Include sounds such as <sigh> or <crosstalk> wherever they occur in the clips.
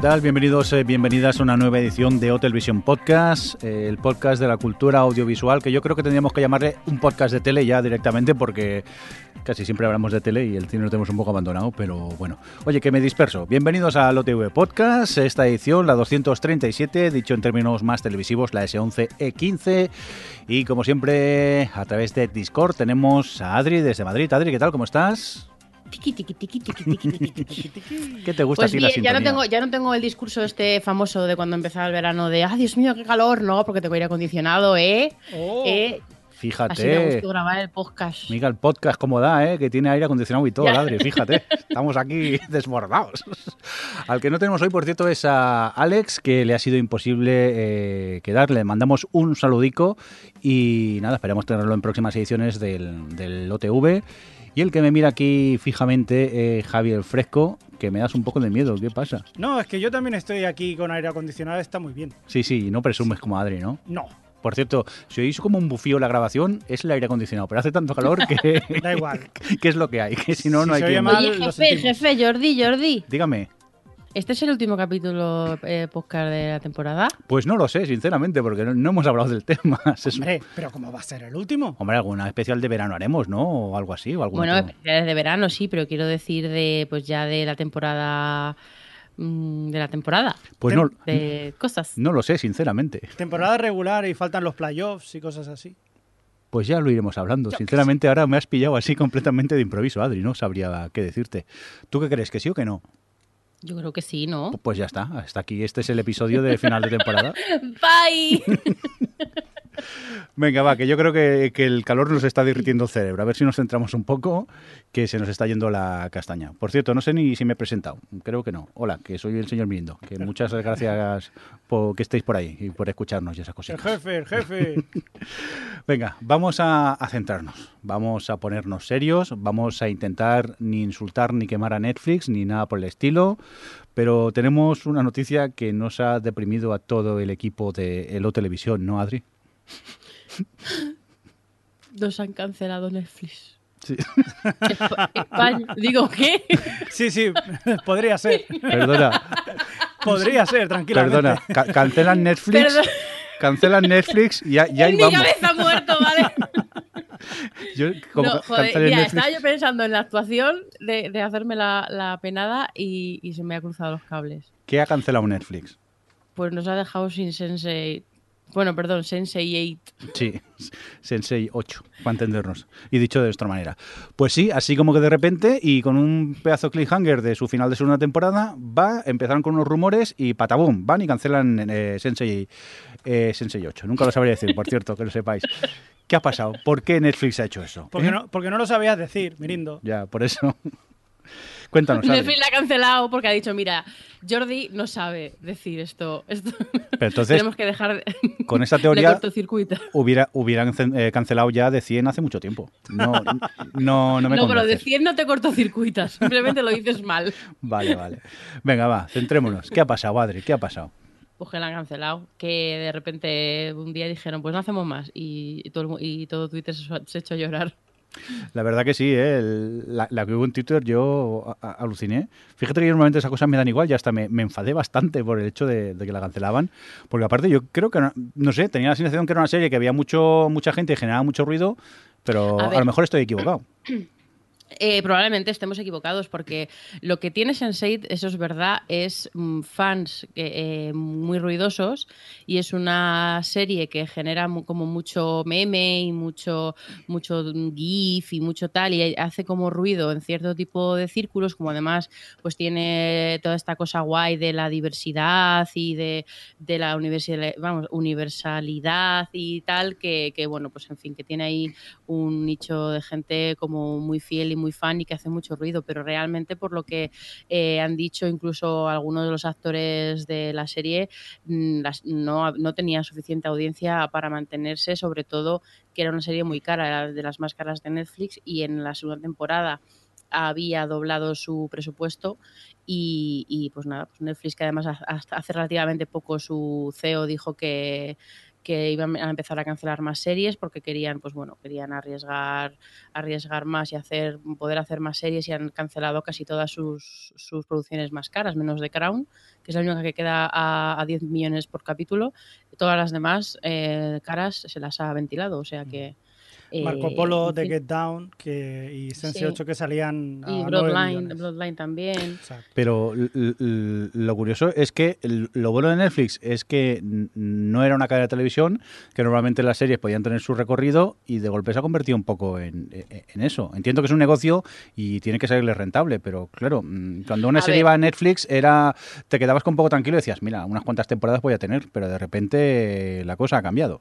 ¿Qué tal? Bienvenidos, eh, bienvenidas a una nueva edición de Hotel Vision Podcast, eh, el podcast de la cultura audiovisual, que yo creo que tendríamos que llamarle un podcast de tele ya directamente, porque casi siempre hablamos de tele y el cine lo tenemos un poco abandonado, pero bueno. Oye, que me disperso. Bienvenidos al OTV Podcast, esta edición, la 237, dicho en términos más televisivos, la S11E15. Y como siempre, a través de Discord tenemos a Adri desde Madrid. Adri, ¿qué tal? ¿Cómo estás? Tiqui. <laughs> ¿Qué te gusta Pues a ti la bien, ya no, sintonía? tengo, ya no tengo el discurso este famoso de cuando empezaba el verano de ¡Ah, Dios mío, qué calor! No, porque tengo aire acondicionado, ¿eh? ¿Eh? Así me Fíjate. gusta grabar el podcast. Mira el podcast cómo da, ¿eh? que tiene aire acondicionado y todo. Adri, fíjate. Estamos aquí <laughs> desbordados. Al que no tenemos hoy, por cierto, es a Alex, que le ha sido imposible eh, quedar. Le mandamos un saludico y nada, esperamos tenerlo en próximas ediciones del, del OTV. Y el que me mira aquí fijamente, eh, Javier Fresco, que me das un poco de miedo. ¿Qué pasa? No, es que yo también estoy aquí con aire acondicionado, está muy bien. Sí, sí, no presumes como Adri, ¿no? No, Por cierto, si oís como un bufío la grabación, es el aire acondicionado, pero hace tanto calor que, <laughs> da igual. <laughs> que es lo que hay, que si no, Si no hay quien... mal, Oye, jefe, jefe, Jordi, Jordi. Dígame. ¿Este es el último capítulo eh, podcast de la temporada? Pues no lo sé, sinceramente, porque no, no hemos hablado del tema. <laughs> Hombre, pero ¿cómo va a ser el último? Hombre, alguna especial de verano haremos, ¿no? O algo así, o algún Bueno, otro- especiales de verano, sí, pero quiero decir de pues ya de la temporada mm, de la temporada. Pues no, De cosas. no lo sé, sinceramente. Temporada regular y faltan los playoffs y cosas así. Pues ya lo iremos hablando. Sinceramente, ahora me has pillado así completamente de improviso, Adri, no sabría qué decirte. ¿Tú qué crees, que sí o que no? Yo creo que sí, ¿no? Pues ya está, hasta aquí. Este es el episodio de final de temporada. <laughs> Bye. <laughs> Venga, va, que yo creo que, que el calor nos está derritiendo el cerebro. A ver si nos centramos un poco, que se nos está yendo la castaña. Por cierto, no sé ni si me he presentado. Creo que no. Hola, que soy el señor Mirindo. Que muchas gracias por que estéis por ahí y por escucharnos y esas El cositas. jefe, el jefe. <laughs> Venga, vamos a, a centrarnos. Vamos a ponernos serios. Vamos a intentar ni insultar ni quemar a Netflix ni nada por el estilo. Pero tenemos una noticia que nos ha deprimido a todo el equipo de Elo Televisión, ¿no, Adri? Nos han cancelado Netflix. Sí. Espa- España. Digo, ¿qué? Sí, sí, <laughs> podría ser. Perdona, Podría ser, tranquilamente. perdona. Ca- cancelan Netflix. Perdón. Cancelan Netflix y, ya- y ahí En mi vamos. cabeza muerto, ¿vale? Yo, como No, ca- joder, cancelen mira, Netflix- estaba yo pensando en la actuación de, de hacerme la, la penada y, y se me ha cruzado los cables. ¿Qué ha cancelado Netflix? Pues nos ha dejado sin Sensei. Bueno, perdón, Sensei 8. Sí, <laughs> Sensei 8, para entendernos. Y dicho de otra manera. Pues sí, así como que de repente, y con un pedazo cliffhanger de su final de segunda temporada, va, empezaron con unos rumores y patabum, van y cancelan eh, Sensei, eh, Sensei 8. Nunca lo sabría decir, por cierto, que lo sepáis. ¿Qué ha pasado? ¿Por qué Netflix ha hecho eso? Porque ¿Eh? no, porque no lo sabías decir, Mirindo. Ya, por eso. Cuéntanos. Netflix la ha cancelado porque ha dicho, mira, Jordi no sabe decir esto. esto. Pero entonces, Tenemos que dejar de, con esta de teoría, hubiera, hubieran eh, cancelado ya de 100 hace mucho tiempo. No, no, no me No, pero de convences. 100 no te cortocircuitas, simplemente lo dices mal. <laughs> Vale, vale. Venga, va, centrémonos. ¿Qué ha pasado, Adri? ¿Qué ha pasado? Pues que la han cancelado, que de repente un día dijeron, pues no hacemos más, y, todo, y todo Twitter se, se echó a llorar. La verdad que sí, ¿eh? El- la, la que hubo en Twitter yo a- a- aluciné. Fíjate que yo normalmente esas cosas me dan igual y hasta me, me enfadé bastante por el hecho de, de que la cancelaban. Porque aparte yo creo que, no, no sé, tenía la sensación que era una serie que había mucho mucha gente y generaba mucho ruido, pero A lo mejor estoy equivocado. <clears throat> Eh, probablemente estemos equivocados porque lo que tiene Sense8, eso es verdad, es mm, fans que, eh, muy ruidosos y es una serie que genera como mucho meme y mucho, mucho gif y mucho tal y hace como ruido en cierto tipo de círculos, como además pues tiene toda esta cosa guay de la diversidad y de, de la universal, vamos, universalidad y tal, que, que bueno, pues en fin, que tiene ahí un nicho de gente como muy fiel y muy fan y que hace mucho ruido, pero realmente por lo que eh, han dicho incluso algunos de los actores de la serie, mm, no, no tenía suficiente audiencia para mantenerse, sobre todo que era una serie muy cara, de las más caras de Netflix y en la segunda temporada había doblado su presupuesto y, pues nada, pues Netflix que además hace relativamente poco su CEO dijo que que iban a empezar a cancelar más series porque querían pues bueno querían arriesgar arriesgar más y hacer poder hacer más series y han cancelado casi todas sus, sus producciones más caras menos de Crown que es la única que queda a, a 10 millones por capítulo. Todas las demás eh, caras se las ha ventilado o sea que eh, Marco Polo, en The. Get Down que, y Sense Sí. 8 que salían a y 9 Bloodline, también Exacto. Pero lo curioso es que lo bueno de Netflix es que no era una cadena de televisión, que normalmente las series podían tener su recorrido y de golpe se ha convertido un poco en, en- en eso. Entiendo que es un negocio y tiene que salirle rentable, pero claro, mm, cuando una A serie ver. iba a Netflix era te quedabas con un poco tranquilo y decías, mira, unas cuantas temporadas voy a tener, pero de repente eh, la cosa ha cambiado.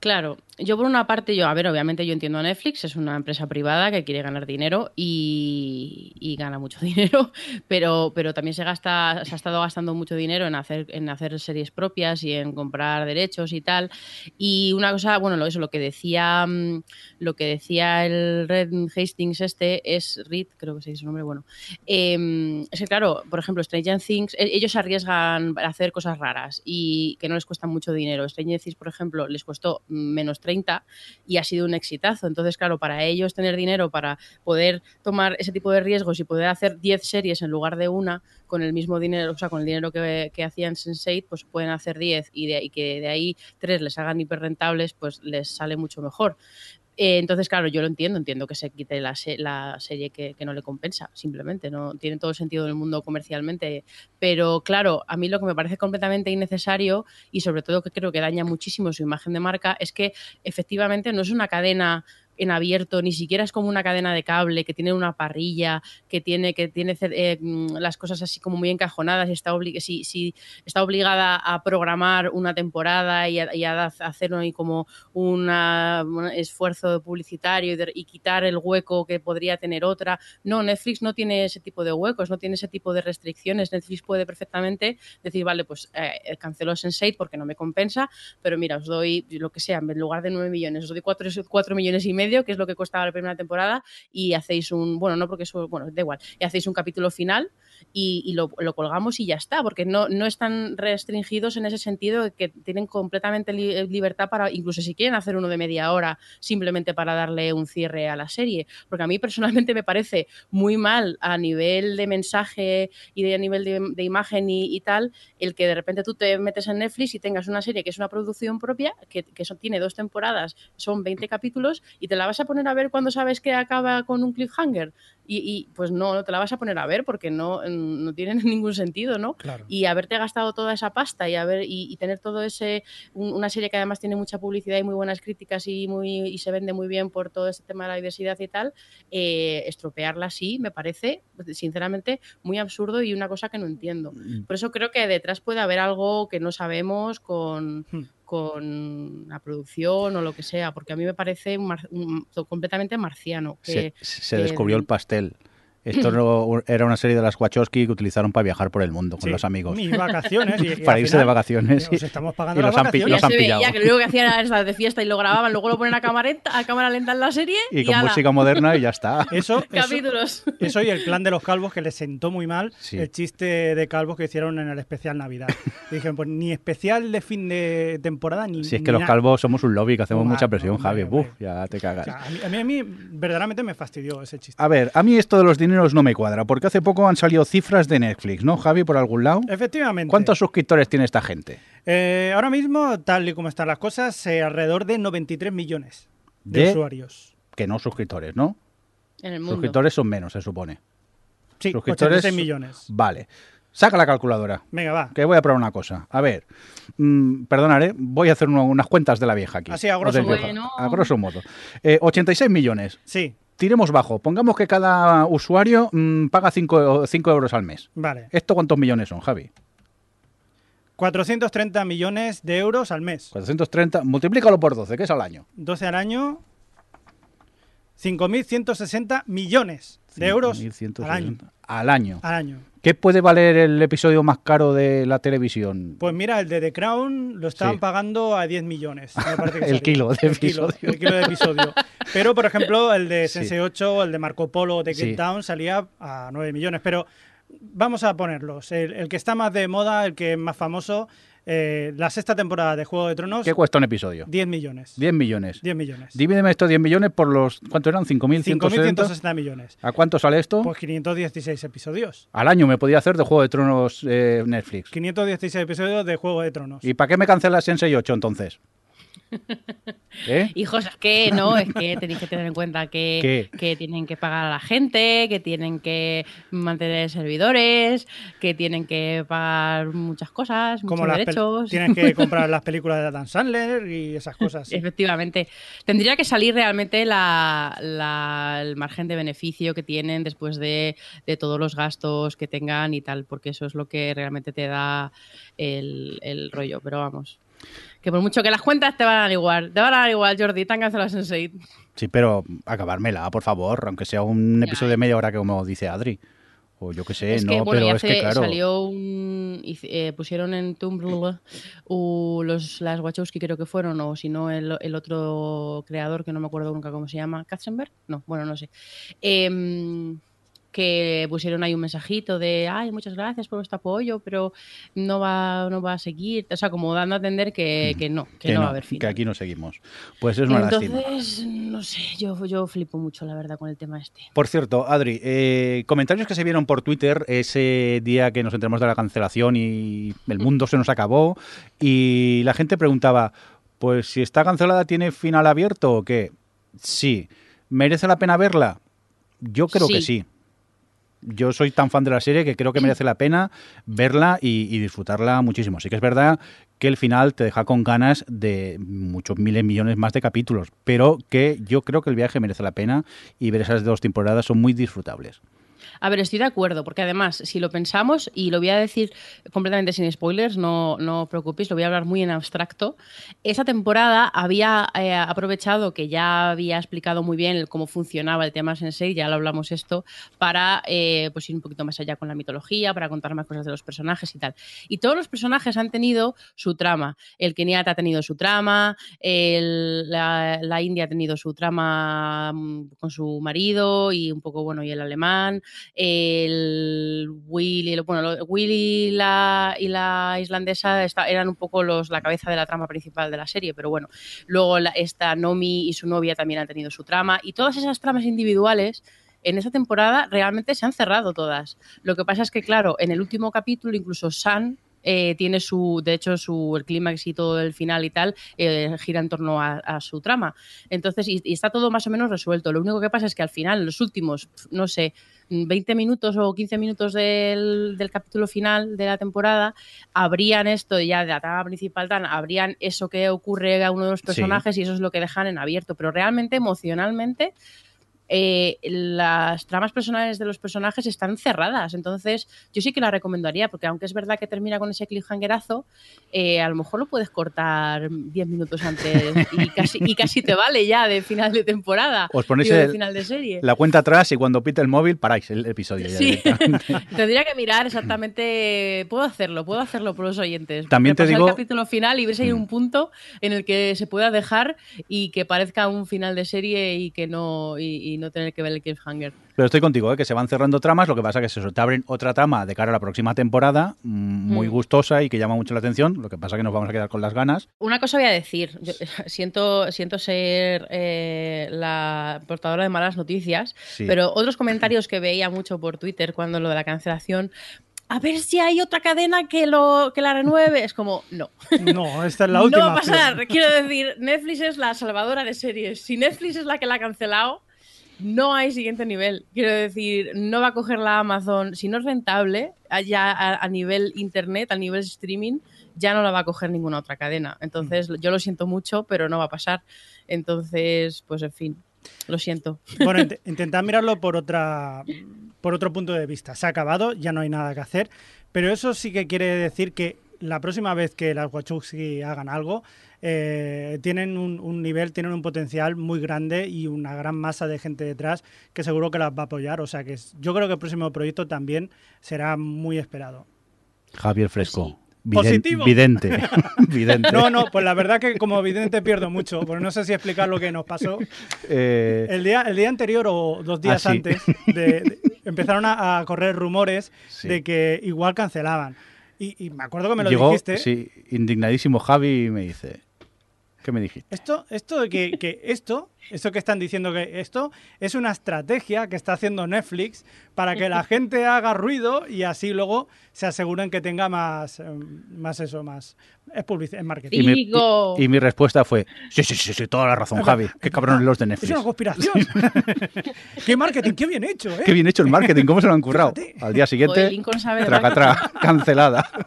Claro, yo por una parte, yo, a ver, obviamente yo entiendo a Netflix, es una empresa privada que quiere ganar dinero y, y gana mucho <laughs> dinero, pero, pero también se gasta, se ha estado gastando mucho dinero en hacer, en hacer series propias y en comprar derechos y tal. Y una cosa, bueno, lo, eso, lo que decía, mm, lo que decía el Red Hastings este es Reed, creo que se dice su nombre, bueno, eh, es que claro, por ejemplo, Stranger Things, e- ellos arriesgan a hacer cosas raras y que no les cuestan mucho dinero. Stranger Things, por ejemplo, les costó menos 30 y ha sido un exitazo. Entonces, claro, para ellos tener dinero para poder tomar ese tipo de riesgos y poder hacer 10 series en lugar de una con el mismo dinero, o sea, con el dinero que, que hacían Sense8, pues pueden hacer 10 y, de, y que de ahí 3 les hagan hiperrentables, pues les sale mucho mejor. Eh, entonces, claro, yo lo entiendo, entiendo que se quite la, se- la serie que, que no le compensa, simplemente, no tiene todo el sentido del mundo comercialmente. Pero claro, a mí lo que me parece completamente innecesario y sobre todo que creo que daña muchísimo su imagen de marca es que efectivamente no es una cadena en abierto, ni siquiera es como una cadena de cable que tiene una parrilla, que tiene, que tiene eh, mm, las cosas así como muy encajonadas y está, obli si, si está obligada a programar una temporada y a, y a hacer como una, un esfuerzo publicitario y, quitar el hueco que podría tener otra. No, Netflix no tiene ese tipo de huecos, no tiene ese tipo de restricciones. Netflix puede perfectamente decir, vale, pues eh, cancelo Sense8 porque no me compensa, pero mira, os doy lo que sea, en lugar de 9 millones, os doy 4, 4 millones y medio, que es lo que costaba la primera temporada, y hacéis un, bueno, no porque eso, bueno, da igual, y hacéis un capítulo final y, y lo, colgamos y ya está, porque no, no están restringidos en ese sentido que tienen completamente li libertad para, incluso si quieren hacer uno de media hora, simplemente para darle un cierre a la serie, porque a mí personalmente me parece muy mal a nivel de mensaje y de a nivel de, imagen y, tal, el que de repente tú te metes en Netflix y tengas una serie que es una producción propia, que, que tiene dos temporadas, son 20 capítulos, y te la vas a poner a ver cuando sabes que acaba con un cliffhanger. Y, y, pues no, no te la vas a poner a ver porque no, no tiene <laughs> ningún sentido, ¿no? Claro. Y haberte gastado toda esa pasta y, haber, y, y, tener todo ese, una serie que además tiene mucha publicidad y muy buenas críticas y, muy, y se vende muy bien por todo este tema de la diversidad y tal, eh, estropearla así me parece, sinceramente, muy absurdo y una cosa que no entiendo. Por eso creo que detrás puede haber algo que no sabemos con, Hmm. con la producción o lo que sea, porque a mí me parece un mar, un, completamente marciano. Que, se, se que, descubrió el pastel. Esto <clears throat> no, era una serie de las Wachowski que utilizaron para viajar por el mundo con sí, los amigos. Mis vacaciones. Y, y <laughs> para irse final, de vacaciones. Os estamos pagando y los han, los han ya se pillado. veía que lo único que hacían era de fiesta y lo grababan, luego lo ponen a cámara, a cámara lenta en la serie. Y, y con ala, música moderna y ya está. <laughs> Eso, eso, capítulos. eso y el plan de los calvos que les sentó muy mal Sí. el chiste de calvos que hicieron en el especial Navidad. Y <laughs> dijeron, pues ni especial de fin de temporada ni. Si es que ni los nada. calvos somos un lobby que hacemos mucha presión, hombre, Javi. hombre. Buf, ya te O cagas. sea, a, mí, a, mí, a mí verdaderamente me fastidió ese chiste. A ver, a mí esto de los dineros no me cuadra, porque hace poco han salido cifras de Netflix, ¿no, Javi, por algún lado? Efectivamente. ¿Cuántos suscriptores tiene esta gente? Eh, ahora mismo, tal y como están las cosas, eh, alrededor de 93 millones de, De- usuarios. Que no suscriptores, ¿no? En el mundo. Suscriptores son menos, se supone. Sí, Suscriptores- 86 millones. Vale. Saca la calculadora. Venga, va. Que voy a probar una cosa. A ver, mm, perdonaré, voy a hacer uno- unas cuentas de la vieja aquí. Así, a grosso modo. Bueno. A grosso modo. Eh, 86 millones. Sí, Tiremos bajo. Pongamos que cada usuario mm, paga 5 euros al mes. vale. ¿Esto cuántos millones son, Javi? 430 millones de euros al mes. 430. Multiplícalo por 12, que es al año. 12 al año. 5.160 millones de euros 5.160 al año. Al año. Al año. ¿Qué puede valer el episodio más caro de la televisión? Pues mira, el de The Crown lo estaban Sí. pagando a 10 millones. me parece que <laughs> El kilo de el kilo, episodio. el kilo de episodio. Pero, por ejemplo, el de Sí. Sense 8 o el de Marco Polo de Cape Sí. Town salía a 9 millones. Pero vamos a ponerlos. El, el que está más de moda, el que es más famoso, eh, la sexta temporada de Juego de Tronos, ¿Qué cuesta un episodio? 10 millones. 10 millones. 10 millones. Divídeme estos 10 millones por los... ¿Cuánto eran? ¿5.160? 5.160 millones. ¿A cuánto sale esto? Pues 516 episodios. Al año me podía hacer de Juego de Tronos eh, Netflix. 516 episodios de Juego de Tronos. ¿Y para qué me cancelas en 8 entonces? ¿Eh? <laughs> Hijos, es que no, es que tenéis que tener en cuenta que, que tienen que pagar a la gente, que tienen que mantener servidores, que tienen que pagar muchas cosas, Como muchos derechos. tienes que <laughs> comprar las películas de Adam Sandler y esas cosas. Efectivamente. Tendría que salir realmente la, la- el margen de beneficio que tienen después de, de todos los gastos que tengan y tal, porque eso es lo que realmente te da el, el rollo. Pero vamos. Que por mucho que las cuentas te van a dar igual. Te van a dar igual, Jordi. Te han cancelado Sense8. Sí, pero acabármela, por favor, aunque sea un episodio de media hora que como dice Adri. O yo qué sé, es no, que, bueno, pero es que claro. salió un. eh, pusieron en Tumblr uh, los, las Wachowski, creo que fueron, o si no, el, el otro creador que no me acuerdo nunca cómo se llama, Katzenberg. No, bueno, no sé. Em, que pusieron ahí un mensajito de ay muchas gracias por vuestro apoyo pero no va no va a seguir o sea como dando a entender que, que no que, no, va a haber fin que aquí no seguimos. Pues es una lástima. entonces no sé yo yo flipo mucho la verdad con el tema este Por cierto, Adri, eh, comentarios que se vieron por Twitter ese día que nos enteramos de la cancelación y el mundo se nos acabó y la gente preguntaba, pues si está cancelada tiene final abierto o qué? Sí. ¿Merece la pena verla? Yo creo que Sí. Yo soy tan fan de la serie que creo que merece la pena verla y, y disfrutarla muchísimo. Sí que es verdad que el final te deja con ganas de muchos miles, millones más de capítulos, pero que yo creo que el viaje merece la pena y ver esas dos temporadas son muy disfrutables. A ver, estoy de acuerdo, porque además, si lo pensamos, y lo voy a decir completamente sin spoilers, no, no os preocupéis, lo voy a hablar muy en abstracto. Esa temporada había eh, aprovechado que ya había explicado muy bien cómo funcionaba el tema Sensei, ya lo hablamos esto, para eh, pues ir un poquito más allá con la mitología, para contar más cosas de los personajes y tal. Y todos los personajes han tenido su trama. El Kenyatta ha tenido su trama, la India ha tenido su trama mm, con su marido y un poco, bueno, y el alemán el Willy, bueno, Willy y la, y la islandesa eran un poco los, la cabeza de la trama principal de la serie, pero bueno, luego la- esta Nomi y su novia también han tenido su trama y todas esas tramas individuales en esta temporada realmente se han cerrado todas. Lo que pasa es que, claro, en el último capítulo incluso San eh, tiene su, de hecho, su el clímax y todo el final y tal eh, gira en torno a, a su trama. Entonces, y, y está todo más o menos resuelto. Lo único que pasa es que al final, en los últimos, no sé, 20 minutos o 15 minutos del, del capítulo final de la temporada, habrían esto ya de la trama principal, tan, habrían eso que ocurre a uno de los Sí. personajes y eso es lo que dejan en abierto. Pero realmente, emocionalmente, eh, las tramas personales de los personajes están cerradas. Entonces, yo sí que la recomendaría, porque aunque es verdad que termina con ese cliffhangerazo, eh, a lo mejor lo puedes cortar 10 minutos antes y <laughs> casi, y casi te vale ya de final de temporada. Os ponéis digo, de el- final de serie. La cuenta atrás y cuando pita el móvil paráis el episodio. ya Sí. <laughs> Tendría que mirar exactamente. Puedo hacerlo, puedo hacerlo por los oyentes. También te digo- el capítulo final y ver si hay Mm. un punto en el que se pueda dejar y que parezca un final de serie y que no y, y no tener que ver el cliffhanger. Pero estoy contigo, ¿eh? que se van cerrando tramas, lo que pasa que se te abren otra trama de cara a la próxima temporada, mm, muy Mm. gustosa y que llama mucho la atención, lo que pasa que nos vamos a quedar con las ganas. Una cosa voy a decir. Yo <laughs> siento, siento ser eh, la portadora de malas noticias, Sí. pero otros comentarios que veía mucho por Twitter cuando lo de la cancelación. A ver si hay otra cadena que lo que la renueve. Es como, no. <laughs> No, esta es la última. <laughs> No va a pasar. Quiero decir, Netflix es la salvadora de series. Si Netflix es la que la ha cancelado, no hay siguiente nivel. Quiero decir, no va a coger la Amazon. Si no es rentable, ya a, a nivel internet, a nivel streaming, ya no la va a coger ninguna otra cadena. Entonces, yo lo siento mucho, pero no va a pasar. Entonces, pues en fin, lo siento. Bueno, int- <laughs> intentad mirarlo por otra por otro punto de vista. Se ha acabado, ya no hay nada que hacer, pero eso sí que quiere decir que la próxima vez que las Wachowski hagan algo, eh, tienen un, un nivel, tienen un potencial muy grande y una gran masa de gente detrás que seguro que las va a apoyar. O sea que yo creo que el próximo proyecto también será muy esperado. Javier Fresco. Viden- Positivo. Vidente. <laughs> Vidente. No, no, pues la verdad que como vidente pierdo mucho, porque no sé si explicar lo que nos pasó. Eh, El día, el día anterior o dos días Ah, sí. antes de- de- empezaron a, a correr rumores Sí. de que igual cancelaban. Y, y me acuerdo que me lo llegó, dijiste. sí, indignadísimo Javi me dice, ¿qué me dijiste? Esto, esto de que, que esto, esto que están diciendo que esto es una estrategia que está haciendo Netflix para que la gente haga ruido y así luego se aseguren que tenga más, eh, más eso, más es publicidad, es marketing. Y mi, Digo. y- y mi respuesta fue, sí, sí, sí, sí, toda la razón, Javi. Qué cabrones los de Es Netflix. una conspiración. <laughs> qué marketing, qué bien hecho, ¿eh? Qué bien hecho el marketing, ¿cómo se lo han currado? Fíjate. Al día siguiente, traca, tra, cancelada. <laughs>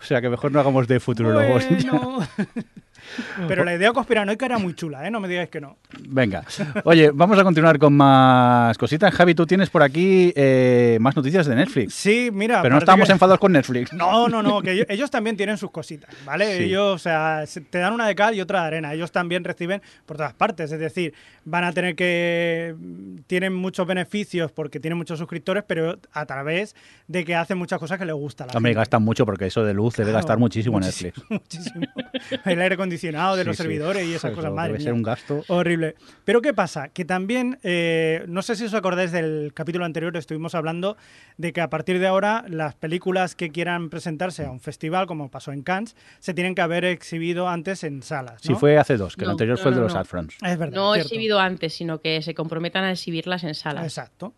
O sea que mejor no hagamos de futurologos. Bueno. <laughs> <laughs> Pero la idea conspiranoica era muy chula, ¿eh? No me digáis que no. Venga. Oye, vamos a continuar con más cositas. Javi, tú tienes por aquí eh, más noticias de Netflix. Sí, mira. Pero no estamos que- enfadados con Netflix. No, no, no, que ellos, ellos también tienen sus cositas, ¿vale? Sí. Ellos, o sea, se- te dan una de cal y otra de arena. Ellos también reciben por todas partes, es decir, van a tener que. Tienen muchos beneficios porque tienen muchos suscriptores, pero a través de que hacen muchas cosas que les gusta a la Hombre, gente. gastan mucho porque eso de luz debe Claro, gastar muchísimo, muchísimo, Netflix. Muchísimo. <laughs> El aire acondicionado de Sí, los sí. servidores y esas Eso cosas, madre Debe ser un gasto. Horrible. Pero ¿qué pasa? Que también, eh, no sé si os acordáis del capítulo anterior, estuvimos hablando de que a partir de ahora las películas que quieran presentarse a un festival, como pasó en Cannes, se tienen que haber exhibido antes en salas. Sí, ¿no? fue hace dos, que el anterior no, fue el de no, los no. Adfrons. Es verdad. No cierto. exhibido antes, sino que se comprometan a exhibirlas en salas. Exacto.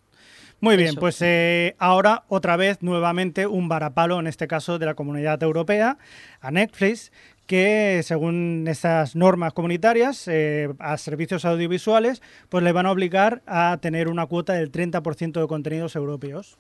Muy bien, Eso. pues eh, ahora otra vez nuevamente un varapalo, en este caso de la comunidad europea, a Netflix, que según estas normas comunitarias eh, a servicios audiovisuales, pues le van a obligar a tener una cuota del 30% de contenidos europeos.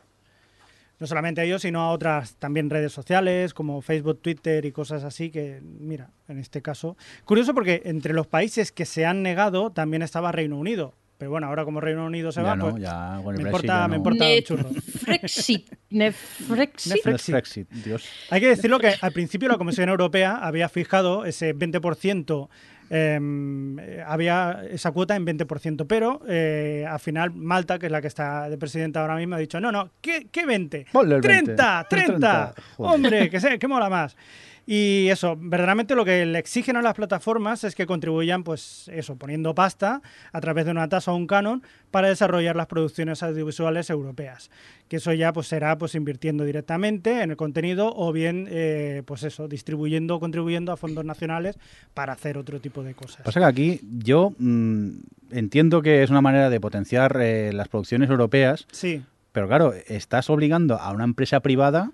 No solamente a ellos, sino a otras también redes sociales como Facebook, Twitter y cosas así que, mira, en este caso. Curioso porque entre los países que se han negado también estaba Reino Unido. Pero bueno, ahora como Reino Unido se Ya va, no, pues ya con el me importa, ya me no. importa un churro. Netflixit. Netflixit. Netflix. Brexit, Dios. Hay que decirlo que al principio la Comisión Europea había fijado ese 20%, eh, había esa cuota en 20%, pero eh, al final Malta, que es la que está de presidenta ahora mismo, ha dicho, no, no, ¿qué, qué 20? Ponle el 20. 30, 30, 30, joder. hombre, que, sé, que mola más. Y eso, verdaderamente lo que le exigen a las plataformas es que contribuyan, pues eso, poniendo pasta a través de una tasa o un canon para desarrollar las producciones audiovisuales europeas. Que eso ya pues será pues invirtiendo directamente en el contenido o bien, eh, pues eso, distribuyendo o contribuyendo a fondos nacionales para hacer otro tipo de cosas. Pasa que aquí yo mm, entiendo que es una manera de potenciar eh, las producciones europeas, Sí. Pero claro, estás obligando a una empresa privada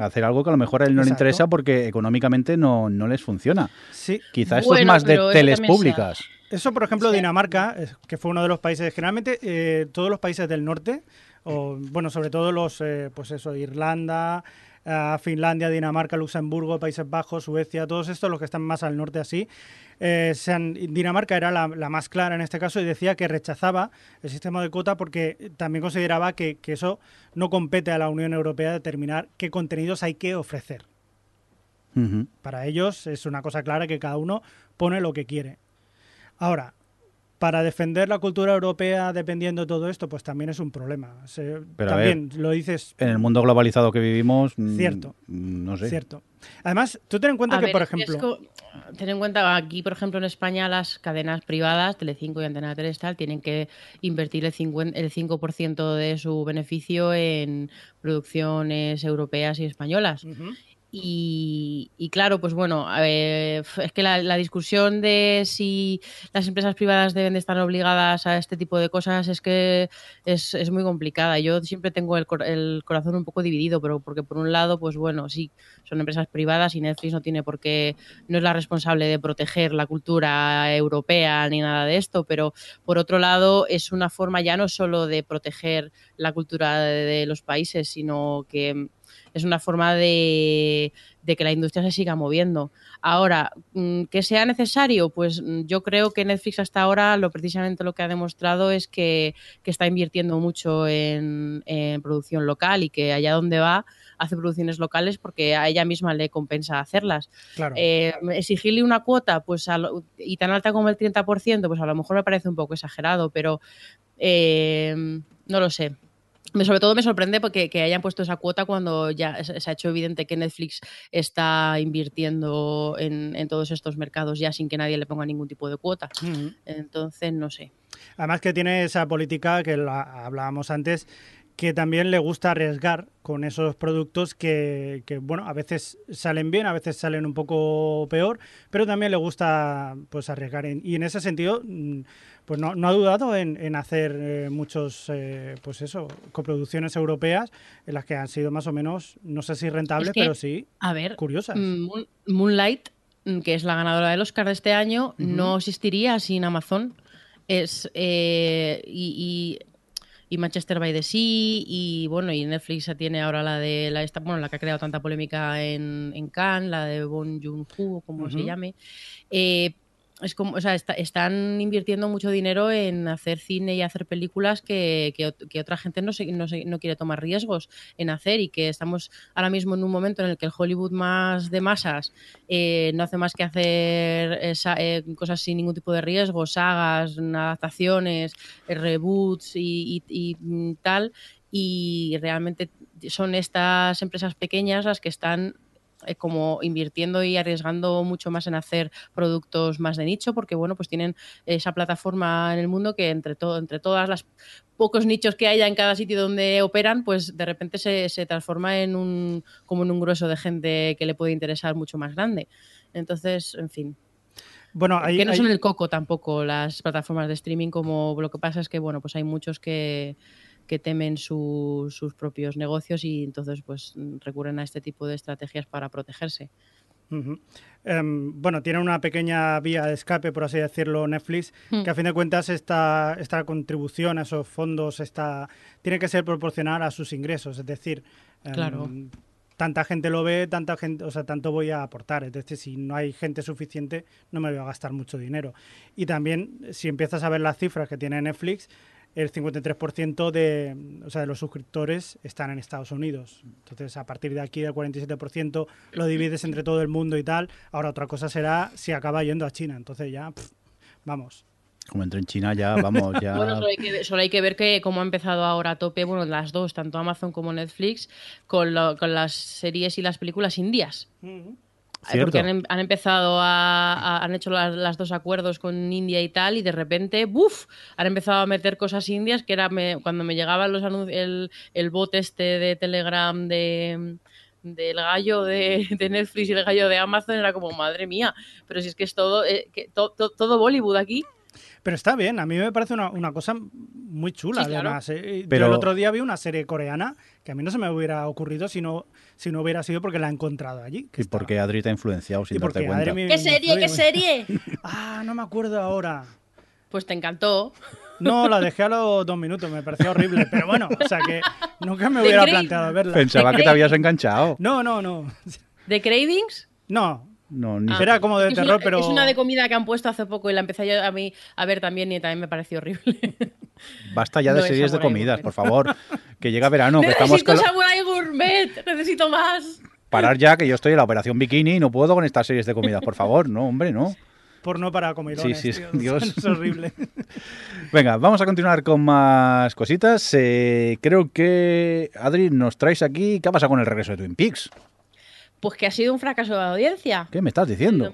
a hacer algo que a lo mejor a él no le interesa porque económicamente no, no les funciona. Sí. Quizá esto es Bueno, más de teles públicas. Eso, por ejemplo, Sí. Dinamarca, que fue uno de los países, generalmente eh, todos los países del norte, o bueno, sobre todo los, eh, pues eso, Irlanda, ah, Finlandia, Dinamarca, Luxemburgo, Países Bajos, Suecia, todos estos, los que están más al norte así, eh, se han- Dinamarca era la, la más clara en este caso y decía que rechazaba el sistema de cuota porque también consideraba que, que eso no compete a la Unión Europea determinar qué contenidos hay que ofrecer. Para ellos es una cosa clara que cada uno pone lo que quiere. Ahora, para defender la cultura europea dependiendo de todo esto, pues también es un problema. Se- Pero también lo dices En el mundo globalizado que vivimos, mm, Cierto. mm, no sé. cierto. Además, tú ten en cuenta A que, ver, por es que es ejemplo, ten en cuenta, aquí, por ejemplo, en España, las cadenas privadas, Telecinco y Antena 3, tal, tienen que invertir el 5%, el 5 de su beneficio en producciones europeas y españolas. Ujú. Y, y claro, pues bueno, eh, es que la, discusión de si las empresas privadas deben de estar obligadas a este tipo de cosas es que es, es muy complicada. Yo siempre tengo el, cor- el corazón un poco dividido, pero porque por un lado, pues bueno, sí, son empresas privadas y Netflix no tiene por qué, no es la responsable de proteger la cultura europea ni nada de esto, pero por otro lado es una forma ya no solo de proteger la cultura de los países, sino que es una forma de, de que la industria se siga moviendo. Ahora, mm, que sea necesario, pues mm, yo creo que Netflix hasta ahora lo precisamente lo que ha demostrado es que, que está invirtiendo mucho en, en producción local y que allá donde va hace producciones locales porque a ella misma le compensa hacerlas. Claro. Eh, exigirle una cuota pues lo- y tan alta como el 30%, pues a lo mejor me parece un poco exagerado, pero eh, no lo sé. Me- sobre todo me sorprende porque que hayan puesto esa cuota cuando ya se ha hecho evidente que Netflix está invirtiendo en, en todos estos mercados ya sin que nadie le ponga ningún tipo de cuota. Entonces, no sé. Además que tiene esa política que la hablábamos antes, que también le gusta arriesgar con esos productos que, que, bueno, a veces salen bien, a veces salen un poco peor, pero también le gusta pues arriesgar. En- y en ese sentido, mm, pues no, no ha dudado en, en hacer eh, muchos, eh, pues eso, coproducciones europeas en las que han sido más o menos, no sé si rentables, Es que- pero sí A ver, curiosas. Mm, Moon- Moonlight, mm, que es la ganadora del Oscar de este año, no existiría sin Amazon. Es eh, y, y- y Manchester by the Sea y bueno y Netflix tiene ahora la de la esta bueno la que ha creado tanta polémica en, en Cannes la de Bon Joon Ho como se llame Eh, es como, o sea, está- están invirtiendo mucho dinero en hacer cine y hacer películas que, que ot- que otra gente no, se, no, se- no quiere tomar riesgos en hacer y que estamos ahora mismo en un momento en el que el Hollywood más de masas eh, no hace más que hacer eh, eh, cosas sin ningún tipo de riesgo, sagas, adaptaciones, eh, reboots y, tal. Y realmente son estas empresas pequeñas las que están eh, como invirtiendo y arriesgando mucho más en hacer productos más de nicho, porque bueno, pues tienen esa plataforma en el mundo que entre todo, entre todas las pocos nichos que haya en cada sitio donde operan, pues de repente se, se transforma en un como en un grueso de gente que le puede interesar mucho más grande. Entonces, en fin. Bueno, ahí, que no son el coco tampoco las plataformas de streaming, como lo que pasa es que bueno, pues hay muchos que, que temen su- sus propios negocios y entonces pues recurren a este tipo de estrategias para protegerse. Em, bueno, tiene una pequeña vía de escape, por así decirlo, Netflix, Hmm. que a fin de cuentas esta, esta contribución a esos fondos está, tiene que ser proporcional a sus ingresos. Es decir, em, Claro. tanta gente lo ve, tanta gente, o sea, tanto voy a aportar. Es decir, si no hay gente suficiente, no me voy a gastar mucho dinero. Y también, si empiezas a ver las cifras que tiene Netflix, el 53% de, o sea, de los suscriptores están en Estados Unidos. Entonces, a partir de aquí, del 47% lo divides entre todo el mundo y tal. Ahora, otra cosa será si acaba yendo a China. Entonces, ya, pff, vamos. Como entre en China ya, vamos, ya... <laughs> Bueno, solo hay, que ver, solo hay que ver que cómo ha empezado ahora a tope, bueno, las dos, tanto Amazon como Netflix, con, lo- con las series y las películas indias. Cierto. Porque han, em- han empezado a, a- han hecho las, las dos acuerdos con India y tal, y de repente, ¡buf! Han empezado a meter cosas indias que era me- cuando me llegaban los anuncios, el, el bot este de Telegram de del gallo de, de Netflix y el gallo de Amazon era como madre mía pero si es que es todo eh, que to- to- todo Bollywood aquí Pero está bien, a mí me parece una, una cosa muy chula, Sí, claro. además. ¿eh? Pero- Yo el otro día vi una serie coreana que a mí no se me hubiera ocurrido si no, si no hubiera sido porque la he encontrado allí. que Y está- porque Adri te ha influenciado sin darte cuenta. Adri me- qué serie qué serie Ah, no me acuerdo ahora. pues te encantó No, la dejé a los dos minutos, me pareció horrible. Pero bueno, o sea que nunca me hubiera planteado verla. Pensaba que te habías enganchado. No, no, no. The Cravings No, No, ni Ah. era como de es terror, una, pero. es una de comida que han puesto hace poco y la empecé yo a mí a ver también y también me pareció horrible <laughs> Basta ya de No series de comidas, Gourmet. por favor. Que llega verano, que estamos necesito con Samurai Gourmet necesito más Parar ya, que yo estoy en la operación bikini y no puedo con estas series de comidas, por favor. No, hombre, no. Porno para comilones. Sí, sí, tío. <laughs> Dios. Es horrible. <laughs> Venga, vamos a continuar con más cositas. Eh, creo que, Adri, nos traes aquí. ¿Qué ha pasado con el regreso de Twin Peaks? Pues que ha sido un fracaso de audiencia ¿Qué me estás diciendo?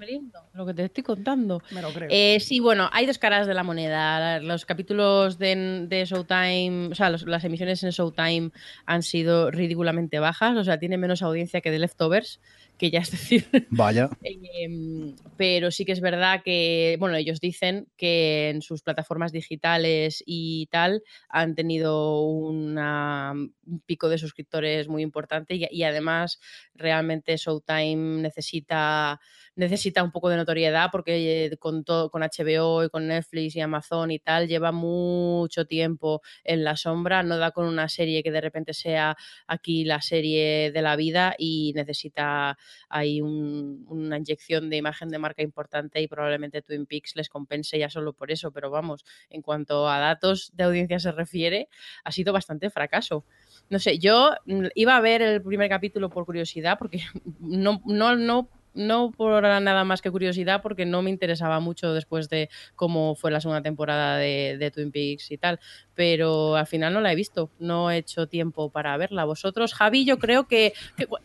Lo que te estoy contando Me lo creo. Eh, sí, bueno, hay dos caras de la moneda. Los capítulos de, de Showtime, o sea, los- las emisiones en Showtime han sido ridículamente bajas, o sea, tiene menos audiencia que The Leftovers, que ya es <laughs> decir. Vaya. Em, pero sí que es verdad que, bueno, ellos dicen que en sus plataformas digitales y tal han tenido una, un pico de suscriptores muy importante y, y además realmente Showtime necesita necesita un poco de notoriedad porque eh, con todo, con HBO y con Netflix y Amazon y tal, lleva mucho tiempo en la sombra, no da con una serie que de repente sea aquí la serie de la vida y necesita ahí un, una inyección de imagen de marca importante y probablemente Twin Peaks les compense ya solo por eso, pero vamos, en cuanto a datos de audiencia se refiere, ha sido bastante fracaso. No sé, yo mm, iba a ver el primer capítulo por curiosidad porque <laughs> no, no, no no por nada más que curiosidad, porque no me interesaba mucho después de cómo fue la segunda temporada de, Twin Peaks y tal, pero al final no la he visto, no he hecho tiempo para verla. Vosotros, Javi, yo creo que,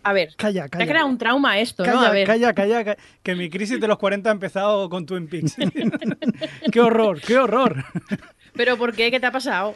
a ver, calla, calla. te ha creado un trauma esto, calla, ¿no? A ver. Calla, calla, calla, que mi crisis de los 40 ha empezado con Twin Peaks. <laughs> qué horror, qué horror. ¿Pero por qué? ¿Qué te ha pasado?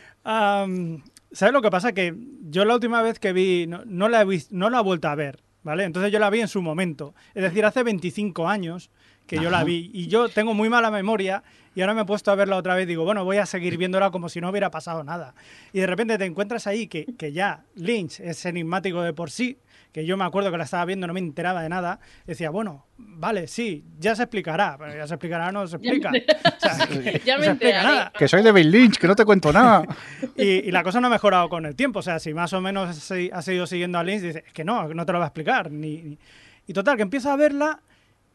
¿Sabes lo que pasa? Que yo la última vez que vi, no, la he visto, no la he vuelto a ver. ¿Vale? Entonces yo la vi en su momento, es decir, hace 25 años que yo la vi y yo tengo muy mala memoria y ahora me he puesto a verla otra vez digo, bueno, voy a seguir viéndola como si no hubiera pasado nada. Y de repente te encuentras ahí que, que ya Lynch es enigmático de por sí, que yo me acuerdo que la estaba viendo, no me enteraba de nada, decía, bueno, vale, sí, ya se explicará, pero ya se explicará, no se explica. <laughs> <laughs> Ya me, <laughs> Que soy de Bill Lynch, que no te cuento nada. y, la cosa no ha mejorado con el tiempo, o sea, si más o menos has seguido siguiendo a Lynch, dices, es que no, no te lo va a explicar. Ni, Y total, que empiezo a verla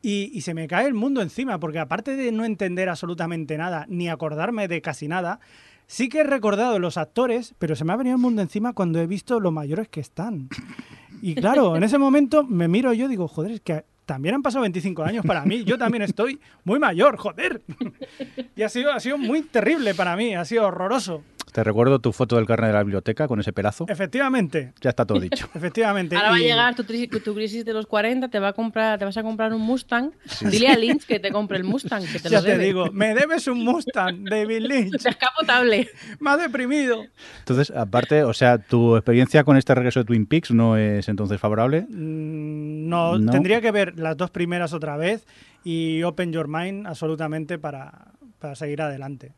y, y, se me cae el mundo encima, porque aparte de no entender absolutamente nada, ni acordarme de casi nada, sí que he recordado los actores, pero se me ha venido el mundo encima cuando he visto lo mayores que están. Y claro, en ese momento me miro yo y digo, joder, es que también han pasado 25 años para mí. Yo también estoy muy mayor, joder. <laughs> Y ha sido, ha sido muy terrible para mí, ha sido horroroso. Te recuerdo tu foto del carnet de la biblioteca con ese pelazo. Efectivamente. Ya está todo dicho. <laughs> Efectivamente. Ahora va a llegar tu, tu, crisis de los 40, te va a comprar, te vas a comprar un Mustang. Dile a Lynch que te compre el Mustang, que te ya lo debe. te digo, me debes un Mustang, David Lynch. <laughs> Descapotable. Me ha deprimido. Entonces, aparte, o sea, tu experiencia con este regreso de Twin Peaks no es entonces favorable. Mm, no, no, tendría que ver las dos primeras otra vez y Open Your Mind absolutamente para, para seguir adelante.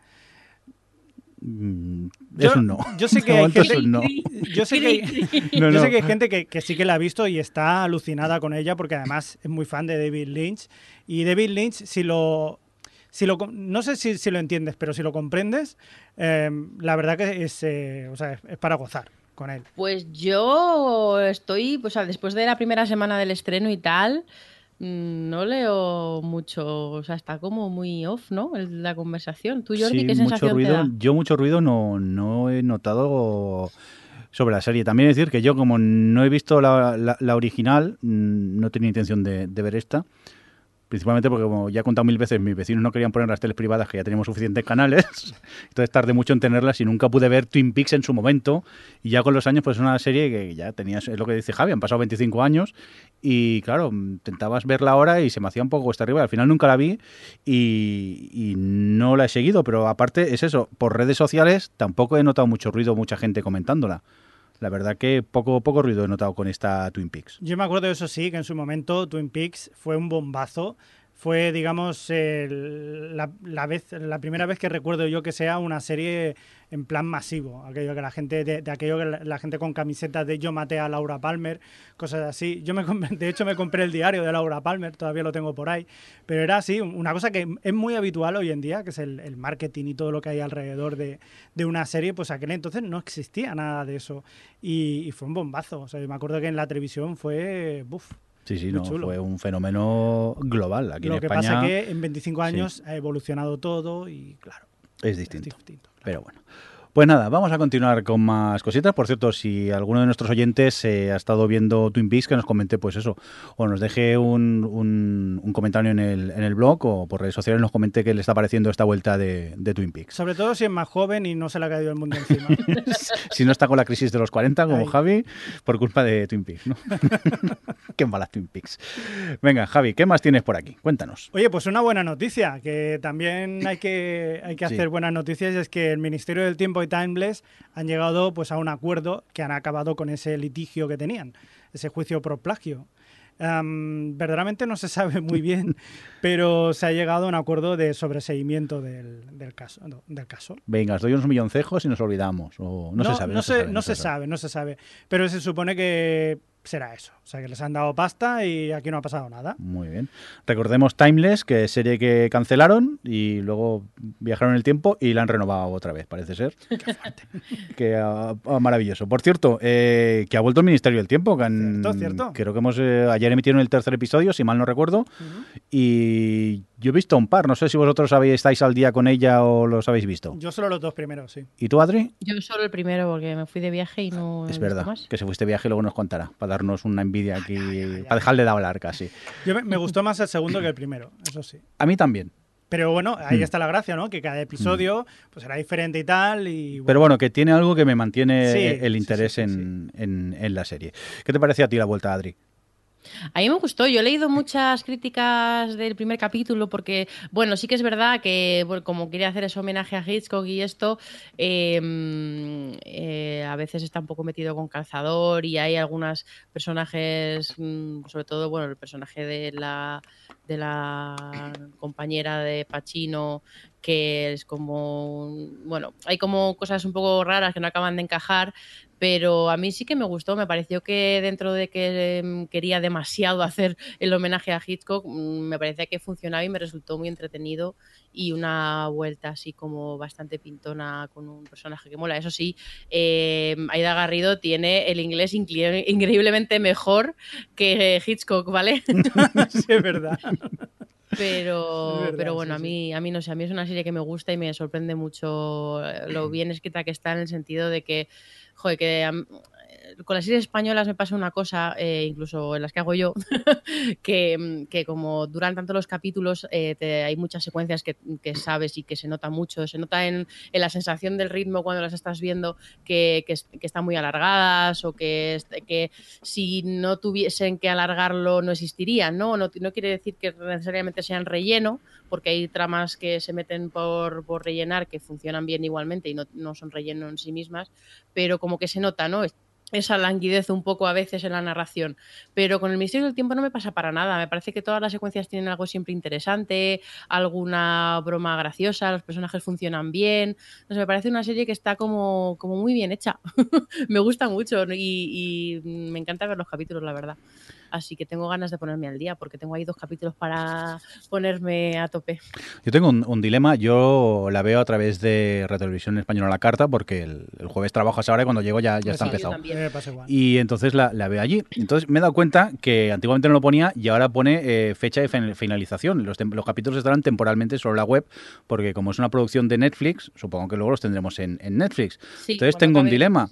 Mm, yo, no. <laughs> Yo sé que hay gente, <laughs> yo sé que, hay gente que, sí que la ha visto y está alucinada con ella porque además es muy fan de David Lynch. Y David Lynch, si lo... Si lo no sé si, si lo entiendes, pero si lo comprendes, eh, la verdad que es, eh, o sea, es, para gozar con él. Pues yo estoy, pues después de la primera semana del estreno y tal, no leo mucho, o sea, está como muy off, ¿no? La conversación. ¿Tú, Jordi, qué sensación mucho ruido, te da? Yo mucho ruido no, no he notado sobre la serie. También decir que yo, como no he visto la, la, original, mm, no tenía intención de, de ver esta principalmente porque como ya he contado mil veces, mis vecinos no querían poner las teles privadas, que ya teníamos suficientes canales, <laughs> entonces tardé mucho en tenerlas y nunca pude ver Twin Peaks en su momento, y ya con los años pues es una serie que ya tenías, es lo que dice Javi, han pasado 25 años, y claro, intentabas verla ahora y se me hacía un poco cuesta arriba, al final nunca la vi y, y no la he seguido, pero aparte es eso, por redes sociales tampoco he notado mucho ruido, mucha gente comentándola. La verdad que poco, poco ruido he notado con esta Twin Peaks. Yo me acuerdo eso sí, que en su momento Twin Peaks fue un bombazo fue, digamos, la, la, vez, la primera vez que recuerdo yo que sea una serie en plan masivo. Aquello que la gente, de, aquello que la, gente con camisetas de yo maté a Laura Palmer, cosas así. Yo me de hecho me compré el diario de Laura Palmer, todavía lo tengo por ahí. Pero era así, una cosa que es muy habitual hoy en día, que es el, marketing y todo lo que hay alrededor de, de, una serie, pues aquel entonces no existía nada de eso. Y, fue un bombazo. O sea, me acuerdo que en la televisión fue, buf, Sí, sí, no, fue un fenómeno global. Aquí Lo en que España, pasa es que en 25 años ha evolucionado todo y claro. Es distinto. Es distinto claro. Pero bueno. Pues nada, vamos a continuar con más cositas. Por cierto, si alguno de nuestros oyentes eh, ha estado viendo Twin Peaks, que nos comente pues eso, o nos deje un, un, comentario en el, en el blog o por redes sociales nos comente qué le está pareciendo esta vuelta de, de, Twin Peaks. Sobre todo si es más joven y no se le ha caído el mundo encima. <laughs> si no está con la crisis de los 40 como Javi, por culpa de Twin Peaks. ¿no? <laughs> qué malas Twin Peaks. Venga, Javi, ¿qué más tienes por aquí? Cuéntanos. Oye, pues una buena noticia, que también hay que, hay que hacer sí. buenas noticias, es que el Ministerio del Tiempo Timeless han llegado pues a un acuerdo que han acabado con ese litigio que tenían, ese juicio por plagio. Um, verdaderamente no se sabe muy bien, pero se ha llegado a un acuerdo de sobreseimiento del, del caso, del caso. Venga, os doy unos milloncejos y nos olvidamos. O no, se sabe. No, se, no se sabe, no se sabe. Pero se supone que será eso. O sea, que les han dado pasta y aquí no ha pasado nada. Muy bien. Recordemos Timeless, que es serie que cancelaron y luego viajaron el tiempo y la han renovado otra vez, parece ser. <laughs> Qué fuerte. <laughs> que ah, ah, maravilloso. Por cierto, eh, que ha vuelto el Ministerio del Tiempo. Que han- Cierto, cierto. Creo que hemos eh, ayer emitieron el tercer episodio, si mal no recuerdo. Y yo he visto un par. No sé si vosotros habéis, estáis al día con ella o los habéis visto. Yo solo los dos primeros, sí. ¿Y tú, Adri? Yo solo el primero porque me fui de viaje y no he Es visto verdad, más. que se fuiste de viaje y luego nos contará, para darnos una envidia aquí, para dejarle de hablar casi. Yo me, me gustó más el segundo que el primero, eso sí. A mí también. Pero bueno, ahí Mm. está la gracia, ¿no? Que cada episodio pues será diferente y tal. Y, Pero bueno, que tiene algo que me mantiene Sí, el interés sí, sí, en, en- en la serie. ¿Qué te parece a ti la vuelta, Adri? A mí me gustó, yo he leído muchas críticas del primer capítulo porque, bueno, sí que es verdad que como quería hacer ese homenaje a Hitchcock y esto, mm, eh, a veces está un poco metido con calzador y hay algunos personajes, mm, sobre todo, bueno, el personaje de la, de la compañera de Pacino que es como, bueno, hay como cosas un poco raras que no acaban de encajar, pero a mí sí que me gustó, me pareció que dentro de que em, quería demasiado <laughs> hacer el homenaje a Hitchcock, mm, me parecía que funcionaba y me resultó muy entretenido y una vuelta así como bastante pintona con un personaje que mola. Eso sí, eh, Aida Garrido tiene el inglés incre- increíblemente mejor que Hitchcock, ¿vale? <laughs> sí, es verdad. Pero, <laughs> verdad, pero bueno, sí, a mí, a mí no sé, a mí es una serie que me gusta y me sorprende mucho eh, lo <clears throat> bien escrita que está en el sentido de que, joder, que con las series españolas me pasa una cosa, eh, incluso en las que hago yo, <laughs> que, mm, que como duran tanto los capítulos, eh, hay muchas secuencias que, que sabes y que se nota mucho, se nota en, en la sensación del ritmo cuando las estás viendo que, que, es- que están muy alargadas o que, que si no tuviesen que alargarlo no existirían, ¿no? No, no quiere decir que necesariamente sean relleno, porque hay tramas que se meten por, por rellenar que funcionan bien igualmente y no, no son relleno en sí mismas, pero como que se nota, ¿no? Esa languidez un poco a veces en la narración. Pero con el Ministerio del Tiempo no me pasa para nada. Me parece que todas las secuencias tienen algo siempre interesante, alguna broma graciosa, los personajes funcionan bien. No sé, me parece una serie que está como, como muy bien hecha. <laughs> me gusta mucho y, y me encanta ver los capítulos, la verdad. Así que tengo ganas de ponerme al día porque tengo ahí dos capítulos para ponerme a tope. Yo tengo un, un dilema, yo la veo a través de Retelevisión Española la carta, porque el, el jueves trabajo a esa hora y cuando llego ya, ya está Sí, empezado. igual. Y entonces la, la veo allí. Entonces me he dado cuenta que antiguamente no lo ponía y ahora pone eh, fecha de fin- finalización. Los, capítulos estarán temporalmente sobre la web, porque como es una producción de Netflix, supongo que luego los tendremos en, en Netflix. Sí, Entonces tengo un dilema.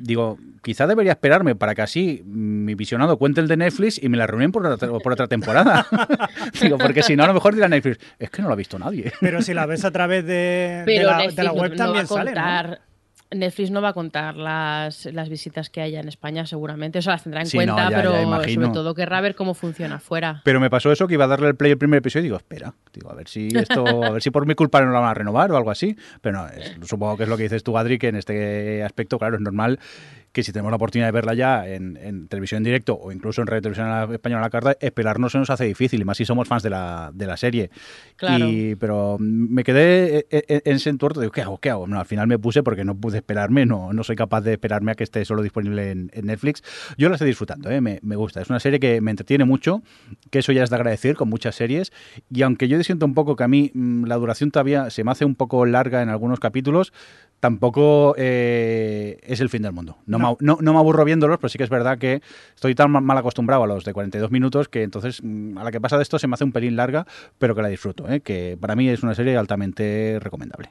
Digo, quizá debería esperarme para que así mi visionado cuente el de Netflix y me la reúnen por otra, por otra temporada. <laughs> Digo, porque si no, a lo mejor dirá Netflix, es que no lo ha visto nadie. Pero si la ves a través de, la, Netflix de la no- web no va también sale, ¿no? Netflix no va a contar las, las visitas que haya en España, seguramente. Eso las tendrá en Sí, no, cuenta, ya- pero ya sobre todo querrá ver cómo funciona afuera. Pero me pasó eso que iba a darle el play el primer episodio y digo, espera, digo, a ver si esto, a ver si por mi culpa no lo van a renovar o algo así. Pero no, es- supongo que es lo que dices tú, Adri, que en este aspecto, claro, es normal que si tenemos la oportunidad de verla ya en, en televisión en directo o incluso en Radio Televisión Española a la carta, esperarnos se nos hace difícil, y más si somos fans de la, de la serie. Claro. Y, pero me quedé en, en- en ese entuerto, digo, ¿qué hago? ¿Qué hago? No, al final me puse porque no pude esperarme, no, no soy capaz de esperarme a que esté solo disponible en, en Netflix. Yo la estoy disfrutando, ¿eh? me, me gusta. Es una serie que me entretiene mucho, que eso ya es de agradecer con muchas series. Y aunque yo siento un poco que a mí mm, la duración todavía se me hace un poco larga en algunos capítulos, tampoco eh, es el fin del mundo. No, No. No, no me aburro viéndolos, pero sí que es verdad que estoy tan ma- mal acostumbrado a los de 42 minutos que entonces mm, a la que pasa de esto se me hace un pelín larga, pero que la disfruto, ¿eh? que para mí es una serie altamente recomendable.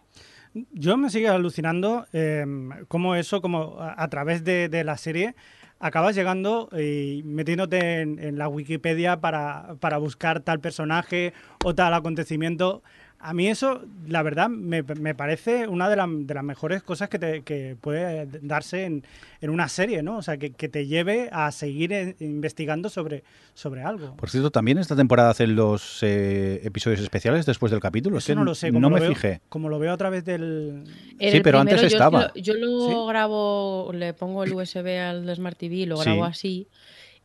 Yo me sigue alucinando eh, cómo eso, como a, través de, de la serie, acabas llegando y metiéndote en, en la Wikipedia para, para buscar tal personaje o tal acontecimiento. A mí eso, la verdad, me, me parece una de, la- de las mejores cosas que, te- que puede darse en, en una serie, ¿no? O sea, que, que te lleve a seguir en- investigando sobre, sobre algo. Por cierto, también esta temporada hacen los eh, episodios especiales después del capítulo. Es Eso que no lo sé. No como me lo veo- fijé. Como lo veo a través del... En Sí, pero antes yo estaba. lo- Yo, lo ¿Sí? grabo, le pongo el USB al Smart TV, lo Sí. grabo así.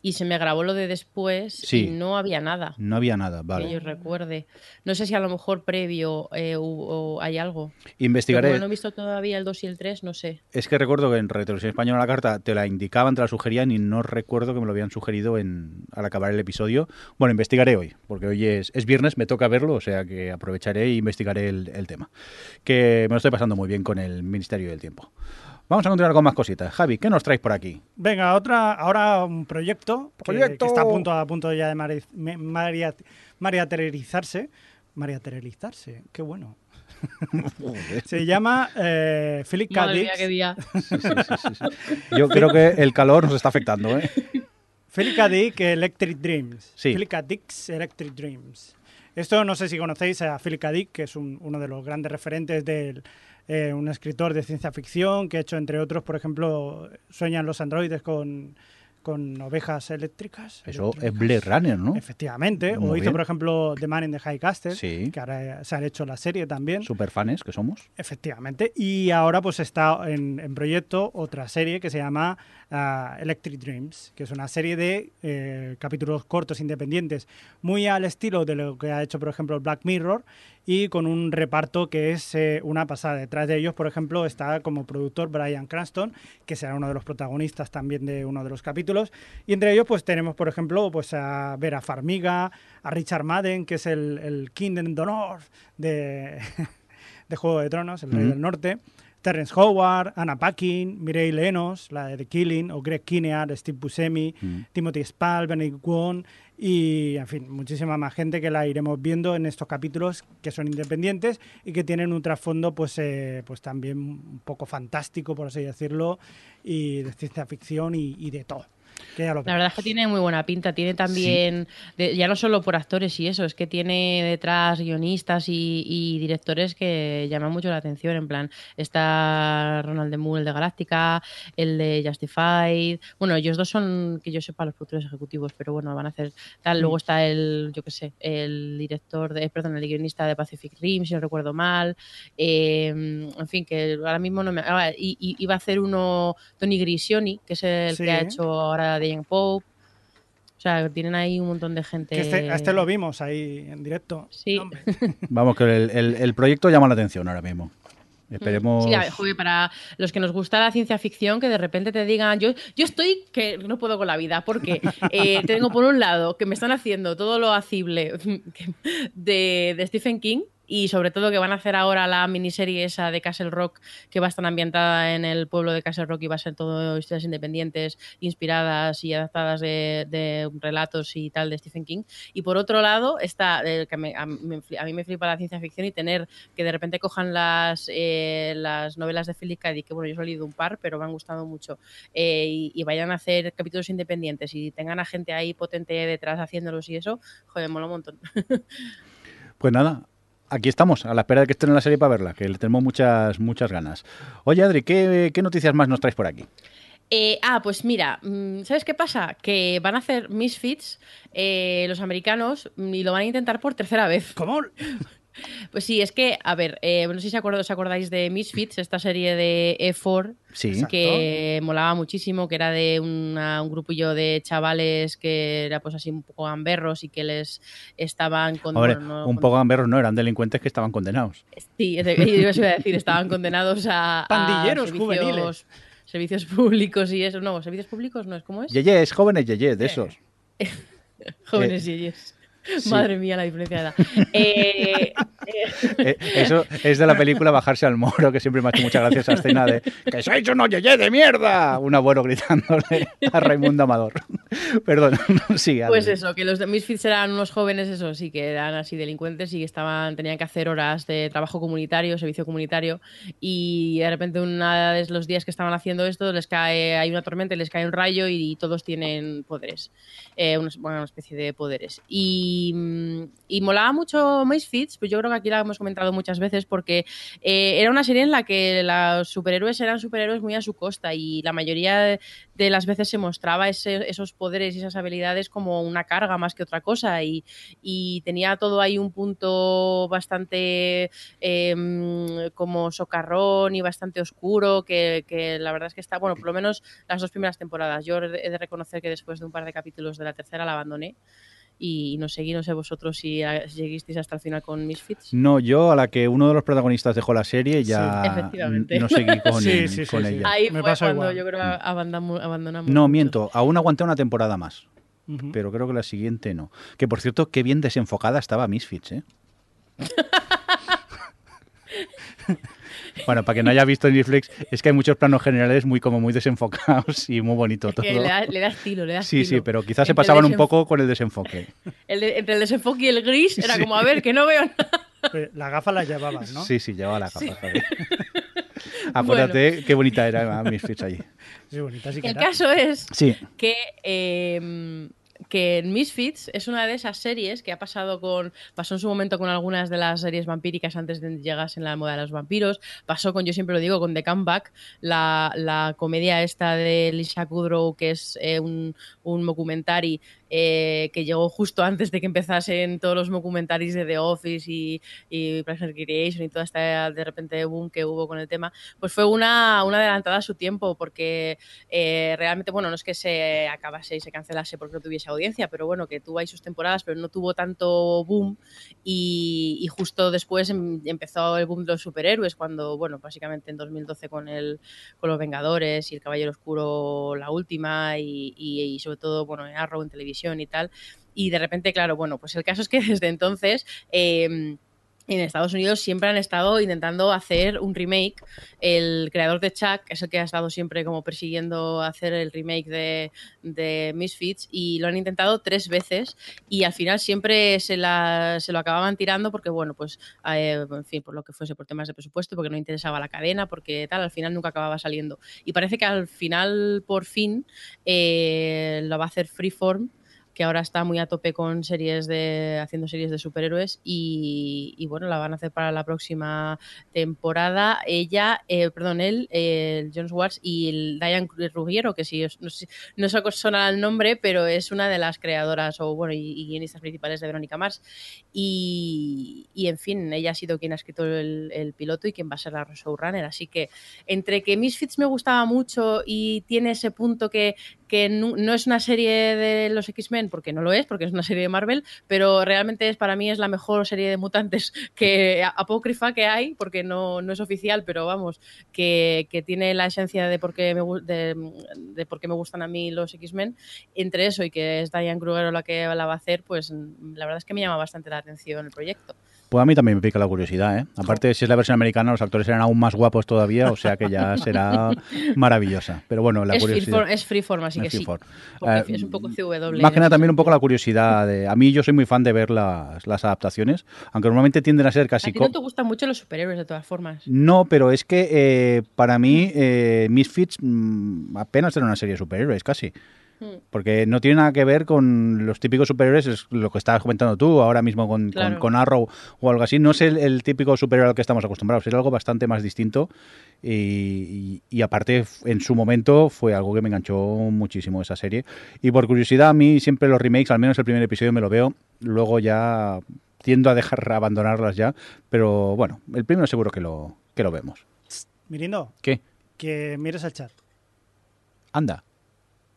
Y se me grabó lo de después Sí. y no había nada. No había nada, Que vale. yo recuerde. No sé si a lo mejor previo eh, hubo- hay algo. Pero Investigaré. como no he visto todavía el 2 y el 3, no sé. Es que recuerdo que en Retroversión Española la carta te la indicaban, te la sugerían y no recuerdo que me lo habían sugerido en, al acabar el episodio. Bueno, investigaré hoy, porque hoy es, es viernes, me toca verlo, o sea que aprovecharé e investigaré el, el tema. Que me lo estoy pasando muy bien con el Ministerio del Tiempo. Vamos a continuar con más cositas. Javi, ¿qué nos traes por aquí? Venga, otra, ahora un proyecto, que- ¡Proyecto! Que, está a punto, a punto ya de mari- maria-. Mariaterrizarse, qué bueno. <laughs> Se llama eh, Philip K. Madre mía, qué día. Yo creo que el calor nos está afectando, ¿eh? Philip K. Dick Electric Dreams. Sí. Philip K. Dick's Electric Dreams. Esto no sé si conocéis a Philip K. Dick, que es un- uno de los grandes referentes del eh, un escritor de ciencia ficción que ha hecho, entre otros, por ejemplo, Sueñan los androides con, con ovejas eléctricas. Eso es. Blade Runner, ¿no? Efectivamente. Muy o hizo, bien. por ejemplo, The Man in the High Castle, Sí. que ahora se ha hecho la serie también. Super fans que somos. Efectivamente. Y ahora pues está en, en proyecto otra serie que se llama ah, Electric Dreams, que es una serie de eh, capítulos cortos independientes, muy al estilo de lo que ha hecho, por ejemplo, Black Mirror, y con un reparto que es eh, una pasada. Detrás de ellos, por ejemplo, está como productor Brian Cranston, que será uno de los protagonistas también de uno de los capítulos. Y entre ellos, pues tenemos, por ejemplo, pues a Vera Farmiga, a Richard Madden, que es el, el King of the North de, <laughs> de Juego de Tronos, el Rey Ujú. del Norte. Terrence Howard, Anna Paquin, Mireille Lenos, la de The Killing, o Greg Kinnear, Steve Buscemi, Mm. Timothy Spall, Benedict Wong y, en fin, muchísima más gente que la iremos viendo en estos capítulos que son independientes y que tienen un trasfondo, pues, eh, pues también un poco fantástico, por así decirlo, y de ciencia ficción y, y de todo. Que ya lo La verdad es que tiene muy buena pinta. Tiene también, de- ya no solo por actores y eso, es que tiene detrás guionistas y, y directores que llaman mucho la atención. En plan, está Ronald de Moore, el de Galáctica, el de Justified. Bueno, ellos dos son, que yo sepa, los futuros ejecutivos, pero bueno, van a hacer tal. Luego está el, yo qué sé, el director, de, perdón, el guionista de Pacific Rim, si no recuerdo mal. Eh, en fin, que ahora mismo no me. ah, y, y- iba a hacer uno Tony Grisioni, que es el Sí. que ha hecho ahora de Young Pope. O sea, tienen ahí un montón de gente. Que este, a este lo vimos ahí en directo. Sí. <laughs> Vamos, que el, el- el proyecto llama la atención ahora mismo. Esperemos. Sí, a ver, joder, para los que nos gusta la ciencia ficción, que de repente te digan, yo, yo estoy que no puedo con la vida, porque eh, tengo por un lado que me están haciendo todo lo asible <laughs> de, de Stephen King y sobre todo que van a hacer ahora la miniserie esa de Castle Rock que va a estar ambientada en el pueblo de Castle Rock y va a ser todo historias independientes, inspiradas y adaptadas de, relatos y tal de Stephen King. Y por otro lado está, que me- a, me- a mí me flipa la ciencia ficción y tener que de repente cojan las, eh, las novelas de Philip K. Que bueno, yo he leído un par, pero me han gustado mucho, eh, y, y vayan a hacer capítulos independientes y tengan a gente ahí potente detrás haciéndolos y eso, joder, mola un montón. <laughs> Pues nada, aquí estamos, a la espera de que estén en la serie para verla, que le tenemos muchas, muchas ganas. Oye, Adri, ¿qué, qué noticias más nos traes por aquí? Eh, ah, pues mira, mm, ¿sabes qué pasa? Que van a hacer Misfits eh, los americanos y lo van a intentar por tercera vez. ¿Cómo? <laughs> Pues sí, es que, a ver, eh, no sé si os acordáis de Misfits, esta serie de E4 Sí, Exacto. que molaba muchísimo, que era de una- un grupillo de chavales que era pues así un poco gamberros y que les estaban con Hombre, bueno, no- un poco gamberros no, eran delincuentes que estaban condenados. Sí, yo os iba a decir, estaban condenados a, a Pandilleros servicios, juveniles. servicios públicos y eso. No, servicios públicos no es como es. Yeyes, jóvenes yeyes, de esos. <laughs> Jóvenes Eh, y ellos. Sí. Madre mía, la diferencia de edad. <laughs> Eh, Eh, eso es de la película Bajarse al Moro, que siempre me ha hecho mucha gracia esa escena de ¡Que sois unos yeyes de mierda! Un abuelo gritándole a Raimundo Amador. <laughs> Perdón, sí. Pues eso, que los de Misfits eran unos jóvenes, eso sí, que eran así delincuentes y que estaban, tenían que hacer horas de trabajo comunitario, servicio comunitario, y de repente uno de los días que estaban haciendo esto les cae, hay una tormenta les cae un rayo y, todos tienen poderes, eh, una, bueno, una especie de poderes. Y, mm, y molaba mucho Misfits, pues yo creo que aquí la hemos comentado muchas veces porque eh, era una serie en la que los superhéroes eran superhéroes muy a su costa y la mayoría de, las veces se mostraba esos poderes y esas habilidades como una carga más que otra cosa y, tenía todo ahí un punto bastante eh, como socarrón y bastante oscuro que, que, la verdad es que está, bueno, por lo menos las dos primeras temporadas. Yo he de reconocer que después de un par de capítulos de la tercera la abandoné y no seguí, no sé vosotros si lleguisteis hasta el final con Misfits. No, yo a la que uno de los protagonistas dejó la serie ya no seguí con, <laughs> sí, con ella. Ahí Me fue cuando yo creo que abandonamos. abandonamos no, miento, aún aguanté una temporada más. Pero creo que la siguiente no. Que por cierto, qué bien desenfocada estaba Misfits, ¿eh? <laughs> Bueno, para que no haya visto Netflix, es que hay muchos planos generales muy como muy desenfocados y muy bonito todo. le, da, estilo, le da Sí, sí, pero quizás se pasaban un poco con el desenfoque. <laughs> entre el desenfoque y el gris era como, a ver, que no veo nada. La gafa la llevabas, ¿no? Sí, sí, llevaba la gafa. Acuérdate qué bonita era Misfits allí. Sí, bonita, sí que El caso es que... Eh, que en Misfits es una de esas series que ha pasado con. Pasó en su momento con algunas de las series vampíricas antes de llegar en la moda de los vampiros. Pasó con, yo siempre lo digo, con The Comeback, la, la comedia esta de Lisa Kudrow, que es eh, un, un documentary eh, que llegó justo antes de que empezasen todos los documentaries de The Office y, y Creation y toda esta de repente boom que hubo con el tema, pues fue una, una adelantada a su tiempo porque eh, realmente, bueno, no es que se acabase y se cancelase porque no tuviese audiencia, pero bueno, que tuvo ahí sus temporadas, pero no tuvo tanto boom y, justo después em, empezó el boom de los superhéroes cuando, bueno, básicamente en 2012 con, el, con los Vengadores y el Caballero Oscuro la última y, y sobre todo, bueno, Arrow en televisión y tal. Y de repente, claro, bueno, pues el caso es que <laughs> desde entonces... Em, en Estados Unidos siempre han estado intentando hacer un remake. El creador de Chuck es el que ha estado siempre como persiguiendo hacer el remake de, Misfits y lo han intentado tres veces y al final siempre se lo acababan tirando porque, bueno, pues, eh, en fin, por lo que fuese, por temas de presupuesto, porque no interesaba la cadena, porque tal, al final nunca acababa saliendo. Y parece que al final, por fin, eh, lo va a hacer Freeform que ahora está muy a tope con series de haciendo series de superhéroes y, bueno la van a hacer para la próxima temporada. Ella eh, perdón él el John Swartz y el Diane Ruggiero que sí no, sé, no suena el nombre pero es una de las creadoras o bueno y, guionistas principales de Verónica Mars. Y, en fin ella ha sido quien ha escrito el, piloto y quien va a ser la showrunner. Así que entre que Misfits me gustaba mucho y tiene ese punto que que no, es una serie de los X-Men, porque no lo es, porque es una serie de Marvel, pero realmente es para mí es la mejor serie de mutantes <laughs> que apócrifa que hay, porque no, no es oficial, pero vamos, que, que, tiene la esencia de por qué me, de, de por qué me gustan a mí los X-Men. Entre eso y que es Diane Kruger la que la va a hacer, pues la verdad es que me llama bastante la atención el proyecto. Pues a mí también me pica la curiosidad, ¿eh? Aparte, si es la versión americana, los actores serán aún más guapos todavía, o sea que ya <laughs> será maravillosa. Pero bueno, la es curiosidad... es freeform, así que sí. Eh, es un poco CW. Más que nada también un poco la curiosidad. De... A mí yo soy muy fan de ver las, las adaptaciones, aunque normalmente tienden a ser casi... ¿A ti no te gustan mucho los superhéroes, de todas formas? No, pero es que eh, para mí eh, Misfits mm, apenas era una serie de superhéroes, casi. Porque no tiene nada que ver con los típicos superhéroes, es lo que estabas comentando tú ahora mismo con, con, Arrow o algo así. No es el, típico superhéroe al que estamos acostumbrados, es algo bastante más distinto. Y, aparte, en su momento fue algo que me enganchó muchísimo esa serie. Y por curiosidad, a mí siempre los remakes, al menos el primer episodio me lo veo, luego ya tiendo a dejar <laughs> abandonarlas ya. Pero bueno, el primero seguro que lo, que lo vemos. Mirindo. ¿Qué? Que mires el chat. Anda.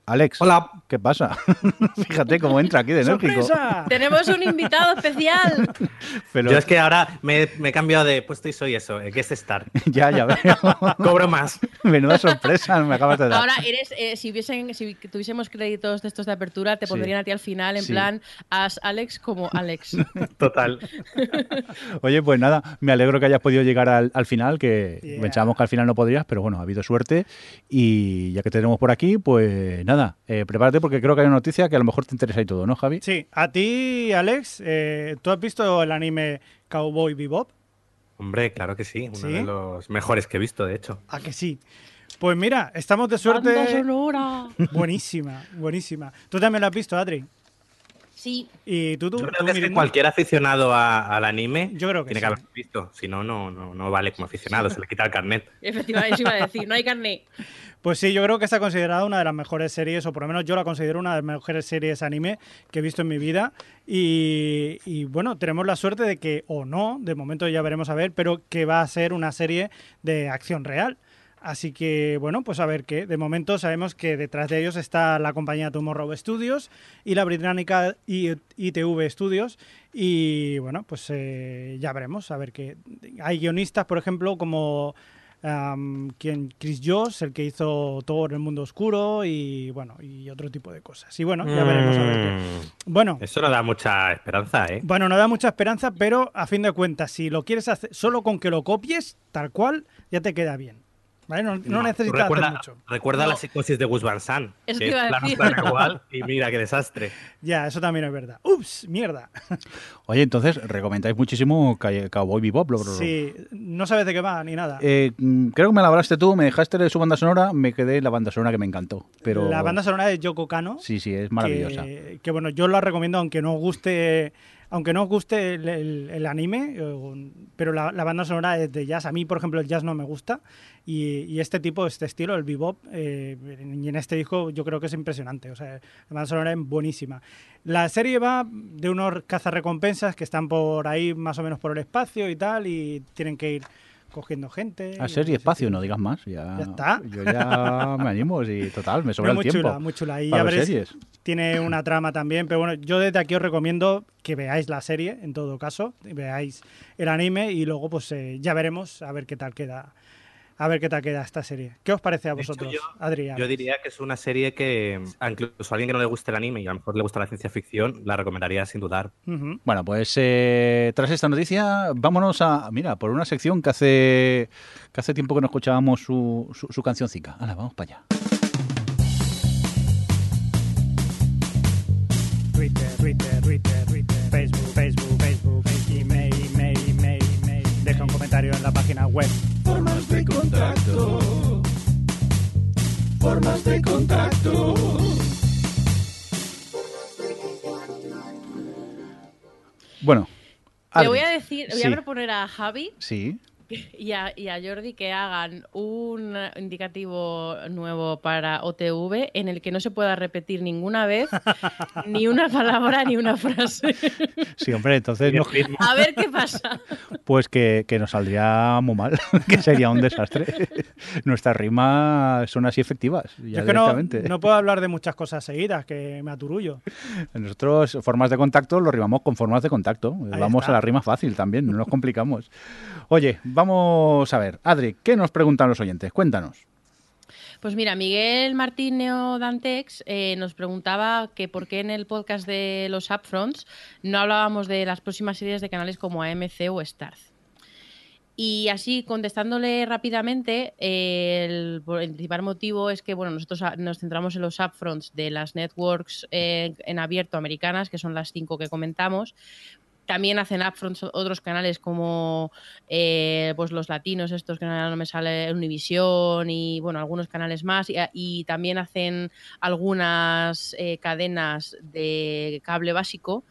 Alex. Hola. ¿Qué pasa? <laughs> Fíjate cómo entra aquí de <laughs> enérgico. Tenemos un invitado especial. <laughs> Yo es que ahora me, he cambiado de puesto y soy eso, guest star. ya, ya veo. Cobro más. Menuda sorpresa me acabas de dar. Ahora eres, eh, si, hubiesen, si tuviésemos créditos de estos de apertura, te pondrían a ti al final, en plan, as Alex como Alex. Total. Oye, pues nada, me alegro que hayas podido llegar al, final, que pensábamos que al final no podrías, pero bueno, ha habido suerte. Y ya que te tenemos por aquí, pues nada nada, eh, prepárate porque creo que hay una noticia que a lo mejor te interesa y todo, ¿no, Javi? Sí, a ti, Alex, eh, ¿tú has visto el anime Cowboy Bebop? Hombre, claro que sí, uno de los mejores que he visto, de hecho. ¿A que sí? Pues mira, estamos de suerte. Buenísima, buenísima. ¿Tú también lo has visto, Adri? Sí, ¿Y tú, tú, Yo tú, creo que es cualquier aficionado a- al anime Yo creo que tiene sí. que haberlo visto. Si no, no, no, no vale como aficionado, se le quita el carnet. <laughs> efectivamente, eso iba a decir, no hay carne. Pues sí, yo creo que está considerada una de las mejores series, o por lo menos yo la considero una de las mejores series anime que he visto en mi vida. Y, y, bueno, tenemos la suerte de que, o no, de momento ya veremos a ver, pero que va a ser una serie de acción real. Así que, bueno, pues a ver qué. De momento sabemos que detrás de ellos está la compañía Tomorrow Studios y la británica ITV Studios. Y bueno, pues eh, ya veremos, a ver qué. Hay guionistas, por ejemplo, como quien Chris Joss, el que hizo Thor el mundo oscuro y bueno, y otro tipo de cosas. Y bueno, ya veremos a ver qué. Mm, Bueno, Eso no da mucha esperanza, ¿eh? bueno, no da mucha esperanza, pero a fin de cuentas, si lo quieres hacer solo con que lo copies, tal cual, ya te queda bien. ¿Vale? No, no necesitas recuerda, hacer mucho. Recuerda No. la psicosis de Gus Van Sant. Que iba es plano igual, y mira qué desastre. Ya, eso también es verdad. Ups, mierda. <laughs> Oye, entonces recomendáis muchísimo Cowboy Bebop. Lo, Sí, no sabes de qué va ni nada. Eh, mm, creo que me la hablaste tú, me dejaste de su banda sonora, me quedé en la banda sonora que me encantó. Pero La banda sonora de Yoko Kano. Sí, sí, es maravillosa. Que, que, bueno, yo la recomiendo aunque no os guste, aunque no os guste el, el- el anime, eh, pero la, la banda sonora es de jazz. A mí, por ejemplo, el jazz no me gusta y, y este tipo, este estilo, el bebop, eh, y en este disco yo creo que es impresionante. O sea, la banda sonora es buenísima. La serie va de unos cazarrecompensas que están por ahí más o menos por el espacio y tal y tienen que ir cogiendo gente. A y ser y espacio, no digas más. Ya, Ya está. Yo ya me animo, sí, total, me sobra No, muy el tiempo. chula, muy chula. Y ya ver series. tiene una trama también, pero bueno, yo desde aquí os recomiendo que veáis la serie, en todo caso, y veáis el anime y luego pues eh, ya veremos a ver qué tal queda, a ver qué tal queda esta serie. ¿Qué os parece a De hecho, vosotros, yo- Adrián? Yo diría que es una serie que, a incluso a alguien que no le guste el anime y a lo mejor le gusta la ciencia ficción, la recomendaría sin dudar. Ujú. Bueno, pues eh, tras esta noticia, vámonos a, mira, por una sección que hace, que hace tiempo que no escuchábamos su, su, su cancioncica. Hala, vamos para allá. Twitter, Twitter, Twitter, Twitter, Facebook, Facebook, Facebook, email, email, email, email. Deja un comentario en la página web. Contacto. Bueno, Le voy a decir, voy Sí. a proponer a Javi Sí, y a, y a Jordi que hagan un indicativo nuevo para OTV en el que no se pueda repetir ninguna vez <laughs> ni una palabra ni una frase. sí, hombre, entonces no- A ver qué pasa. pues que, que nos saldría muy mal, <laughs> que sería un desastre. Nuestras rimas son así efectivas, ya Yo es que no, no puedo hablar de muchas cosas seguidas, que me aturullo. Nosotros formas de contacto lo rimamos con formas de contacto. Ahí vamos está. a la rima fácil también, no nos complicamos. Oye, vamos a ver. Adri, ¿qué nos preguntan los oyentes? Cuéntanos. Pues mira, Miguel Martínez Dantex eh, nos preguntaba que por qué en el podcast de los Upfronts no hablábamos de las próximas series de canales como AMC o Starz. Y así, contestándole rápidamente, el, principal motivo es que bueno, nosotros nos centramos en los upfronts de las networks eh, en abierto americanas, que son las cinco que comentamos. También hacen upfronts otros canales como eh, pues los latinos, estos que no me sale Univision y bueno, algunos canales más. Y, y también hacen algunas eh, cadenas de cable básico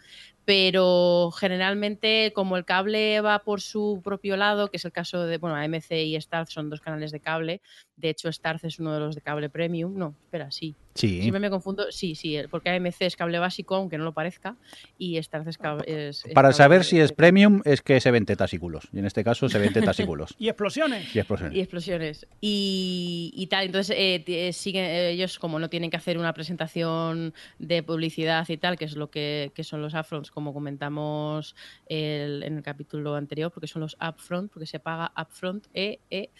pero generalmente como el cable va por su propio lado, que es el caso de, bueno, AMC y Starz son dos canales de cable, de hecho Starz es uno de los de cable premium, no, espera, sí, Sí. siempre me confundo, sí, sí, porque AMC es cable básico, aunque no lo parezca, y Starz es cable... es- es Para cable saber si es premium. es que se ven tetasículos. Y en este caso se ven tetasículos. <laughs> Y explosiones. y explosiones. Y explosiones. Y, y tal, entonces eh, t- eh, siguen, eh, ellos como no tienen que hacer una presentación de publicidad y tal, que es lo que, que son los upfronts, como comentamos el- en el capítulo anterior, porque son los upfront, porque se paga upfront, e, e,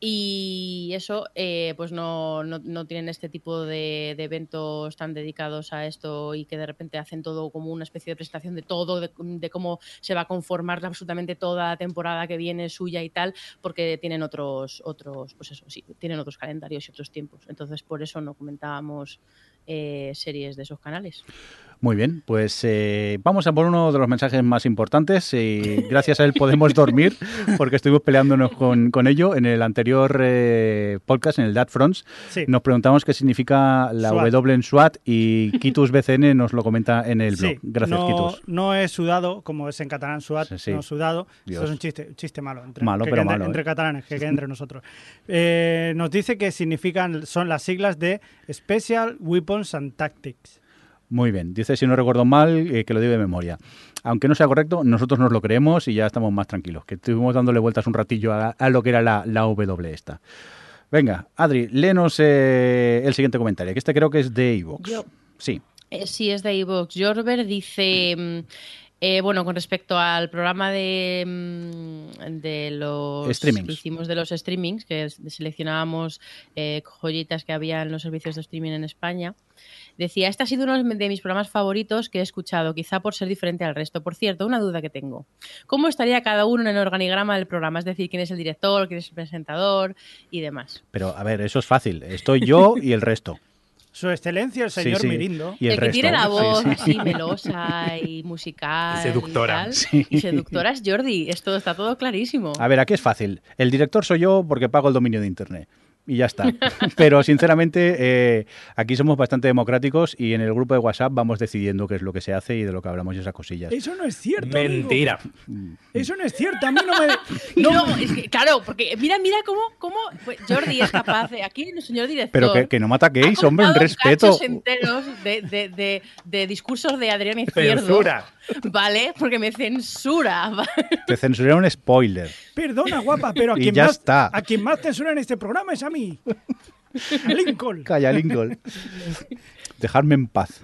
y eso, eh, pues no, no, no tienen este tipo de, eventos tan dedicados a esto y que de repente hacen todo como una especie de presentación de todo, de, de cómo se va a conformar absolutamente toda temporada que viene suya y tal, porque tienen otros, otros, pues eso, sí, tienen otros calendarios y otros tiempos. Entonces, por eso no comentábamos eh, series de esos canales. Muy bien, pues eh, vamos a por uno de los mensajes más importantes y gracias a él podemos <laughs> dormir porque estuvimos peleándonos con, con ello en el anterior eh, podcast, en el Dat Fronts. Sí. Nos preguntamos qué significa la SWAT. W en SWAT y Kitus BCN nos lo comenta en el blog. Sí, Gracias, no, Kitus. no he sudado, como es en catalán SWAT, Sí, sí. no he sudado. Dios. Eso es un chiste, un chiste malo. Entre, Malo, que pero entre, malo, entre ¿eh? catalanes, que quede entre nosotros. Eh, nos dice que significan, son las siglas de Special Weapons and Tactics. Muy bien, dice si no recuerdo mal eh, que lo digo de memoria. Aunque no sea correcto, nosotros nos lo creemos y ya estamos más tranquilos, que estuvimos dándole vueltas un ratillo a, a lo que era la, la W esta. Venga, Adri, léenos eh, el siguiente comentario, que este creo que es de Evox. Yo. Sí, Eh, sí, es de iVox. Jorber dice, mm, eh, bueno, con respecto al programa de, mm, de los Streamings. que hicimos de los streamings, que seleccionábamos eh, joyitas que había en los servicios de streaming en España, decía, este ha sido uno de mis programas favoritos que he escuchado, quizá por ser diferente al resto. Por cierto, una duda que tengo. ¿Cómo estaría cada uno en el organigrama del programa? Es decir, quién es el director, quién es el presentador y demás. pero a ver, eso es fácil. Estoy yo y el resto. Su excelencia, el señor sí. Mirindo. Y el, el, que tiene la Sí, voz sí. así melosa y musical. Y seductora. Y, tal. Sí. Y seductora es Jordi. Esto está todo clarísimo. A ver, aquí es fácil. El director soy yo porque pago el dominio de Internet. Y ya está. Pero sinceramente, eh, aquí somos bastante democráticos y en el grupo de WhatsApp vamos decidiendo qué es lo que se hace y de lo que hablamos y esas cosillas. Eso no es cierto. amigo. Mentira. Eso no es cierto. A mí no me. <laughs> No, es que, claro, porque mira, mira cómo, cómo pues, Jordi es capaz de. Aquí, el señor director. Pero que, que no me ataquéis, ha hombre, un contado respeto. enteros de, de, de, de discursos de Adrián Izquierdo. Censura. ¿Vale? Porque me censura. <laughs> Te censuré un spoiler. Perdona, guapa, pero a Y quien, ya más, está. a quien más censura en este programa es a mí. A Lincoln. Calla, Lincoln. Dejadme en paz.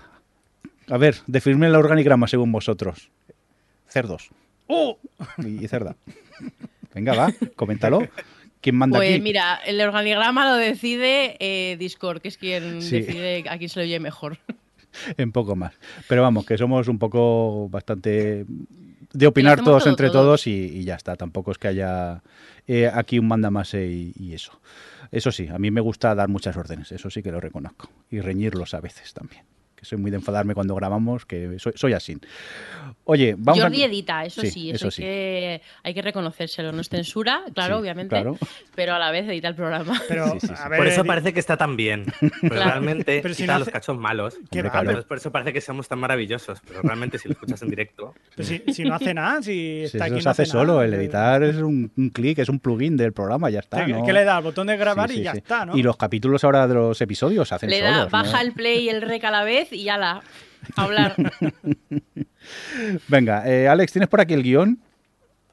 A ver, definidme el organigrama según vosotros. Cerdos. ¡Oh! Y cerda. Venga, va, coméntalo. ¿Quién manda Pues aquí? mira, el organigrama lo decide eh, Discord, que es quien Sí. decide a quién se lo oye mejor. <laughs> En poco más. Pero vamos, que somos un poco bastante de opinar todos todo entre todos. todos y, y ya está. Tampoco es que haya eh, aquí un manda más y, y eso. Eso sí, a mí me gusta dar muchas órdenes, eso sí que lo reconozco. Y reñirlos a veces también. Que soy muy de enfadarme cuando grabamos, que soy, soy así. Oye, vamos Jordi a... edita, eso Sí, sí, eso, eso hay, Que, hay que reconocérselo. No es censura, claro, Sí, obviamente, claro. pero a la vez edita el programa. Pero, Sí, sí, sí. a ver, Por eso parece que está tan bien. <laughs> Pero Claro. realmente Pero si quita no los cachos malos. ¿Qué Hombre, claro. Por eso parece que somos tan maravillosos. Pero realmente si lo escuchas en directo... Pero si, si no hace nada, si Si está eso aquí. se no hace nada, solo, el eh, editar es un, un clic, es un plugin del programa, ya está. ¿Qué, ¿no? qué le da? Al botón de grabar Sí, y sí, ya sí. está, ¿no? Y los capítulos ahora de los episodios se hacen Le da, solos. ¿no? baja el play y el rec a la vez y ya la. Hablar. <laughs> Venga, eh, Alex, ¿tienes por aquí el guion?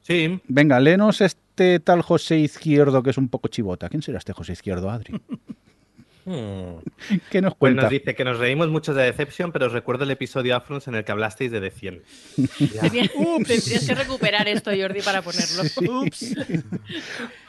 Sí, Venga, léenos este tal José Izquierdo que es un poco chivota. ¿Quién será este José Izquierdo, Adri? Hmm. <laughs> ¿Qué nos Pues cuenta? nos dice que nos reímos mucho de Deception, pero os recuerdo el episodio Afrons en el que hablasteis de D100. <laughs> Tenía- Tendrías que recuperar esto, Jordi, para ponerlo. Ups.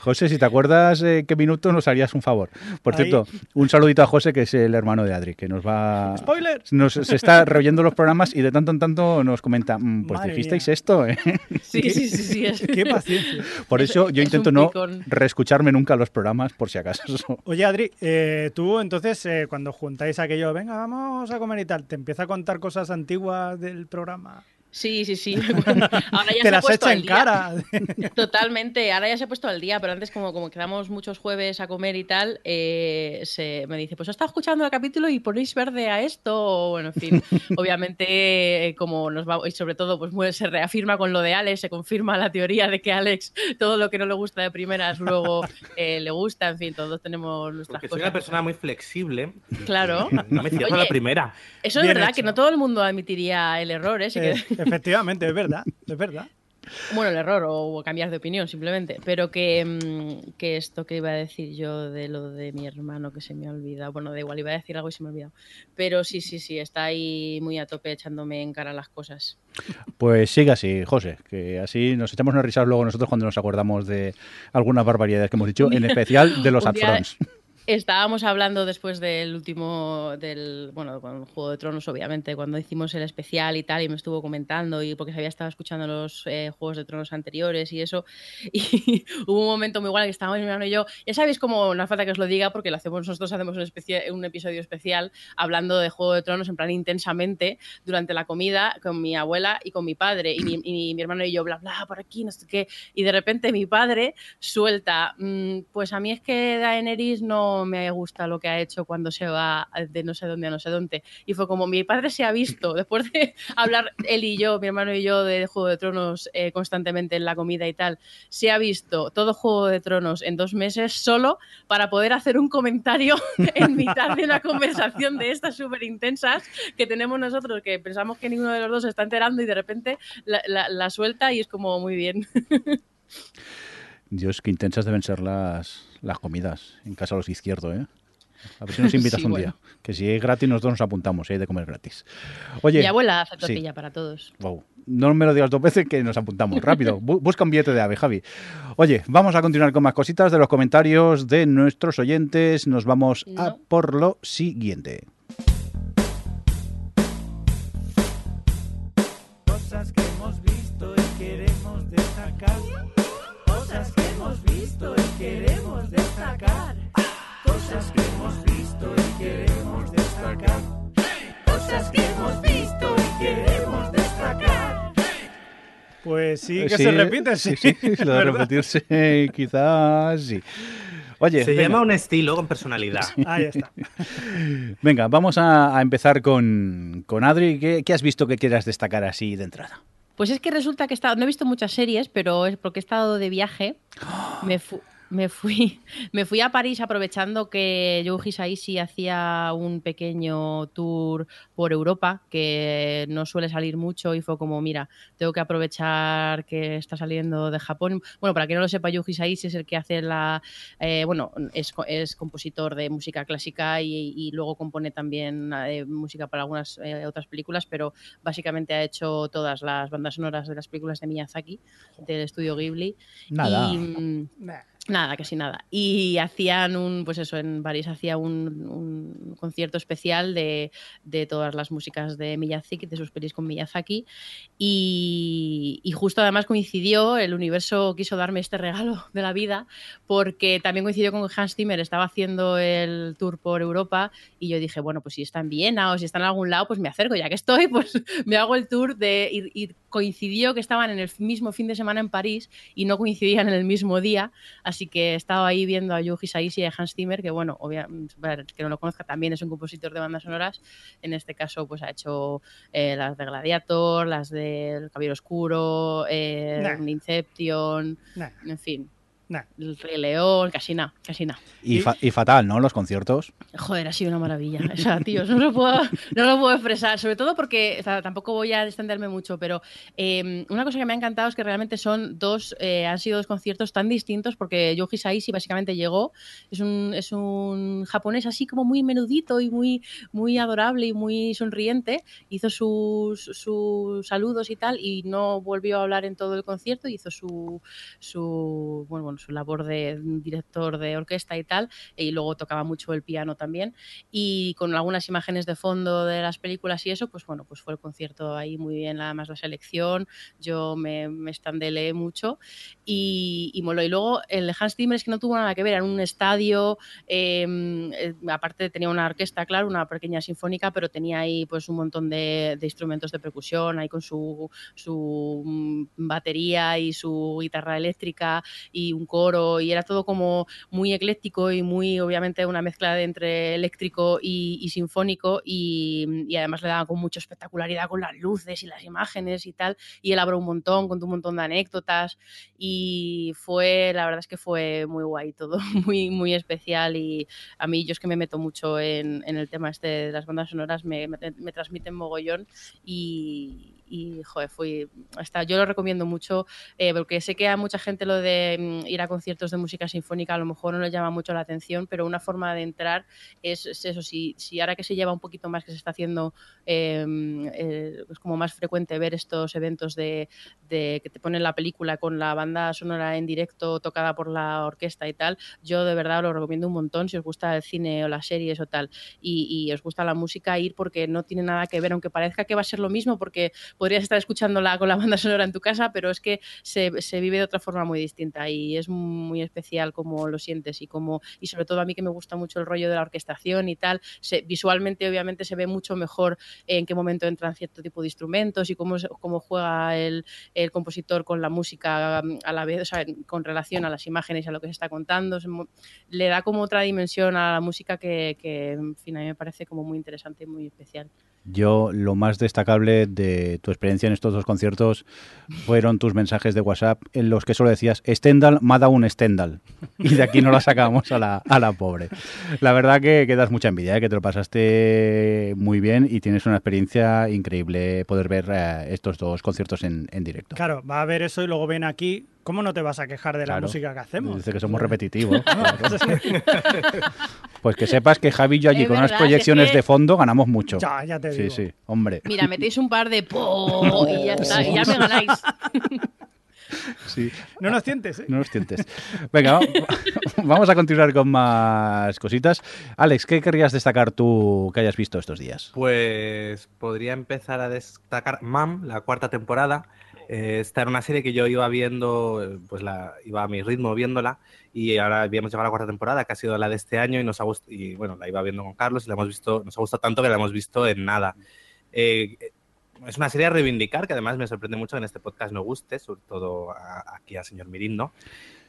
José, si te acuerdas eh, qué minuto nos harías un favor. Por Ahí. cierto, un saludito a José, que es el hermano de Adri, que nos va... Spoiler. Nos, se está reoyendo los programas y de tanto en tanto nos comenta, "Mm, pues Madre dijisteis mía. esto, ¿eh? Sí, sí, sí, sí. es- Qué paciencia. Por Es- eso yo es intento no reescucharme nunca los programas, por si acaso. Oye, Adri, eh, tú entonces, eh, cuando juntáis aquello, venga, vamos a comer y tal, ¿te empieza a contar cosas antiguas del programa? Sí, sí, sí. <laughs> Ahora ya Te se ha las puesto echa al en día. cara. <laughs> <laughs> Totalmente, ahora ya se ha puesto al día, pero antes como, como quedamos muchos jueves a comer y tal, eh, se, me dice, pues he estado escuchando el capítulo y ponéis verde a esto, o bueno, en fin, obviamente eh, como nos va, y sobre todo pues se reafirma con lo de Alex, se confirma la teoría de que Alex todo lo que no le gusta de primeras luego eh, le gusta, en fin, todos tenemos nuestras Porque soy cosas. una persona muy flexible. Claro. No me cierro Oye, la primera. Eso es Bien verdad, hecho. que no todo el mundo admitiría el error, ¿eh? Eh, efectivamente, es verdad, es verdad. Bueno, el error o cambiar de opinión simplemente. Pero que, mm, que esto que iba a decir yo de lo de mi hermano que se me ha olvidado. Bueno, da igual, iba a decir algo y se me ha olvidado. Pero sí, sí, sí, está ahí muy a tope echándome en cara las cosas. Pues siga así, José, que así nos echamos una risa luego nosotros cuando nos acordamos de algunas barbaridades que hemos dicho, en especial de los upfronts. <laughs> estábamos hablando después del último, del, bueno, con Juego de Tronos, obviamente, cuando hicimos el especial y tal, y me estuvo comentando, y porque se había estado escuchando los eh, Juegos de Tronos anteriores y eso, <laughs> y hubo un momento muy igual que estábamos mi hermano y yo, ya sabéis cómo, no hace falta que os lo diga, porque lo hacemos nosotros, hacemos un, especie, un episodio especial hablando de Juego de Tronos en plan intensamente durante la comida con mi abuela y con mi padre, y mi, y mi hermano y yo, bla, bla, por aquí, no sé qué, y de repente mi padre suelta, mmm, pues a mí es que Daenerys no me gusta lo que ha hecho cuando se va de no sé dónde a no sé dónde. Y fue como mi padre se ha visto, <laughs> después de hablar él y yo, mi hermano y yo, de Juego de Tronos eh, constantemente en la comida y tal, se ha visto todo Juego de Tronos en dos meses solo para poder hacer un comentario <laughs> en mitad de una conversación de estas súper intensas que tenemos nosotros, que pensamos que ninguno de los dos se está enterando y de repente la, la, la suelta y es como muy bien. <laughs> Dios, qué intensas deben ser las, las comidas en casa de los izquierdos, ¿eh? A ver si nos <laughs> invitas Sí, un bueno. día. Que si es gratis, nosotros nos apuntamos, ¿eh? De comer gratis. Oye, Mi abuela hace sí. tortilla para todos. wow, no me lo digas dos veces que nos apuntamos. Rápido, <laughs> bu- busca un billete de ave, Javi. Oye, vamos a continuar con más cositas de los comentarios de nuestros oyentes. Nos vamos a No. por lo siguiente. Cosas que hemos visto y queremos destacar. Cosas que hemos visto y queremos destacar. Cosas que hemos visto y queremos destacar. Cosas que hemos visto y queremos destacar. Pues sí, que Sí, se repite, sí. Sí, sí, lo de repetirse quizás sí. Oye, Se venga. llama un estilo con personalidad. Ahí está. <laughs> Venga, vamos a, a empezar con, con Adri. ¿Qué, qué has visto que quieras destacar así de entrada? Pues es que resulta que he estado, no he visto muchas series, pero es porque he estado de viaje. Me, me fui, <laughs> me fui a París aprovechando que Yoji Saishi hacía un pequeño tour por Europa, que no suele salir mucho, y fue como, mira, tengo que aprovechar que está saliendo de Japón. Bueno, para que no lo sepa, Yoji Saishi es el que hace la, eh, bueno, es, co- es compositor de música clásica y, y luego compone también eh, música para algunas eh, otras películas, pero básicamente ha hecho todas las bandas sonoras de las películas de Miyazaki, del estudio Ghibli. Nada. Y, mm, Nah. Nada, casi nada. Y hacían un, pues eso, en París hacía un, concierto especial de, de todas las músicas de Miyazaki, de sus pelis con Miyazaki. Y, y justo además coincidió, el universo quiso darme este regalo de la vida, porque también coincidió con Hans Zimmer, estaba haciendo el tour por Europa y yo dije, bueno, pues si está en Viena o si está en algún lado, pues me acerco, ya que estoy, <laughs> pues me hago el tour de... Y coincidió que estaban en el mismo fin de semana en París y no coincidían en el mismo día, así que he estado ahí viendo a Yuji Saishi y a Hans Zimmer, que bueno, obviamente, que no lo conozca, también es un compositor de bandas sonoras, en este caso pues ha hecho eh, las de Gladiator, las del Caballero Oscuro, eh, Nah. Inception, Nah, en fin, nah. el Rey León, casi nada, casi nada. Y, fa- y fatal, ¿no? Los conciertos. Joder, ha sido una maravilla. O sea, tíos, no lo puedo, no lo puedo expresar. Sobre todo porque, o sea, tampoco voy a extenderme mucho, pero eh, una cosa que me ha encantado es que realmente son dos, eh, han sido dos conciertos tan distintos porque Yoji Saishi básicamente llegó, es un, es un japonés así como muy menudito y muy, muy adorable y muy sonriente, hizo sus, sus saludos y tal y no volvió a hablar en todo el concierto, hizo su, su, bueno, bueno, su labor de director de orquesta y tal, y luego tocaba mucho el piano también y con algunas imágenes de fondo de las películas y eso, pues bueno, pues fue el concierto ahí muy bien, además la selección, yo me, me estandeleé mucho y, y moló. Y luego el de Hans Zimmer es que no tuvo nada que ver, era un estadio, eh, eh, aparte tenía una orquesta, claro, una pequeña sinfónica, pero tenía ahí pues un montón de, de instrumentos de percusión, ahí con su, su mm, batería y su guitarra eléctrica y un coro y era todo como muy ecléctico y muy obviamente una mezcla de entre eléctrico y, y sinfónico y, y además le daba con mucha espectacularidad con las luces y las imágenes y tal y él habló un montón, contó un montón de anécdotas y fue, la verdad es que fue muy guay todo, <laughs> muy, muy especial y a mí yo es que me meto mucho en, en el tema este de las bandas sonoras, me, me, me transmiten mogollón y, y, joder, fui, hasta, yo lo recomiendo mucho eh, porque sé que a mucha gente lo de mm, ir a conciertos de música sinfónica a lo mejor no le llama mucho la atención, pero una forma de entrar es, es eso, si, si ahora que se lleva un poquito más que se está haciendo, eh, eh, es como más frecuente ver estos eventos de, de que te ponen la película con la banda sonora en directo tocada por la orquesta y tal, yo de verdad lo recomiendo un montón si os gusta el cine o las series o tal. Y, y os gusta la música ir porque no tiene nada que ver, aunque parezca que va a ser lo mismo porque podrías estar escuchándola con la banda sonora en tu casa, pero es que se, vive de otra forma muy distinta y es muy especial como lo sientes y como y sobre todo a mí que me gusta mucho el rollo de la orquestación y tal, se, visualmente obviamente se ve mucho mejor en qué momento entran cierto tipo de instrumentos y cómo, cómo juega el, el compositor con la música a la vez, o sea, con relación a las imágenes y a lo que se está contando, le da como otra dimensión a la música que, que en fin, a mí me parece como muy interesante y muy especial. Yo lo más destacable de tu experiencia en estos dos conciertos fueron tus mensajes de WhatsApp en los que solo decías Stendhal, me ha dado un Stendhal. <laughs> Y de aquí no la sacamos a la, a la pobre. La verdad que, que das mucha envidia, ¿eh? que te lo pasaste muy bien y tienes una experiencia increíble poder ver eh, estos dos conciertos en, en directo. Claro, va a ver eso y luego ven aquí. ¿Cómo no te vas a quejar de la Claro. música que hacemos? Dice que somos repetitivos. <laughs> <laughs> Pues que sepas que Javi y yo allí Es con unas es proyecciones que- de fondo ganamos mucho. Ya, ya te Sí, digo. sí, hombre. Mira, metéis un par de po y ya está, y ya me ganáis. <laughs> Sí. No nos sientes, ¿eh? No nos tientes. Venga, va- vamos a continuar con más cositas. Alex, ¿qué querrías destacar tú que hayas visto estos días? Pues podría empezar a destacar Mam, la cuarta temporada. Eh, esta era una serie que yo iba viendo, pues la iba a mi ritmo viéndola y ahora habíamos llegado a la cuarta temporada, que ha sido la de este año y nos ha gustado, y bueno, la iba viendo con Carlos y la hemos visto, nos ha gustado tanto que la hemos visto en nada. Eh, es una serie a reivindicar que además me sorprende mucho que en este podcast no guste, sobre todo aquí al señor Mirindo.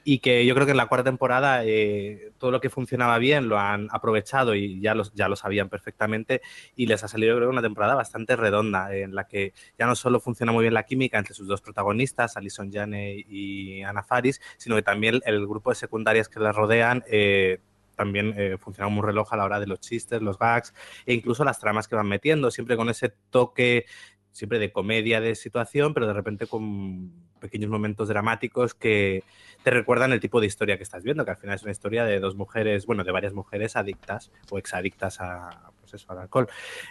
Y que yo creo que en la cuarta temporada eh, todo lo que funcionaba bien lo han aprovechado y ya, los, ya lo sabían perfectamente y les ha salido creo una temporada bastante redonda en la que ya no solo funciona muy bien la química entre sus dos protagonistas, Alison Jane y Ana Faris, sino que también el grupo de secundarias que las rodean eh, también eh, funciona como un reloj a la hora de los chistes, los gags e incluso las tramas que van metiendo, siempre con ese toque siempre de comedia de situación, pero de repente con pequeños momentos dramáticos que te recuerdan el tipo de historia que estás viendo, que al final es una historia de dos mujeres, bueno, de varias mujeres adictas o exadictas a, pues eso, al alcohol.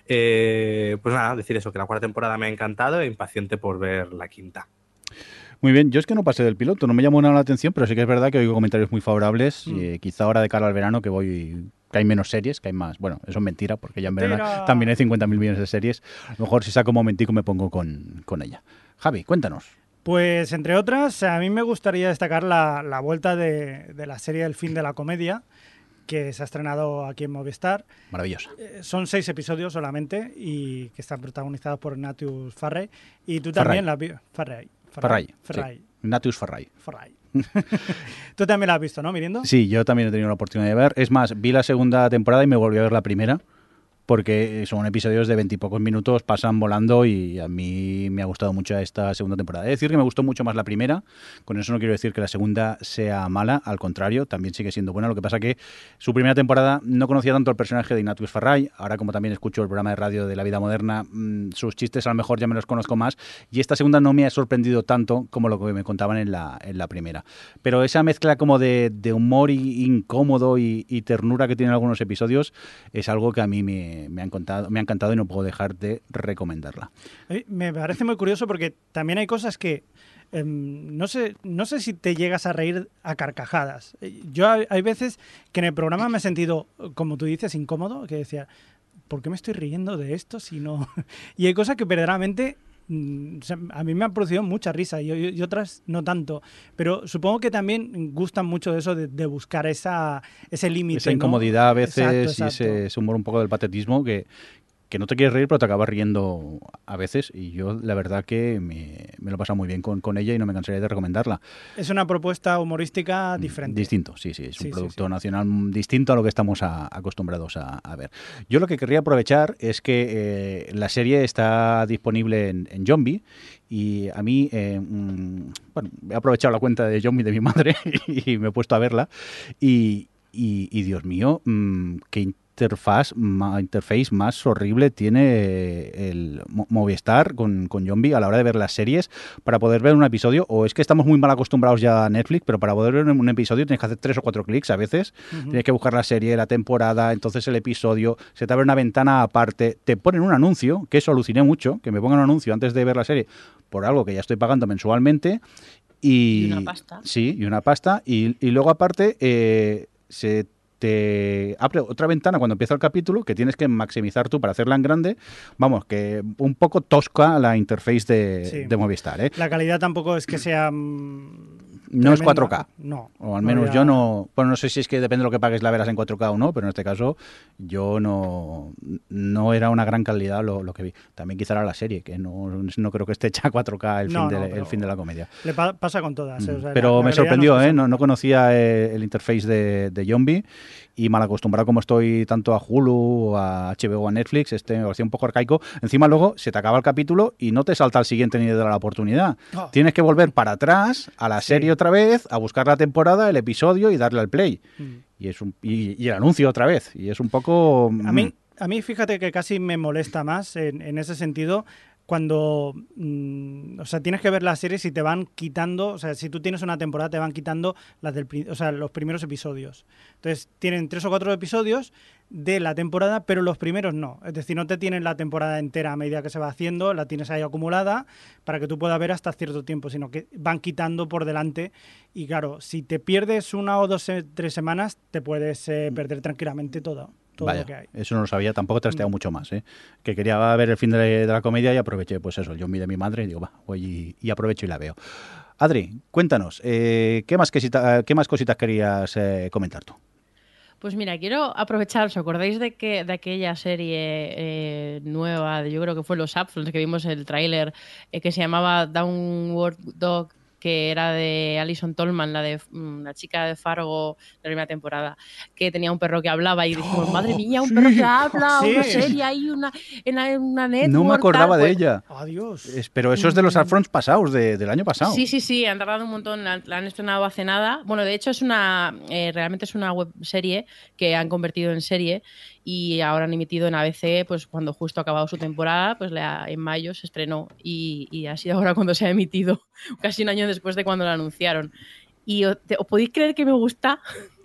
Eh, pues nada, decir eso, que la cuarta temporada me ha encantado e impaciente por ver la quinta. Muy bien, yo es que no pasé del piloto, no me llamó nada la atención, pero sí que es verdad que oigo comentarios muy favorables. Mm. y, eh, quizá ahora de cara al verano que voy que hay menos series, que hay más. Bueno, eso es mentira, porque ya en verano también hay 50.000 millones de series. A lo mejor si saco un momentico me pongo con, con ella. Javi, cuéntanos. Pues entre otras, a mí me gustaría destacar la, la vuelta de, de la serie El fin de la comedia, que se ha estrenado aquí en Movistar. Maravillosa. Eh, Son seis episodios solamente y que están protagonizados por Natius Farrey. Y tú Farray. también la has visto. Farrey. Farray. sí. Farray. Natius Farray. Farray. <laughs> tú también la has visto, ¿no, Mirindo? Sí, yo también he tenido la oportunidad de ver. Es más, vi la segunda temporada y me volví a ver la primera. Porque son episodios de veintipocos minutos, pasan volando y a mí me ha gustado mucho esta segunda temporada. De decir que me gustó mucho más la primera. Con eso no quiero decir que la segunda sea mala, al contrario, también sigue siendo buena. Lo que pasa que su primera temporada no conocía tanto el personaje de Ignatius Farray. Ahora, como también escucho el programa de radio de la vida moderna, mmm, sus chistes a lo mejor ya me los conozco más. Y esta segunda no me ha sorprendido tanto como lo que me contaban en la, en la primera. Pero esa mezcla como de, de humor y, incómodo y, y, ternura que tienen algunos episodios es algo que a mí me, me, ha encantado, me ha encantado y no puedo dejar de recomendarla. Me parece muy curioso porque también hay cosas que eh, no, sé, no sé si te llegas a reír a carcajadas. Yo hay, hay veces que en el programa me he sentido, como tú dices, incómodo, que decía, ¿por qué me estoy riendo de esto si no? <laughs> y hay cosas que verdaderamente a mí me han producido mucha risa y, y, otras no tanto. Pero supongo que también gustan mucho de eso de, de buscar esa, ese límite. Esa incomodidad ¿no? a veces exacto, exacto. y ese, ese, humor un poco del patetismo que, que no te quieres reír, pero te acabas riendo a veces. Y yo, la verdad, que me, me lo he pasado muy bien con, con, ella y no me cansaría de recomendarla. Es una propuesta humorística diferente. Distinto, sí, sí. Es sí, un producto sí, sí. nacional distinto a lo que estamos a, acostumbrados a, a, ver. Yo lo que querría aprovechar es que eh, la serie está disponible en, en Zombie y a mí, eh, mmm, bueno, he aprovechado la cuenta de Zombie de mi <laughs> madre y me he puesto a verla. Y, y, y Dios mío, mmm, qué interfaz, ma- interface más horrible tiene el Mo- Movistar con, con Zombie a la hora de ver las series para poder ver un episodio? ¿O es que estamos muy mal acostumbrados ya a Netflix, pero para poder ver un episodio tienes que hacer tres o cuatro clics a veces? Tienes que buscar la serie, la temporada, entonces el episodio, se te abre una ventana aparte, te ponen un anuncio, que eso aluciné mucho, que me pongan un anuncio antes de ver la serie por algo que ya estoy pagando mensualmente. Y, Y una pasta. Sí, y una pasta. Y, y luego aparte eh, se te abre otra ventana cuando empieza el capítulo que tienes que maximizar tú para hacerla en grande. Vamos, que un poco tosca la interface de, Sí. de Movistar. ¿eh? La calidad tampoco es que sea. Mm, No es tremenda. 4K. No. O al no menos yo no. Bueno, no sé si es que depende de lo que pagues la verás en 4K o no, pero en este caso yo no. No era una gran calidad lo, lo que vi. También quizá era la serie, que no, no creo que esté hecha a 4K el, No, fin, de, el pero- fin de la comedia. Le pa- pasa con todas. eh, o sea, Pero la- la me sorprendió, no ¿eh? no conocía eh, el interface de, de Zombie y mal acostumbrado como estoy tanto a Hulu, a HBO, a Netflix, este me parecía un poco arcaico. Encima luego se te acaba el capítulo y no te salta al siguiente ni te da la oportunidad. Oh. Tienes que volver para atrás a la Sí. serie otra vez, a buscar la temporada, el episodio y darle al play. Mm. Y es un, y, y el anuncio otra vez. Y es un poco... A mm, mí, a mí fíjate que casi me molesta más en, en ese sentido cuando, mm, o sea, tienes que ver las series y te van quitando, o sea, si tú tienes una temporada te van quitando las del, o sea, los primeros episodios. Entonces, tienen tres o cuatro episodios de la temporada, pero los primeros no. Es decir, no te tienen la temporada entera a medida que se va haciendo, la tienes ahí acumulada para que tú puedas ver hasta cierto tiempo, sino que van quitando por delante. Y claro, si te pierdes una o dos, eh, tres semanas, te puedes eh, perder tranquilamente todo, todo Vaya, lo que hay. eso no lo sabía, tampoco he trasteado Mm. mucho más, ¿eh? Que quería ver el fin de, de la comedia y aproveché, pues eso, el zombie de mi madre y digo, va, voy y, y aprovecho y la veo. Adri, cuéntanos, eh, ¿qué, más quesita- ¿qué más cositas querías eh, comentar tú? Pues mira, quiero aprovechar, ¿os acordáis de que de aquella serie eh, nueva, de- yo creo que fue Los Upfronts, que vimos el tráiler, eh, que se llamaba Downward Dog, que era de Alison Tolman, la de mm, la chica de Fargo de la primera temporada, que tenía un perro que hablaba y dijimos, madre mía, un perro que habla, Sí. una serie ahí, una, en una network. no me acordaba tal". de Pues, ella. Adiós. Es- pero eso es de los Alfronts pasados, de- del año pasado. Sí, sí, sí, han tardado un montón, la, la han estrenado hace nada. Bueno, de hecho es una, eh, realmente es una web serie que han convertido en serie y ahora han emitido en ABC, pues cuando justo ha acabado su temporada, pues la- en mayo se estrenó y, y ha sido ahora <laughs> cuando se ha emitido, casi un año después de cuando la anunciaron. Y o- te- ¿os podéis creer que me gusta?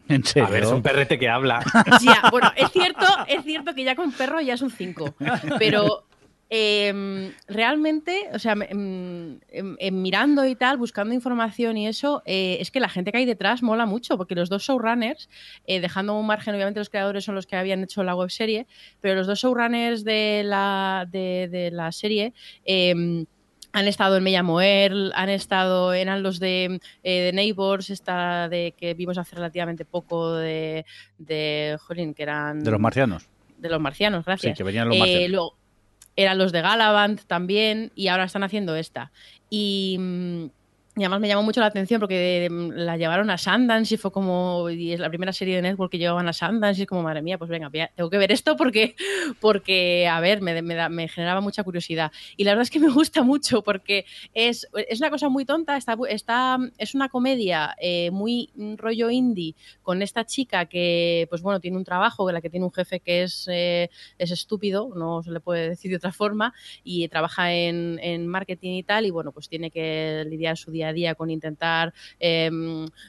En serio. A ver, es un perrete que habla. <laughs> Ya, bueno, es cierto, es cierto que ya con perro ya es un 5, pero em, realmente, o sea, em, em, mirando y tal, buscando información y eso, eh, es que la gente que hay detrás mola mucho, porque los dos showrunners, eh, dejando un margen, obviamente los creadores son los que habían hecho la webserie, pero los dos showrunners de la, de, de la serie... han estado en Me llamo Earl, han estado, eran los de, eh, de Neighbors, esta de que vimos hace relativamente poco de, de jolín, que eran De los marcianos. de los marcianos, Sí, gracias. que venían los Eh, marcianos. luego, eran los de Galavant también y ahora están haciendo esta. Y, mm, y además me llamó mucho la atención porque la llevaron a Sundance y fue como, y es la primera serie de Network que llevaban a Sundance y es como, madre mía, pues venga, tengo que ver esto porque, <laughs> porque a ver, me, me da- me generaba mucha curiosidad. Y la verdad es que me gusta mucho porque es, es una cosa muy tonta, está, está, es una comedia eh, muy rollo indie con esta chica que, pues bueno, tiene un trabajo, la que tiene un jefe que es, eh, es estúpido, no se le puede decir de otra forma, y trabaja en, en marketing y tal, y bueno, pues tiene que lidiar su día a día con intentar eh,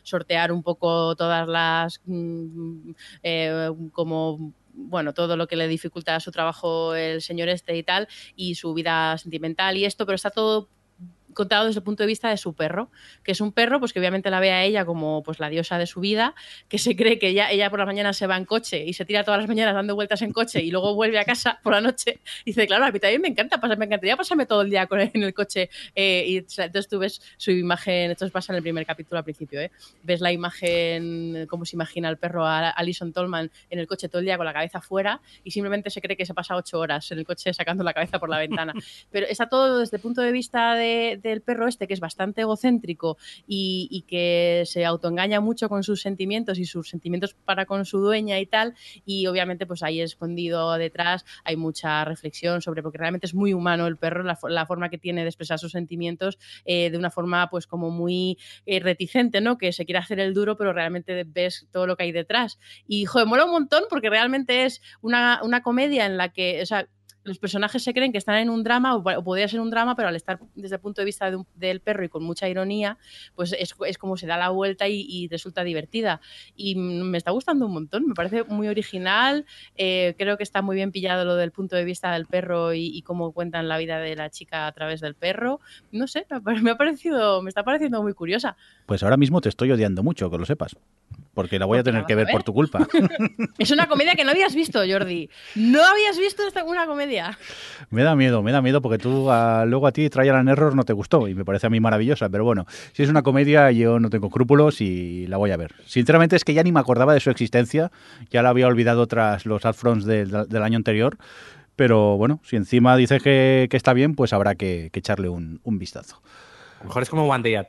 sortear un poco todas las mm, eh, como bueno, todo lo que le dificulta su trabajo el señor este y tal, y su vida sentimental y esto, pero está todo contado desde el punto de vista de su perro, que es un perro pues que obviamente la ve a ella como pues la diosa de su vida, que se cree que ella, ella por la mañana se va en coche y se tira todas las mañanas dando vueltas en coche y luego vuelve a casa por la noche y dice, claro, a mí también me encanta, pasar, me encantaría pasarme todo el día con él en el coche eh, y entonces tú ves su imagen, esto pasa en el primer capítulo al principio, ¿eh? ves la imagen, cómo se imagina el perro a Alison Tolman en el coche todo el día con la cabeza fuera y simplemente se cree que se pasa ocho horas en el coche sacando la cabeza por la ventana. <laughs> Pero está todo desde el punto de vista de, realmente el perro este, que es bastante egocéntrico y, que se autoengaña mucho con sus sentimientos y sus sentimientos para con su dueña y tal, y obviamente pues ahí escondido detrás hay mucha reflexión sobre, porque realmente es muy humano el perro, la, fo- la forma que tiene de expresar sus sentimientos eh, de una forma pues como muy eh, reticente, ¿no? Que se quiere hacer el duro, pero realmente ves todo lo que hay detrás. Y, joder, mola un montón porque realmente es una, una comedia en la que, los personajes se creen que están en un drama, o, o podría ser un drama, pero al estar desde el punto de vista de un- del perro y con mucha ironía, pues es, es como se da la vuelta y, y resulta divertida. Y me está gustando un montón, me parece muy original, eh, creo que está muy bien pillado lo del punto de vista del perro y, y cómo cuentan la vida de la chica a través del perro. No sé, me ha parecido, me está pareciendo muy curiosa. Pues ahora mismo te estoy odiando mucho, que lo sepas. Porque la voy a Porque tener que a ver ver. por tu culpa. <laughs> Es una comedia que no habías visto, Jordi. No habías visto esta una comedia. Me da miedo, me da miedo porque tú luego a ti Trial and Error no te gustó y me parece a mí maravillosa, pero bueno, si es una comedia yo no tengo escrúpulos y la voy a ver. Sinceramente es que ya ni me acordaba de su existencia, ya la había olvidado tras los upfronts del, del año anterior, pero bueno, si encima dices que, que está bien, pues habrá que, que echarle un, un vistazo. A lo mejor es como One Day at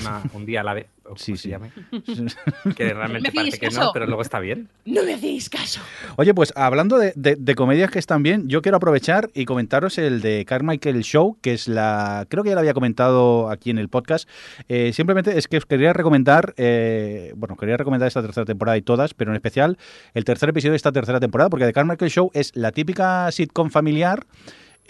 una- un día a la vez, o Sí, sí. se llame, <laughs> que realmente ¿Me hacéis parece que caso? no, pero luego está bien. No me hacéis caso. Oye, pues hablando de, de- de comedias que están bien, yo quiero aprovechar y comentaros el de Carmichael Show, que es la. Creo que ya lo había comentado aquí en el podcast. Eh, simplemente es que os quería recomendar. eh, bueno, quería recomendar esta tercera temporada y todas, pero en especial el tercer episodio de esta tercera temporada, porque The Carmichael Show es la típica sitcom familiar.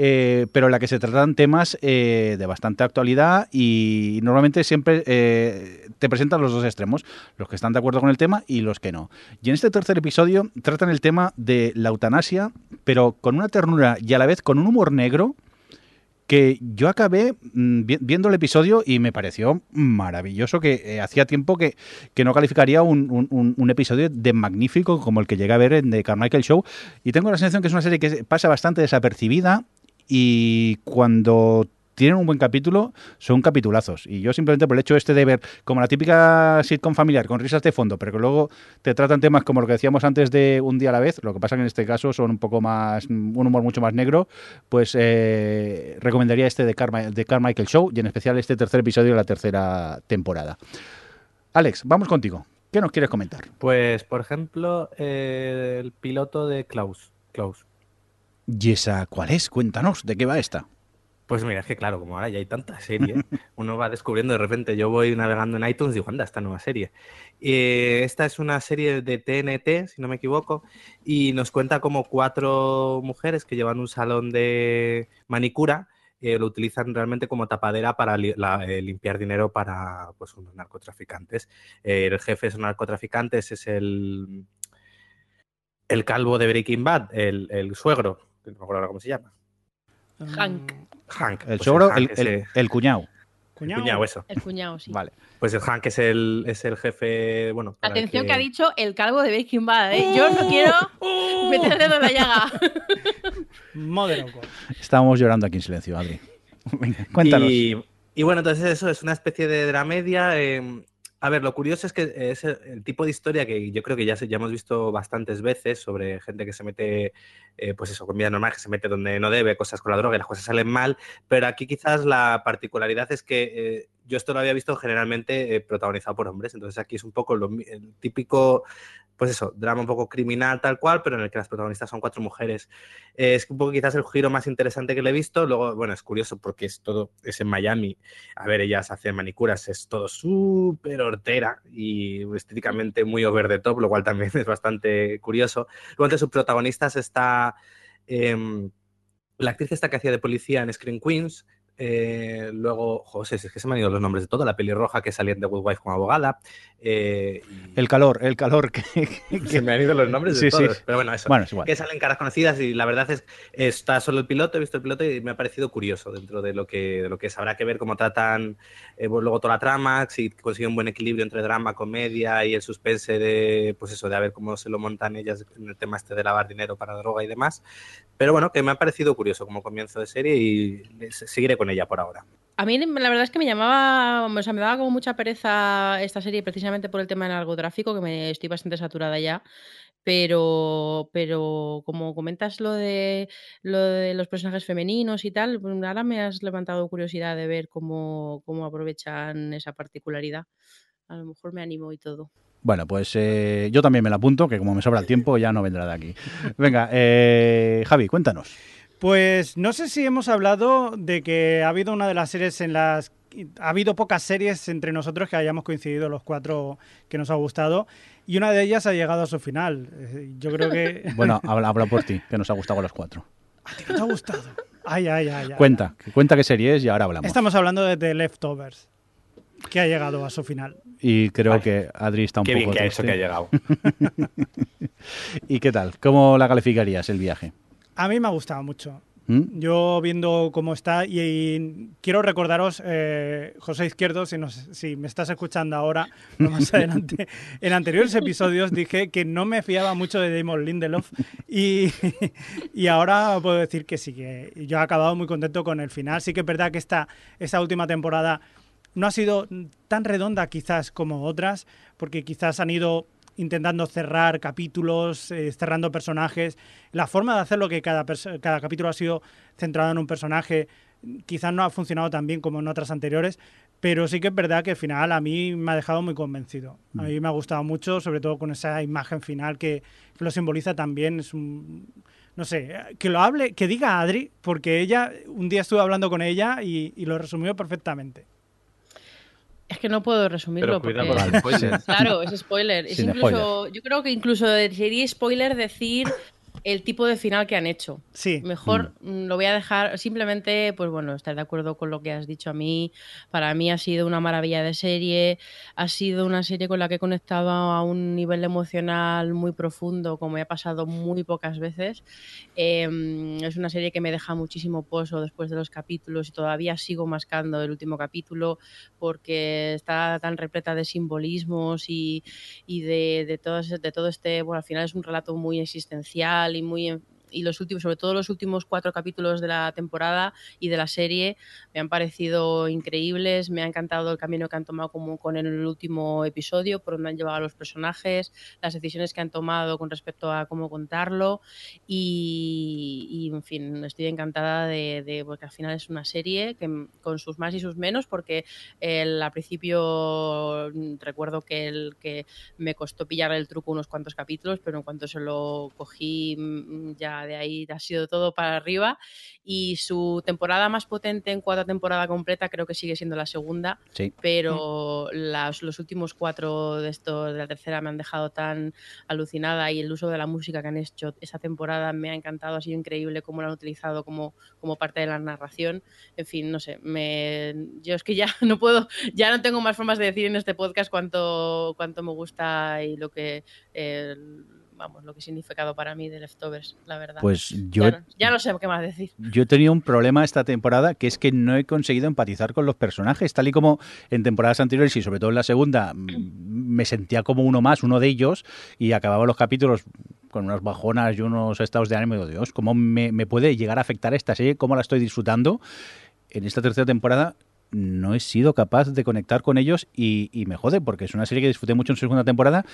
Eh, pero en la que se tratan temas eh, de bastante actualidad y normalmente siempre eh, te presentan los dos extremos, los que están de acuerdo con el tema y los que no. Y en este tercer episodio tratan el tema de la eutanasia, pero con una ternura y a la vez con un humor negro que yo acabé mm, vi- viendo el episodio y me pareció maravilloso, que eh, hacía tiempo que, no calificaría un- un episodio de magnífico como el que llegué a ver en The Carmichael Show. Y tengo la sensación que es una serie que pasa bastante desapercibida y cuando tienen un buen capítulo, son capitulazos. Y yo simplemente por el hecho este de ver como la típica sitcom familiar con risas de fondo, pero que luego te tratan temas como lo que decíamos antes de un día a la vez, lo que pasa que en este caso son un poco más, un humor mucho más negro, pues eh, recomendaría este de, Carma- de Carmichael Show y en especial este tercer episodio de la tercera temporada. Alex, vamos contigo. ¿Qué nos quieres comentar? Pues, por ejemplo, eh, el piloto de Klaus. Klaus. ¿Y esa cuál es? Cuéntanos, ¿de qué va esta? Pues mira, es que claro, como ahora ya hay tanta serie, <laughs> uno va descubriendo de repente, yo voy navegando en iTunes y digo, anda, esta nueva serie. Eh, esta es una serie de TNT, si no me equivoco, y nos cuenta como cuatro mujeres que llevan un salón de manicura, eh, lo utilizan realmente como tapadera para li- la- eh, limpiar dinero para pues, unos narcotraficantes. Eh, el jefe de esos narcotraficantes es el, el calvo de Breaking Bad, el, el suegro, que no me acuerdo ahora cómo se llama. Hank. Hank. El pues suegro, Hank el, es el- el- el cuñado. Cuñado. cuñado, eso. El cuñado, sí. Vale. Pues el Hank es el, es el jefe, bueno... Atención que... ha dicho el calvo de Breaking Bad, ¿eh? Yo no quiero meter el dedo en la llaga. Modern World. Estábamos llorando aquí en silencio, Adri. <laughs> Venga, cuéntanos. Y, y bueno, entonces eso es una especie de dramedia. eh, a ver, lo curioso es que es el, tipo de historia que yo creo que ya, se- ya hemos visto bastantes veces sobre gente que se mete, eh, pues eso, con vida normal, que se mete donde no debe, cosas con la droga y las cosas salen mal. Pero aquí quizás la particularidad es que eh, yo esto lo había visto generalmente eh, protagonizado por hombres. Entonces aquí es un poco lo el típico, pues eso, drama un poco criminal tal cual, pero en el que las protagonistas son cuatro mujeres. Eh, es un poco quizás el giro más interesante que le he visto. Luego, bueno, es curioso porque es todo, es en Miami. A ver, ellas hacen manicuras, es todo súper hortera y estéticamente muy over the top, lo cual también <laughs> es bastante curioso. Luego, entre sus protagonistas está em, la actriz esta que hacía de policía en Screen Queens. Eh, luego, José, es que se me han ido los nombres de todo. La pelirroja que salía The Good Wife como abogada. eh, y- El calor, el calor que... que- <laughs> se me han ido los nombres de Sí, sí. todos. Pero bueno, eso Bueno, es igual. que salen caras conocidas y la verdad es está solo el piloto, he visto el piloto y me ha parecido curioso dentro de lo que, de lo que es. Habrá que ver cómo tratan eh, pues, luego toda la trama, si consiguen un buen equilibrio entre drama, comedia y el suspense de, pues eso, de a ver cómo se lo montan ellas en el tema este de lavar dinero para droga y demás. Pero bueno, que me ha parecido curioso como comienzo de serie y seguiré con ella por ahora. A mí la verdad es que me llamaba, o sea, me daba como mucha pereza esta serie precisamente por el tema del narcotráfico, que me estoy bastante saturada ya. Pero, pero como comentas lo de, lo de los personajes femeninos y tal, ahora me has levantado curiosidad de ver cómo, cómo aprovechan esa particularidad. A lo mejor me animo y todo. Bueno, pues eh, yo también me la apunto, que como me sobra el tiempo ya no vendrá de aquí. Venga, eh, Javi, cuéntanos. Pues no sé si hemos hablado de que ha habido una de las series en las... Ha habido pocas series entre nosotros que hayamos coincidido los cuatro que nos ha gustado y una de ellas ha llegado a su final. Eh, Yo creo que... <laughs> Bueno, habla, habla por ti, que nos ha gustado a los cuatro. ¿A ti no te ha gustado? Ay, ay, ay. ay. Cuenta, que cuenta qué serie es y ahora hablamos. Estamos hablando de The Leftovers, que ha llegado a su final. Y creo Vale. que Adri está un Qué poco bien que ha hecho triste. que ha llegado. <laughs> ¿Y qué tal? ¿Cómo la calificarías el viaje? A mí me ha gustado mucho. ¿Mm? Yo viendo cómo está y, y quiero recordaros, eh, José Izquierdo, si, nos- si me estás escuchando ahora, no más <laughs> adelante, en anteriores episodios dije que no me fiaba mucho de Damon Lindelof y, <laughs> y ahora puedo decir que sí, que yo he acabado muy contento con el final. Sí que es verdad que esta, esta última temporada no ha sido tan redonda quizás como otras, porque quizás han ido intentando cerrar capítulos, eh, cerrando personajes. La forma de hacerlo que cada, cada capítulo ha sido centrado en un personaje quizás no ha funcionado tan bien como en otras anteriores, pero sí que es verdad que al final a mí me ha dejado muy convencido. A mí me ha gustado mucho, sobre todo con esa imagen final que, que lo simboliza también. Es un, no sé, que lo hable, que diga Adri, porque ella, un día estuve hablando con ella y, y lo resumió perfectamente. Es que no puedo resumirlo Pero cuidado porque... con los spoilers. Claro, es spoiler. Es Sin incluso, yo creo que incluso sería spoiler decir el tipo de final que han hecho. Sí, Mejor mm, lo voy a dejar simplemente, pues bueno, estar de acuerdo con lo que has dicho a mí. Para mí ha sido una maravilla de serie, ha sido una serie con la que he conectado a un nivel emocional muy profundo, como me ha pasado muy pocas veces. Eh, es una serie que me deja muchísimo pozo después de los capítulos y todavía sigo mascando el último capítulo porque está tan repleta de simbolismos y, y de, de, todo, de todo este, bueno, al final es un relato muy existencial y muy y los últimos, sobre todo los últimos cuatro capítulos de la temporada y de la serie me han parecido increíbles, me ha encantado el camino que han tomado como con el último episodio, por donde han llevado a los personajes, las decisiones que han tomado con respecto a cómo contarlo y, y, en fin, estoy encantada de, de- porque al final es una serie que con sus más y sus menos, porque el, al principio recuerdo que, el, que me costó pillar el truco unos cuantos capítulos, pero en cuanto se lo cogí, mm, de ahí ha sido todo para arriba. Y su temporada más potente en cuarta temporada completa creo que sigue siendo la segunda, Sí. pero las- los últimos cuatro de esto de la tercera me han dejado tan alucinada y el uso de la música que han hecho esa temporada me ha encantado, ha sido increíble cómo lo han utilizado como, como parte de la narración. En fin, no sé, me, yo es que ya <laughs> no puedo, ya no tengo más formas de decir en este podcast cuánto, cuánto me gusta y lo que, eh, vamos, lo que significado para mí de Leftovers, la verdad. Pues yo, ya, no, ya no sé qué más decir. yo he tenido un problema esta temporada que es que no he conseguido empatizar con los personajes, tal y como en temporadas anteriores y sobre todo en la segunda mm, me sentía como uno más, uno de ellos, y acababa los capítulos con unas bajonas y unos estados de ánimo. Digo, Dios, ¿cómo me, me puede llegar a afectar esta serie? ¿Cómo la estoy disfrutando? En esta tercera temporada no he sido capaz de conectar con ellos y, y me jode porque es una serie que disfruté mucho en su segunda temporada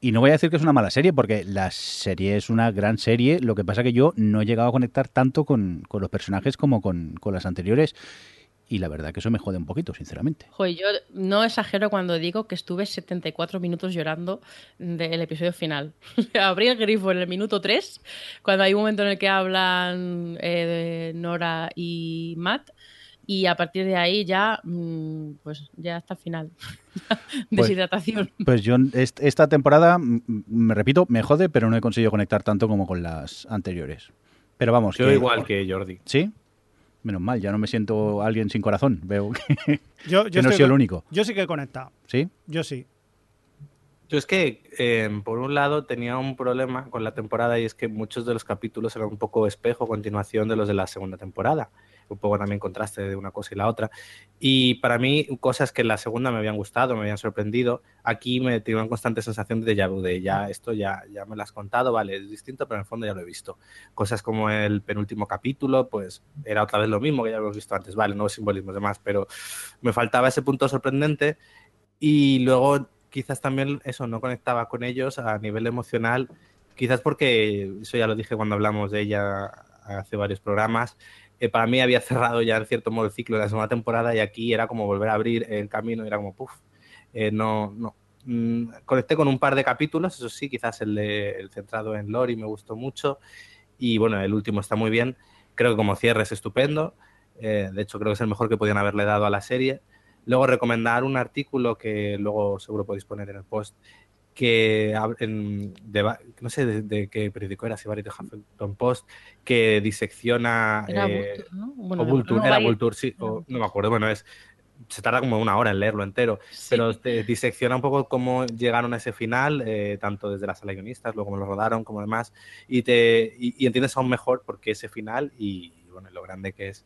y no voy a decir que es una mala serie, porque la serie es una gran serie. Lo que pasa que yo no he llegado a conectar tanto con, con los personajes como con, con las anteriores. Y la verdad que eso me jode un poquito, sinceramente. Joder, yo no exagero cuando digo que estuve 74 minutos llorando del episodio final. <laughs> Abrí el grifo en el minuto 3, cuando hay un momento en el que hablan eh, Nora y Matt, y a partir de ahí ya, mm, pues ya hasta el final. <laughs> Deshidratación. Pues yo est- esta temporada, me repito, me jode, pero no he conseguido conectar tanto como con las anteriores. Pero vamos, Yo que- igual que Jordi. ¿Sí? Menos mal, ya no me siento alguien sin corazón. Veo que, yo, <laughs> que no estoy soy el único. Yo sí que he conectado. ¿Sí? Yo sí. Yo es que, eh, por un lado, tenía un problema con la temporada y es que muchos de los capítulos eran un poco espejo, continuación de los de la segunda temporada. Un poco también contraste de una cosa y la otra. Y para mí, cosas que en la segunda me habían gustado, me habían sorprendido, aquí me tenía una constante sensación de déjà vu, de ya esto ya, ya me lo has contado, vale, es distinto, pero en el fondo ya lo he visto. Cosas como el penúltimo capítulo, pues era otra vez lo mismo que ya habíamos visto antes, vale, nuevos simbolismos y demás, pero me faltaba ese punto sorprendente y luego quizás también eso no conectaba con ellos a nivel emocional Quizás porque, eso ya lo dije cuando hablamos de ella hace varios programas, para mí había cerrado ya en cierto modo el ciclo de la segunda temporada y aquí era como volver a abrir el camino, era como, puff, eh, no, no. Mm, conecté con un par de capítulos, eso sí, quizás el, de, el centrado en Lori me gustó mucho y bueno, el último está muy bien, creo que como cierre es estupendo, eh, de hecho creo que es el mejor que podían haberle dado a la serie. Luego recomendar un artículo que luego seguro podéis poner en el post, que en, de, no sé de, de, qué periódico era, si Variety Huffington Post, que disecciona... Era eh, Vulture, ¿no? Bueno, o Vulture, no, era Variety- Vulture, sí, o- no me acuerdo, bueno, es se tarda como una hora en leerlo entero, Sí. pero te disecciona un poco cómo llegaron a ese final, eh, tanto desde las guionistas, luego cómo lo rodaron, como demás, y, te, y, y entiendes aún mejor por qué ese final y, bueno, lo grande que es.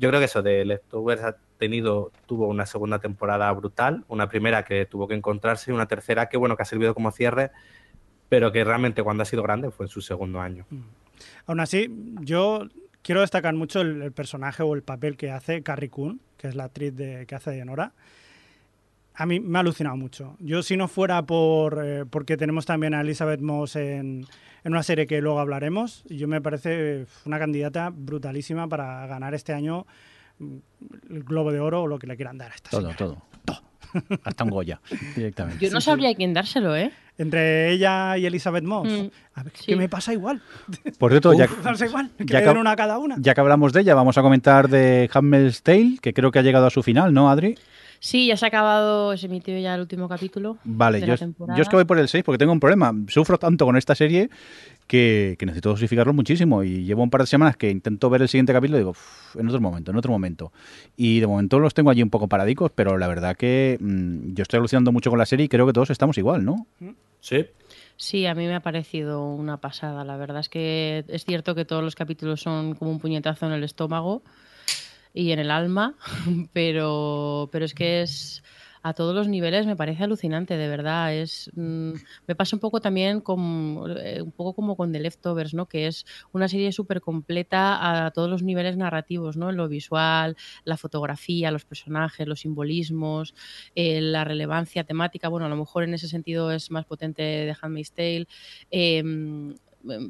Yo creo que eso de Leftovers ha tenido, tuvo una segunda temporada brutal, una primera que tuvo que encontrarse y una tercera que, bueno, que ha servido como cierre, pero que realmente cuando ha sido grande fue en su segundo año. Aún así, yo quiero destacar mucho el, el personaje o el papel que hace Carrie Coon, que es la actriz de, que hace de Nora. A mí me ha alucinado mucho. Yo, si no fuera por eh, porque tenemos también a Elizabeth Moss en, en una serie que luego hablaremos, yo me parece una candidata brutalísima para ganar este año mm, el Globo de Oro o lo que le quieran dar a esta Todo, señora. todo. Hasta un Goya, directamente. Yo no sabría quién dárselo, ¿eh? Entre ella y Elizabeth Moss. Mm, A ver, sí. ¿qué me pasa igual? Por cierto, ya, Pasa igual, que ya le den que- una a cada una. ya que hablamos de ella, vamos a comentar de Handmaid's Tale, que creo que ha llegado a su final, ¿no, Adri? Sí, ya se ha acabado, se emitió ya el último capítulo. Vale, de yo, la es- temporada. yo es que voy por el 6 porque tengo un problema. Sufro tanto con esta serie que, que necesito dosificarlo muchísimo. Y llevo un par de semanas que intento ver el siguiente capítulo y digo, "Uf, en otro momento, en otro momento. Y de momento los tengo allí un poco paradicos, pero la verdad que mm, yo estoy alucinando mucho con la serie y creo que todos estamos igual, ¿no? Sí. Sí, a mí me ha parecido una pasada. La verdad es que es cierto que todos los capítulos son como un puñetazo en el estómago y en el alma, <laughs> pero, pero es que es a todos los niveles me parece alucinante, de verdad. Es mm, me pasa un poco también con eh, un poco como con The Leftovers, ¿no? Que es una serie súper completa a todos los niveles narrativos, ¿no? Lo visual, la fotografía, los personajes, los simbolismos, eh, la relevancia temática. Bueno, a lo mejor en ese sentido es más potente de Handmaid's Tale. eh,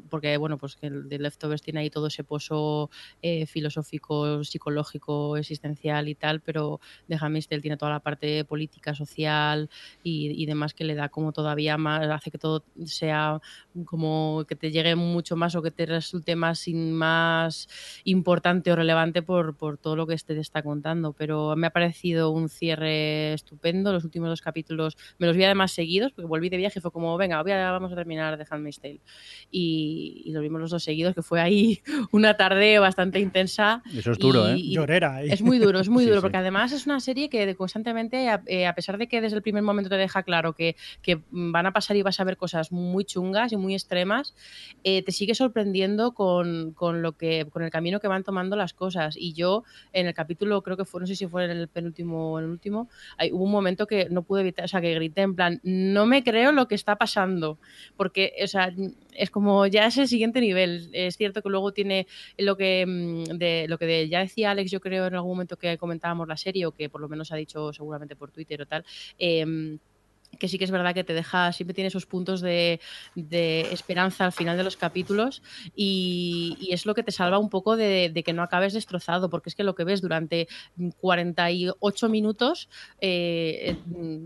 porque bueno, pues que el de Leftovers tiene ahí todo ese pozo eh, filosófico, psicológico, existencial y tal, pero de Handmaid's Tale tiene toda la parte política, social y, demás que le da como todavía más, hace que todo sea como que te llegue mucho más o que te resulte más, más importante o relevante por, por todo lo que este te está contando. Pero me ha parecido un cierre estupendo. Los últimos dos capítulos me los vi además seguidos porque volví de viaje y fue como, venga, voy a- vamos a terminar de Handmaid's Tale. Y los vimos los dos seguidos, que fue ahí <laughs> una tarde bastante intensa. Eso es duro, Y- ¿eh? y- Llorera. ahí. es muy duro, es muy <laughs> Sí, duro, sí. porque además es una serie que constantemente, a, eh, a pesar de que desde el primer momento te deja claro que, que van a pasar y vas a ver cosas muy chungas y muy extremas, eh, te sigue sorprendiendo con, con lo que, con el camino que van tomando las cosas. Y yo, en el capítulo, creo que fue, no sé si fue en el penúltimo o en el último, hay- hubo un momento que no pude evitar, o sea, que grité en plan, no me creo lo que está pasando, porque, o sea, es como ya es el siguiente nivel. Es cierto que luego tiene lo que mm, de lo que ya decía Alex, yo creo en algún momento que comentábamos la serie o que por lo menos ha dicho seguramente por Twitter o tal. em, que sí que es verdad que te deja, siempre tiene esos puntos de, esperanza al final de los capítulos y, es lo que te salva un poco de, que no acabes destrozado, porque es que lo que ves durante 48 minutos, eh,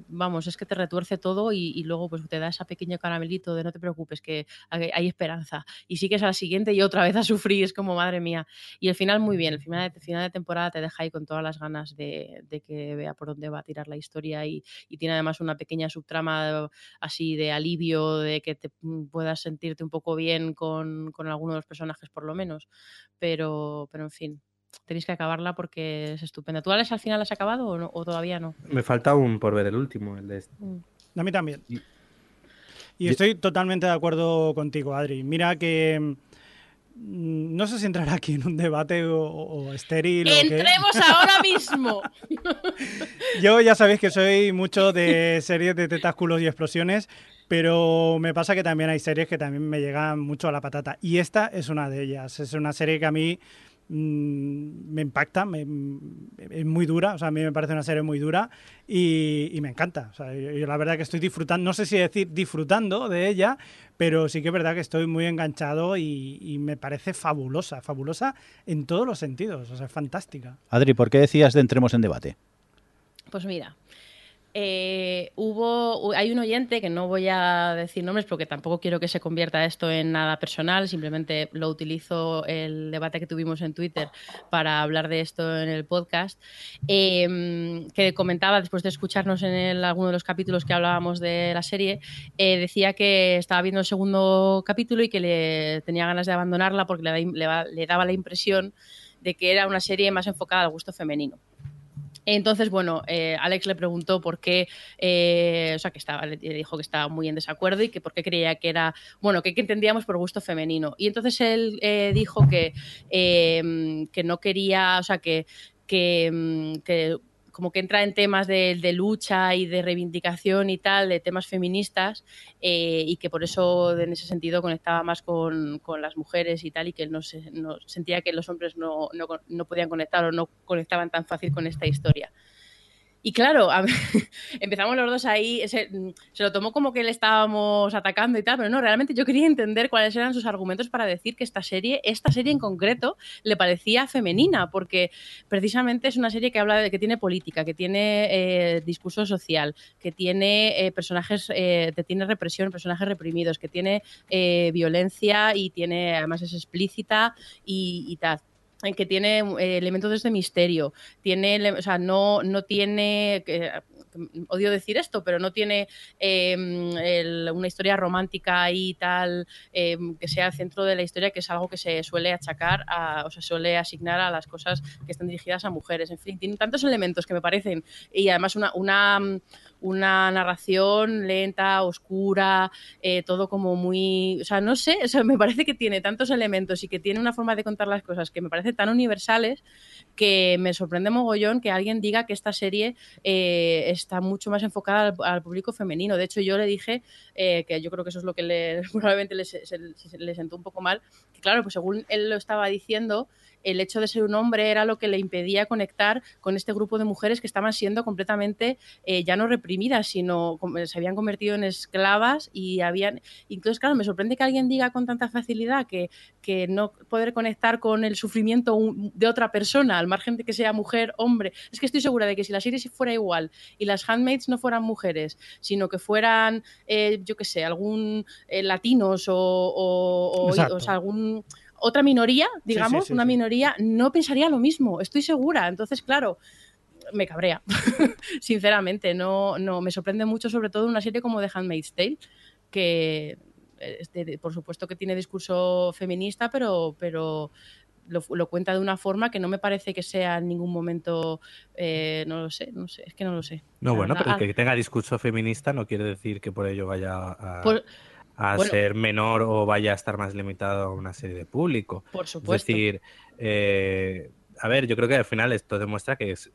vamos, es que te retuerce todo y, luego pues te da ese pequeño caramelito de no te preocupes, que hay esperanza. Y sigues a la siguiente y otra vez a sufrir, es como madre mía. Y el final muy bien, el final de, temporada te deja ahí con todas las ganas de, que vea por dónde va a tirar la historia y tiene además una pequeña subtrama así de alivio, de que te mm, puedas sentirte un poco bien con, con alguno de los personajes por lo menos. Pero, pero en fin, tenéis que acabarla porque es estupenda. ¿Tú, Alex, al final has acabado o, no- o todavía no? Me falta un por ver el último, el de este. A mí también. Y- estoy totalmente de acuerdo contigo, Adri. Mira que mm, no sé si entrar aquí en un debate o, o estéril o qué. ¡Entremos ahora mismo! <laughs> Yo ya sabéis que soy mucho de series de tentáculos y explosiones, pero me pasa que también hay series que también me llegan mucho a la patata. Y esta es una de ellas. Es una serie que a mí me impacta, me- es muy dura, o sea, a mí me parece una serie muy dura y, y me encanta. O sea, yo, yo la verdad que estoy disfrutando, no sé si decir disfrutando de ella, pero sí que es verdad que estoy muy enganchado y, y me parece fabulosa, fabulosa en todos los sentidos, o sea, es fantástica. Adri, ¿por qué decías de entremos en debate? Pues mira, eh, hubo, hay un oyente que no voy a decir nombres porque tampoco quiero que se convierta esto en nada personal, simplemente lo utilizo el debate que tuvimos en Twitter para hablar de esto en el podcast, eh, que comentaba después de escucharnos en el- alguno de los capítulos que hablábamos de la serie, eh, decía que estaba viendo el segundo capítulo y que le tenía ganas de abandonarla porque le, le le daba la impresión de que era una serie más enfocada al gusto femenino. Entonces, bueno, eh, Alex le preguntó por qué, eh, o sea, que estaba, le dijo que estaba muy en desacuerdo y que por qué creía que era, bueno, que, entendíamos por gusto femenino. Y entonces él eh, dijo que, eh, que no quería, o sea, que, que, mm, que como que entra en temas de, lucha y de reivindicación y tal, de temas feministas, eh, y que por eso en ese sentido conectaba más con, las mujeres y tal, y que no, se- no- sentía que los hombres no, no, no podían conectar o no conectaban tan fácil con esta historia. Y claro, a <laughs> empezamos los dos ahí, ese- se lo tomó como que le estábamos atacando y tal, pero no, realmente yo quería entender cuáles eran sus argumentos para decir que esta serie, esta serie en concreto, le parecía femenina, porque precisamente es una serie que habla de que tiene política, que tiene eh, discurso social, que tiene eh, personajes, eh, que tiene represión, personajes reprimidos, que tiene eh, violencia y tiene, además es explícita y, tal que tiene eh, elementos de misterio, tiene, o sea, no, no tiene, odio decir esto, pero no tiene el- una historia romántica y tal eh, que sea el centro de la historia, que es algo que se suele achacar, a, o se suele asignar a las cosas que están dirigidas a mujeres. En fin, tiene tantos elementos que me parecen, y además una, una narración lenta, oscura, eh, todo como muy, o sea, no sé, o sea, me parece que tiene tantos elementos y que tiene una forma de contar las cosas que me parece tan universales que me sorprende mogollón que alguien diga que esta serie eh, está mucho más enfocada al, público femenino. De hecho, yo le dije eh, que yo creo que eso es lo que le, <laughs> probablemente le sentó un poco mal, que claro, pues según él lo estaba diciendo, el hecho de ser un hombre era lo que le impedía conectar con este grupo de mujeres que estaban siendo completamente eh, ya no reprimidas, sino se habían convertido en esclavas y habían... Entonces, claro, me sorprende que alguien diga con tanta facilidad que, que no poder conectar con el sufrimiento de otra persona, al margen de que sea mujer, hombre. Es que estoy segura de que si la serie fuera igual y las handmaids no fueran mujeres, sino que fueran, eh, yo qué sé, algún eh, latinos o, o- o- o sea, algún otra minoría, digamos, sí, una sí. minoría, no pensaría lo mismo, estoy segura. Entonces, claro, me cabrea, <laughs> sinceramente. No, no, me sorprende mucho, sobre todo una serie como The Handmaid's Tale, que eh, este, por supuesto que tiene discurso feminista, pero, pero lo, lo cuenta de una forma que no me parece que sea en ningún momento, eh, no lo sé, no sé, es que no lo sé. No, bueno, verdad. pero el que tenga discurso feminista no quiere decir que por ello vaya a, por, a bueno. ser menor o vaya a estar más limitado a una serie de público. por Es supuesto. decir, eh, a ver, yo creo que al final esto demuestra que es-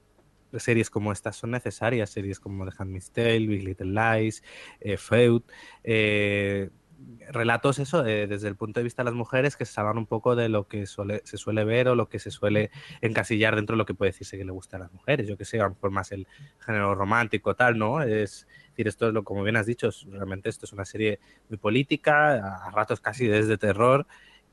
series como estas son necesarias, series como The Handmaid's Tale, Big Little Lies, eh, Feud, eh, relatos eso eh, desde el punto de vista de las mujeres que se un poco de lo que se suele ver o lo que se suele encasillar dentro de lo que puede decirse que le gusta a las mujeres. Yo que sé, a lo más el género romántico, tal, ¿no? Es decir, esto es lo, como bien has dicho, es- realmente esto es una serie muy política, a, ratos casi desde terror,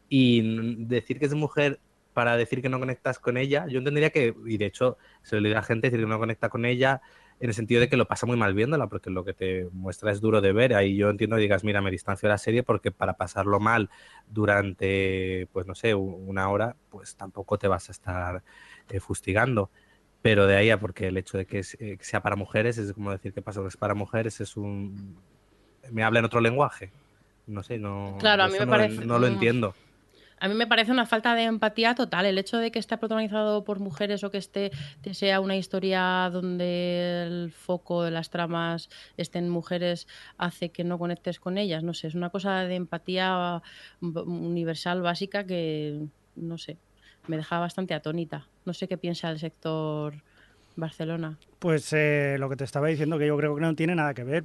y decir que es mujer para decir que no conectas con ella, yo entendería que, y de hecho se le olvida a gente decir que no conecta con ella en el sentido de que lo pasa muy mal viéndola, porque lo que te muestra es duro de ver. Ahí yo entiendo que digas, mira, me distancio de la serie porque para pasarlo mal durante, pues no sé, una hora, pues tampoco te vas a estar eh, fustigando. Pero de ahí a porque el hecho de que, eh, sea para mujeres es como decir que pasa que es para mujeres, es un... me habla en otro lenguaje. No sé, no, Claro, a mí me no, parece- no lo entiendo. A mí me parece una falta de empatía total. El hecho de que esté protagonizado por mujeres o que esté sea una historia donde el foco de las tramas estén mujeres hace que no conectes con ellas. No sé, es una cosa de empatía b- universal básica que, no sé, me deja bastante atónita. No sé qué piensa el sector Barcelona. Pues eh, lo que te estaba diciendo, que yo creo que no tiene nada que ver.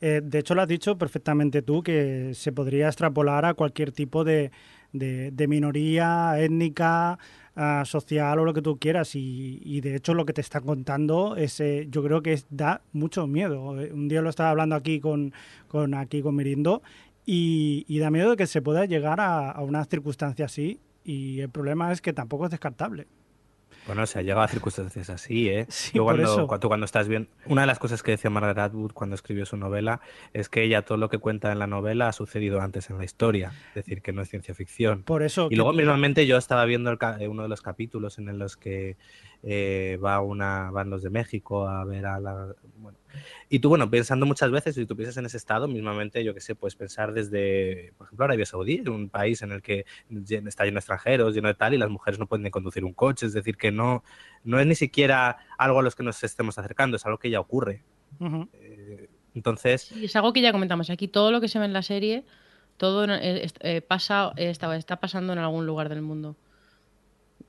Eh, de hecho, lo has dicho perfectamente tú, que se podría extrapolar a cualquier tipo de, de- minoría étnica, ah, social o lo que tú quieras. Y, de hecho lo que te está contando es, eh, yo creo que da mucho miedo. Eh, Un día lo estaba hablando aquí con, aquí con Mirindo y, y da miedo de que se pueda llegar a, a una circunstancia así. Y el problema es que tampoco es descartable. Bueno, se ha llegado a circunstancias así, ¿eh? <laughs> Sí, Yo por cuando, eso. cuando, cuando estás bien... Una de las cosas que decía Margaret Atwood cuando escribió su novela es que ella todo lo que cuenta en la novela ha sucedido antes en la historia, es decir, que no es ciencia ficción. Por eso. Y que- luego mismamente yo estaba viendo el eh, uno de los capítulos en los que eh, va una, van los de México a ver a la... Bueno, y tú, bueno, pensando muchas veces, si tú piensas en ese estado, mismamente, yo qué sé, puedes pensar desde, por ejemplo, Arabia Saudí, un país en el que está lleno de extranjeros, lleno de tal, y las mujeres no pueden ni conducir un coche, es decir, que no, no es ni siquiera algo a los que nos estemos acercando, es algo que ya ocurre. Ujú. Eh, entonces, Sí, es algo que ya comentamos aquí. Todo lo que se ve en la serie, todo eh, eh, pasa, eh, está, está pasando en algún lugar del mundo.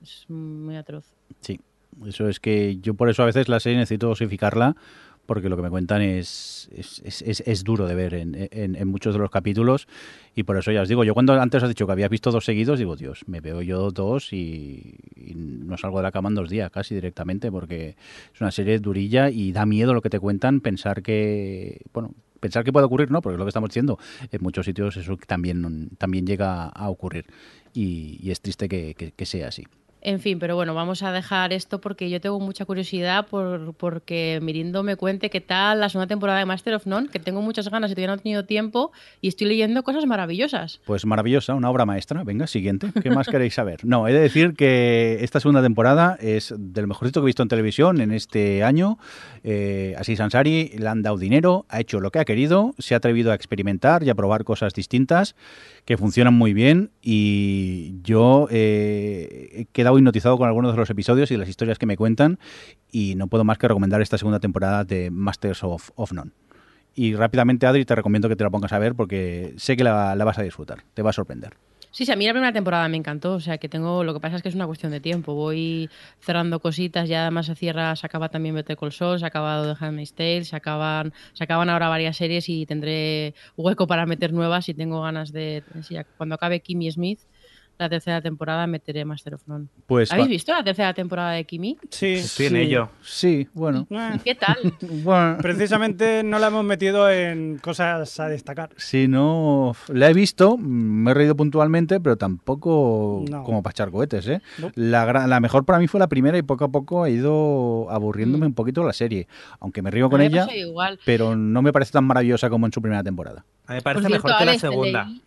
Es muy atroz. Sí, eso es que yo por eso a veces la serie necesito dosificarla porque lo que me cuentan es, es, es- es- duro de ver en, en- muchos de los capítulos y por eso ya os digo, yo cuando antes has dicho que habías visto dos seguidos, digo, Dios, me veo yo dos y, no salgo de la cama en dos días casi directamente porque es una serie durilla y da miedo lo que te cuentan, pensar que, bueno, pensar que puede ocurrir, ¿no? Porque es lo que estamos diciendo, en muchos sitios eso también, también llega a ocurrir y, es triste que- que sea así. En fin, pero bueno, vamos a dejar esto porque yo tengo mucha curiosidad por porque Mirindo me cuente qué tal la segunda temporada de Master of None, que tengo muchas ganas y todavía no he tenido tiempo y estoy leyendo cosas maravillosas. Pues maravillosa, una obra maestra. Venga, siguiente. ¿Qué más queréis saber? No, he de decir que esta segunda temporada es del mejorcito que he visto en televisión en este año. Eh, Así Ansari le han dado dinero, ha hecho lo que ha querido, se ha atrevido a experimentar y a probar cosas distintas que funcionan muy bien y yo eh, he quedado hipnotizado con algunos de los episodios y las historias que me cuentan y no puedo más que recomendar esta segunda temporada de Masters of, of None. Y rápidamente, Adri, te recomiendo que te la pongas a ver porque sé que la, la vas a disfrutar, te va a sorprender. Sí, sí, a mí la primera temporada me encantó, o sea que tengo, lo que pasa es que es una cuestión de tiempo, voy cerrando cositas, ya además se cierra, se acaba también Better Call Saul, se ha acabado The Handmaid's Tale, se acaban, se acaban ahora varias series y tendré hueco para meter nuevas y tengo ganas de, cuando acabe Kimmy Smith, la tercera temporada meteré Master of None. Pues ¿Habéis visto la tercera temporada de Kimmy? Sí. estoy en sí, ello. Sí, bueno. Eh, ¿Qué tal? <laughs> bueno Precisamente no la hemos metido en cosas a destacar. si no la he visto, me he reído puntualmente, pero tampoco No. como para echar cohetes, ¿eh? No. La, la mejor para mí fue la primera y poco a poco ha ido aburriéndome Mm. un poquito la serie, aunque me río con me ella, igual. pero no me parece tan maravillosa como en su primera temporada. A mí me Por parece cierto, mejor que la Alex, segunda. leí-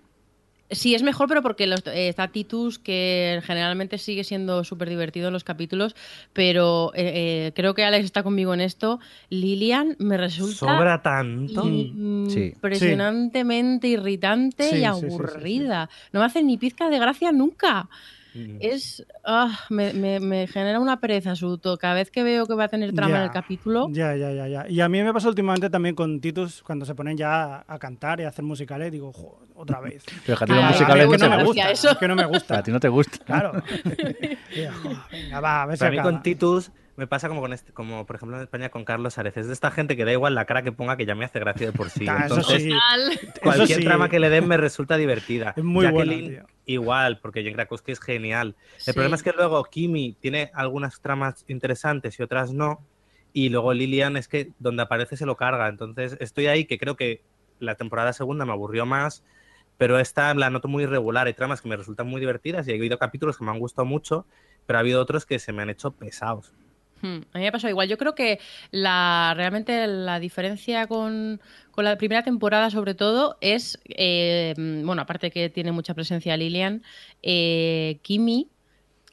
Sí, es mejor, pero porque los, eh, está Titus, que generalmente sigue siendo súper divertido en los capítulos, pero eh, eh, creo que Alex está conmigo en esto. Lilian me resulta Sobra tanto. mm, Sí. impresionantemente irritante Sí, y sí, sí, sí, sí. aburrida. No me hace ni pizca de gracia nunca. Mm. Es ah, me, me- me genera una pereza su to- Cada vez que veo que va a tener trama en el capítulo, Ya, ya, ya, ya. Y a mí me pasa últimamente también con Titus, cuando se ponen ya a cantar y a hacer musicales, digo, "Jo, otra <laughs> vez. Pero a ti los mí musicales no que te no me gusta es que no me gusta. <laughs> A ti no te gusta. Claro. <laughs> Venga, va, a ver si Para mí acaba. con Titus me pasa como con este, como por ejemplo en España con Carlos Areces, de esta gente que da igual la cara que ponga que ya me hace gracia de por sí. <laughs> Ah, Entonces, sí. Tal. cualquier sí. trama que le den me resulta divertida. <laughs> Es muy buena, Jacqueline, tío. igual, porque Jane Krakowski es genial. El Sí. problema es que luego Kimi tiene algunas tramas interesantes y otras no. Y luego Lilian es que donde aparece se lo carga. Entonces estoy ahí que creo que la temporada segunda me aburrió más, pero esta la noto muy irregular. Hay tramas que me resultan muy divertidas y he habido capítulos que me han gustado mucho, pero ha habido otros que se me han hecho pesados. Hmm, A mí me pasó igual. Yo creo que la realmente la diferencia con, con la primera temporada, sobre todo, es, eh, bueno, aparte que tiene mucha presencia Lilian, eh, Kimi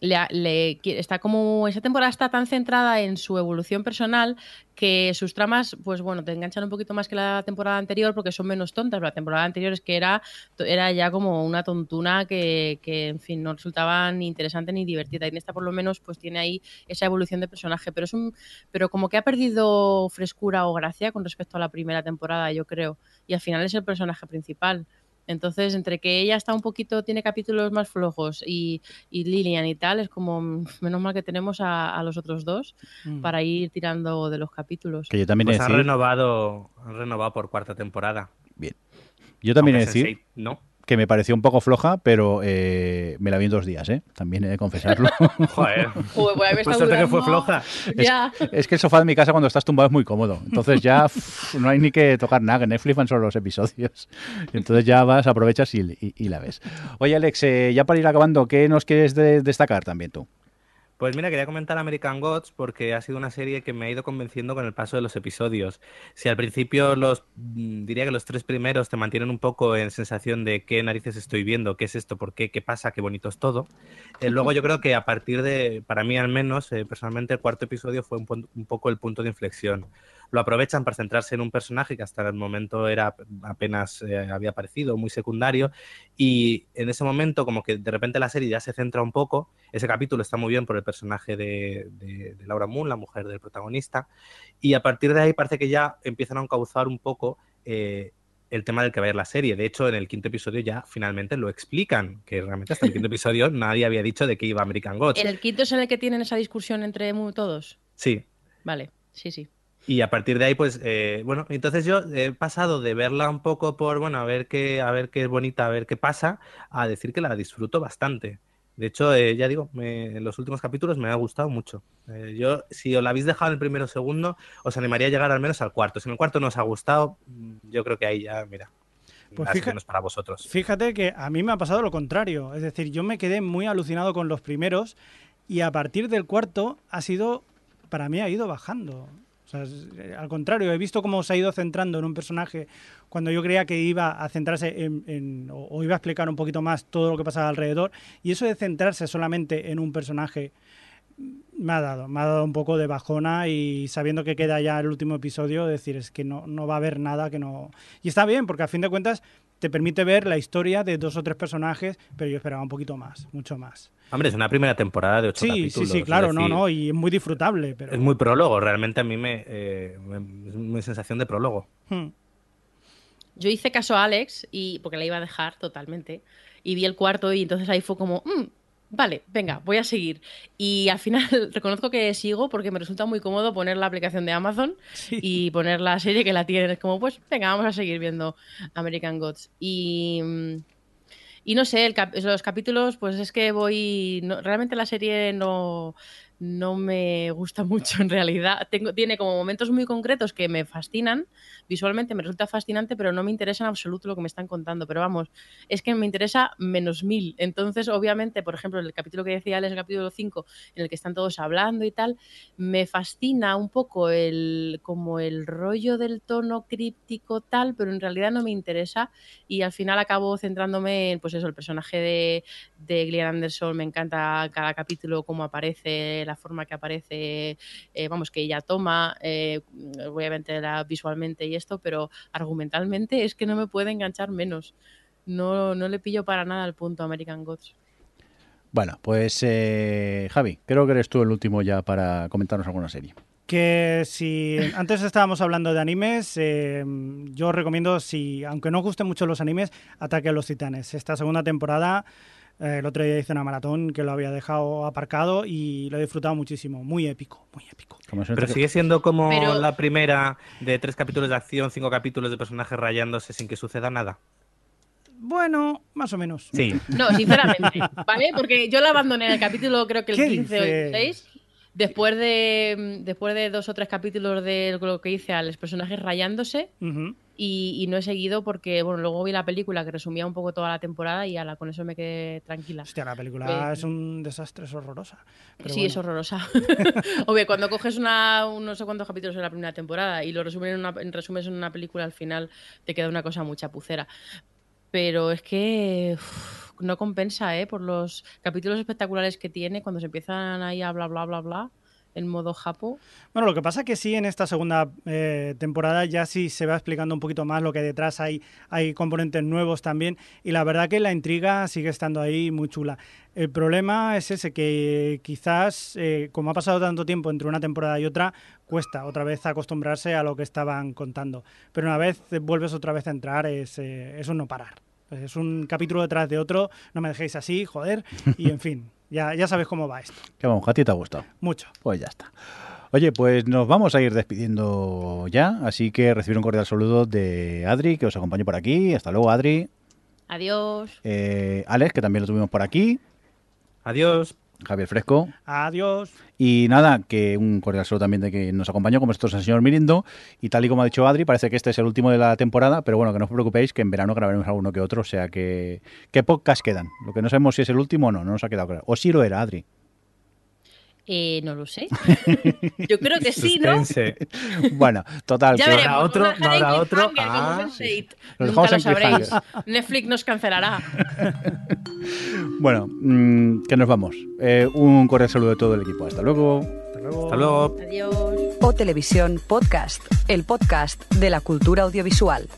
le, está como esa temporada está tan centrada en su evolución personal que sus tramas pues bueno te enganchan un poquito más que la temporada anterior porque son menos tontas. La temporada anterior es que era era ya como una tontuna que, que, en fin no resultaba ni interesante ni divertida. Y en esta por lo menos pues tiene ahí esa evolución de personaje. Pero es un pero como que ha perdido frescura o gracia con respecto a la primera temporada yo creo. Y al final es el personaje principal entonces, entre que ella está un poquito, tiene capítulos más flojos y, y Lilian y tal, es como menos mal que tenemos a, a los otros dos Mm. para ir tirando de los capítulos. Que yo también he Pues de han decir, renovado, han renovado por cuarta temporada. yo también he de Aunque decir Sense8 no. Que me pareció un poco floja, pero eh, me la vi en dos días, ¿eh? También he de confesarlo. <laughs> Joder. Pues que fue floja. Ya. es que el sofá de mi casa cuando estás tumbado es muy cómodo. Entonces ya <laughs> no hay ni que tocar nada, que Netflix van solo los episodios. Entonces ya vas, aprovechas y, y- y la ves. Oye, Alex, eh, ya para ir acabando, ¿qué nos quieres de- destacar también tú? Pues mira, quería comentar American Gods porque ha sido una serie que me ha ido convenciendo con el paso de los episodios. Si al principio los mm, diría que los tres primeros te mantienen un poco en sensación de qué narices estoy viendo, qué es esto, por qué, qué pasa, qué bonito es todo. eh, luego yo creo que a partir de, para mí al menos, eh, personalmente el cuarto episodio fue un, poco el punto de inflexión. Lo aprovechan para centrarse en un personaje que hasta el momento era apenas eh, había aparecido, muy secundario, y en ese momento como que de repente la serie ya se centra un poco. Ese capítulo está muy bien por el personaje de, de- de Laura Moon, la mujer del protagonista, y a partir de ahí parece que ya empiezan a encauzar un poco eh, el tema del que va a ir la serie. De hecho, en el quinto episodio ya finalmente lo explican, que realmente hasta el quinto episodio <laughs> nadie había dicho de que iba American Gods. ¿En el quinto es en el que tienen esa discusión entre todos? Sí, Vale, sí, sí. Y a partir de ahí, pues, eh, bueno, entonces yo he pasado de verla un poco por, bueno, a ver qué, a ver qué es bonita, a ver qué pasa, a decir que la disfruto bastante. De hecho, eh, ya digo, me- en los últimos capítulos me ha gustado mucho. Eh, yo, si os la habéis dejado en el primero o segundo, os animaría a llegar al menos al cuarto. Si en el cuarto no os ha gustado, mm, yo creo que ahí ya, mira, Pues es para vosotros. Fíjate que a mí me ha pasado lo contrario. Es decir, yo me quedé muy alucinado con los primeros y a partir del cuarto ha sido, para mí ha ido bajando. O sea, eh, al contrario, he visto cómo se ha ido centrando en un personaje cuando yo creía que iba a centrarse en, o iba a explicar un poquito más todo lo que pasaba alrededor. Y eso de centrarse solamente en un personaje mm, me ha dado, me ha dado un poco de bajona y sabiendo que queda ya el último episodio, decir es que no, no va a haber nada que no... Y está bien, porque a fin de cuentas te permite ver la historia de dos o tres personajes, pero yo esperaba un poquito más, mucho más. Hombre, es una primera temporada de ocho Sí, capítulos. sí, sí, claro, no, decir, no, y es muy disfrutable, pero... Es muy prólogo, realmente a mí me, eh, me- es una sensación de prólogo. Hmm. Yo hice caso a Alex, y porque la iba a dejar totalmente, y vi el cuarto y entonces ahí fue como, "Mm, vale, venga, voy a seguir. Y al final <laughs> reconozco que sigo porque me resulta muy cómodo poner la aplicación de Amazon Sí. y poner la serie que la tienen. Es como, pues venga, vamos a seguir viendo American Gods. Y, mm, y no sé, el cap- los capítulos, pues es que voy... no- realmente la serie no, no me gusta mucho en realidad. Tengo, tiene como momentos muy concretos que me fascinan. Visualmente me resulta fascinante, pero no me interesa en absoluto lo que me están contando. Pero vamos, es que me interesa menos mil. Entonces, obviamente, por ejemplo, el capítulo que decía Alex, el capítulo 5, en el que están todos hablando y tal, me fascina un poco el como el rollo del tono críptico tal, pero en realidad no me interesa y al final acabo centrándome en pues eso, el personaje de, de Anderson, me encanta cada capítulo cómo aparece, la forma que aparece, eh, vamos, que ella toma, eh, obviamente la, visualmente y esto, pero argumentalmente es que no me puede enganchar menos. No, no le pillo para nada el punto American Gods. Bueno, pues eh, Javi, creo que eres tú el último ya para comentarnos alguna serie. Que si antes estábamos hablando de animes, eh, yo recomiendo, si aunque no os gusten mucho los animes, Ataque a los Titanes. Esta segunda temporada, eh, el otro día hice una maratón que lo había dejado aparcado y lo he disfrutado muchísimo. Muy épico, muy épico. Pero sigue siendo como Pero- la primera de tres capítulos de acción, cinco capítulos de personajes rayándose sin que suceda nada. Bueno, más o menos. Sí. No, sinceramente, <laughs> ¿vale? Porque yo la abandoné en el capítulo, creo que el ¿Qué 15 o el dices? 16, después de, después de dos o tres capítulos de lo que hice a los personajes rayándose, y, y no he seguido porque, bueno, luego vi la película que resumía un poco toda la temporada y ala, con eso me quedé tranquila. Hostia, la película Eh, es un desastre, es horrorosa. Pero sí, bueno. es horrorosa. <laughs> Obvio, cuando coges una, un no sé cuántos capítulos de la primera temporada y lo resumen en una, en resumes en una película, al final te queda una cosa muy chapucera. Pero es que no compensa, ¿eh? Por los capítulos espectaculares que tiene cuando se empiezan ahí a bla, bla, bla, bla, en modo japo. Bueno, lo que pasa es que sí, en esta segunda eh, temporada ya sí se va explicando un poquito más lo que detrás hay, hay componentes nuevos también y la verdad que la intriga sigue estando ahí muy chula. El problema es ese, que quizás, eh, como ha pasado tanto tiempo entre una temporada y otra, cuesta otra vez acostumbrarse a lo que estaban contando. Pero una vez vuelves otra vez a entrar, es, eh, es un no parar. Es un capítulo detrás de otro, no me dejéis así, joder, y en fin, <laughs> ya, ya sabes cómo va esto. Que vamos, a ti te ha gustado. Mucho. Pues ya está. Oye, pues nos vamos a ir despidiendo ya, así que recibir un cordial saludo de Adri, que os acompañe por aquí. Hasta luego, Adri. Adiós. Eh, Alex, que también lo tuvimos por aquí. Adiós. Javier Fresco. Adiós. Y nada, que un cordial saludo también de que nos acompañó, como estos el señor Mirindo. Y tal y como ha dicho Adri, parece que este es el último de la temporada, pero bueno, que no os preocupéis, que en verano grabaremos alguno que otro. O sea que. ¿Qué podcast quedan? Lo que no sabemos si es el último o no, no nos ha quedado claro. O si lo era, Adri. Eh, no lo sé. <laughs> Yo creo que sí, ¿no? Bueno, total. Ya que- veremos. habrá otro, Vamos a no habrá otro. Ah, Sense8. Lo Nunca dejamos lo en sabréis. Netflix nos cancelará. <laughs> Bueno, mm, que nos vamos. Eh, un cordial saludo de todo el equipo. Hasta luego. Hasta luego. Hasta luego. Adiós. O Televisión Podcast, el podcast de la cultura audiovisual.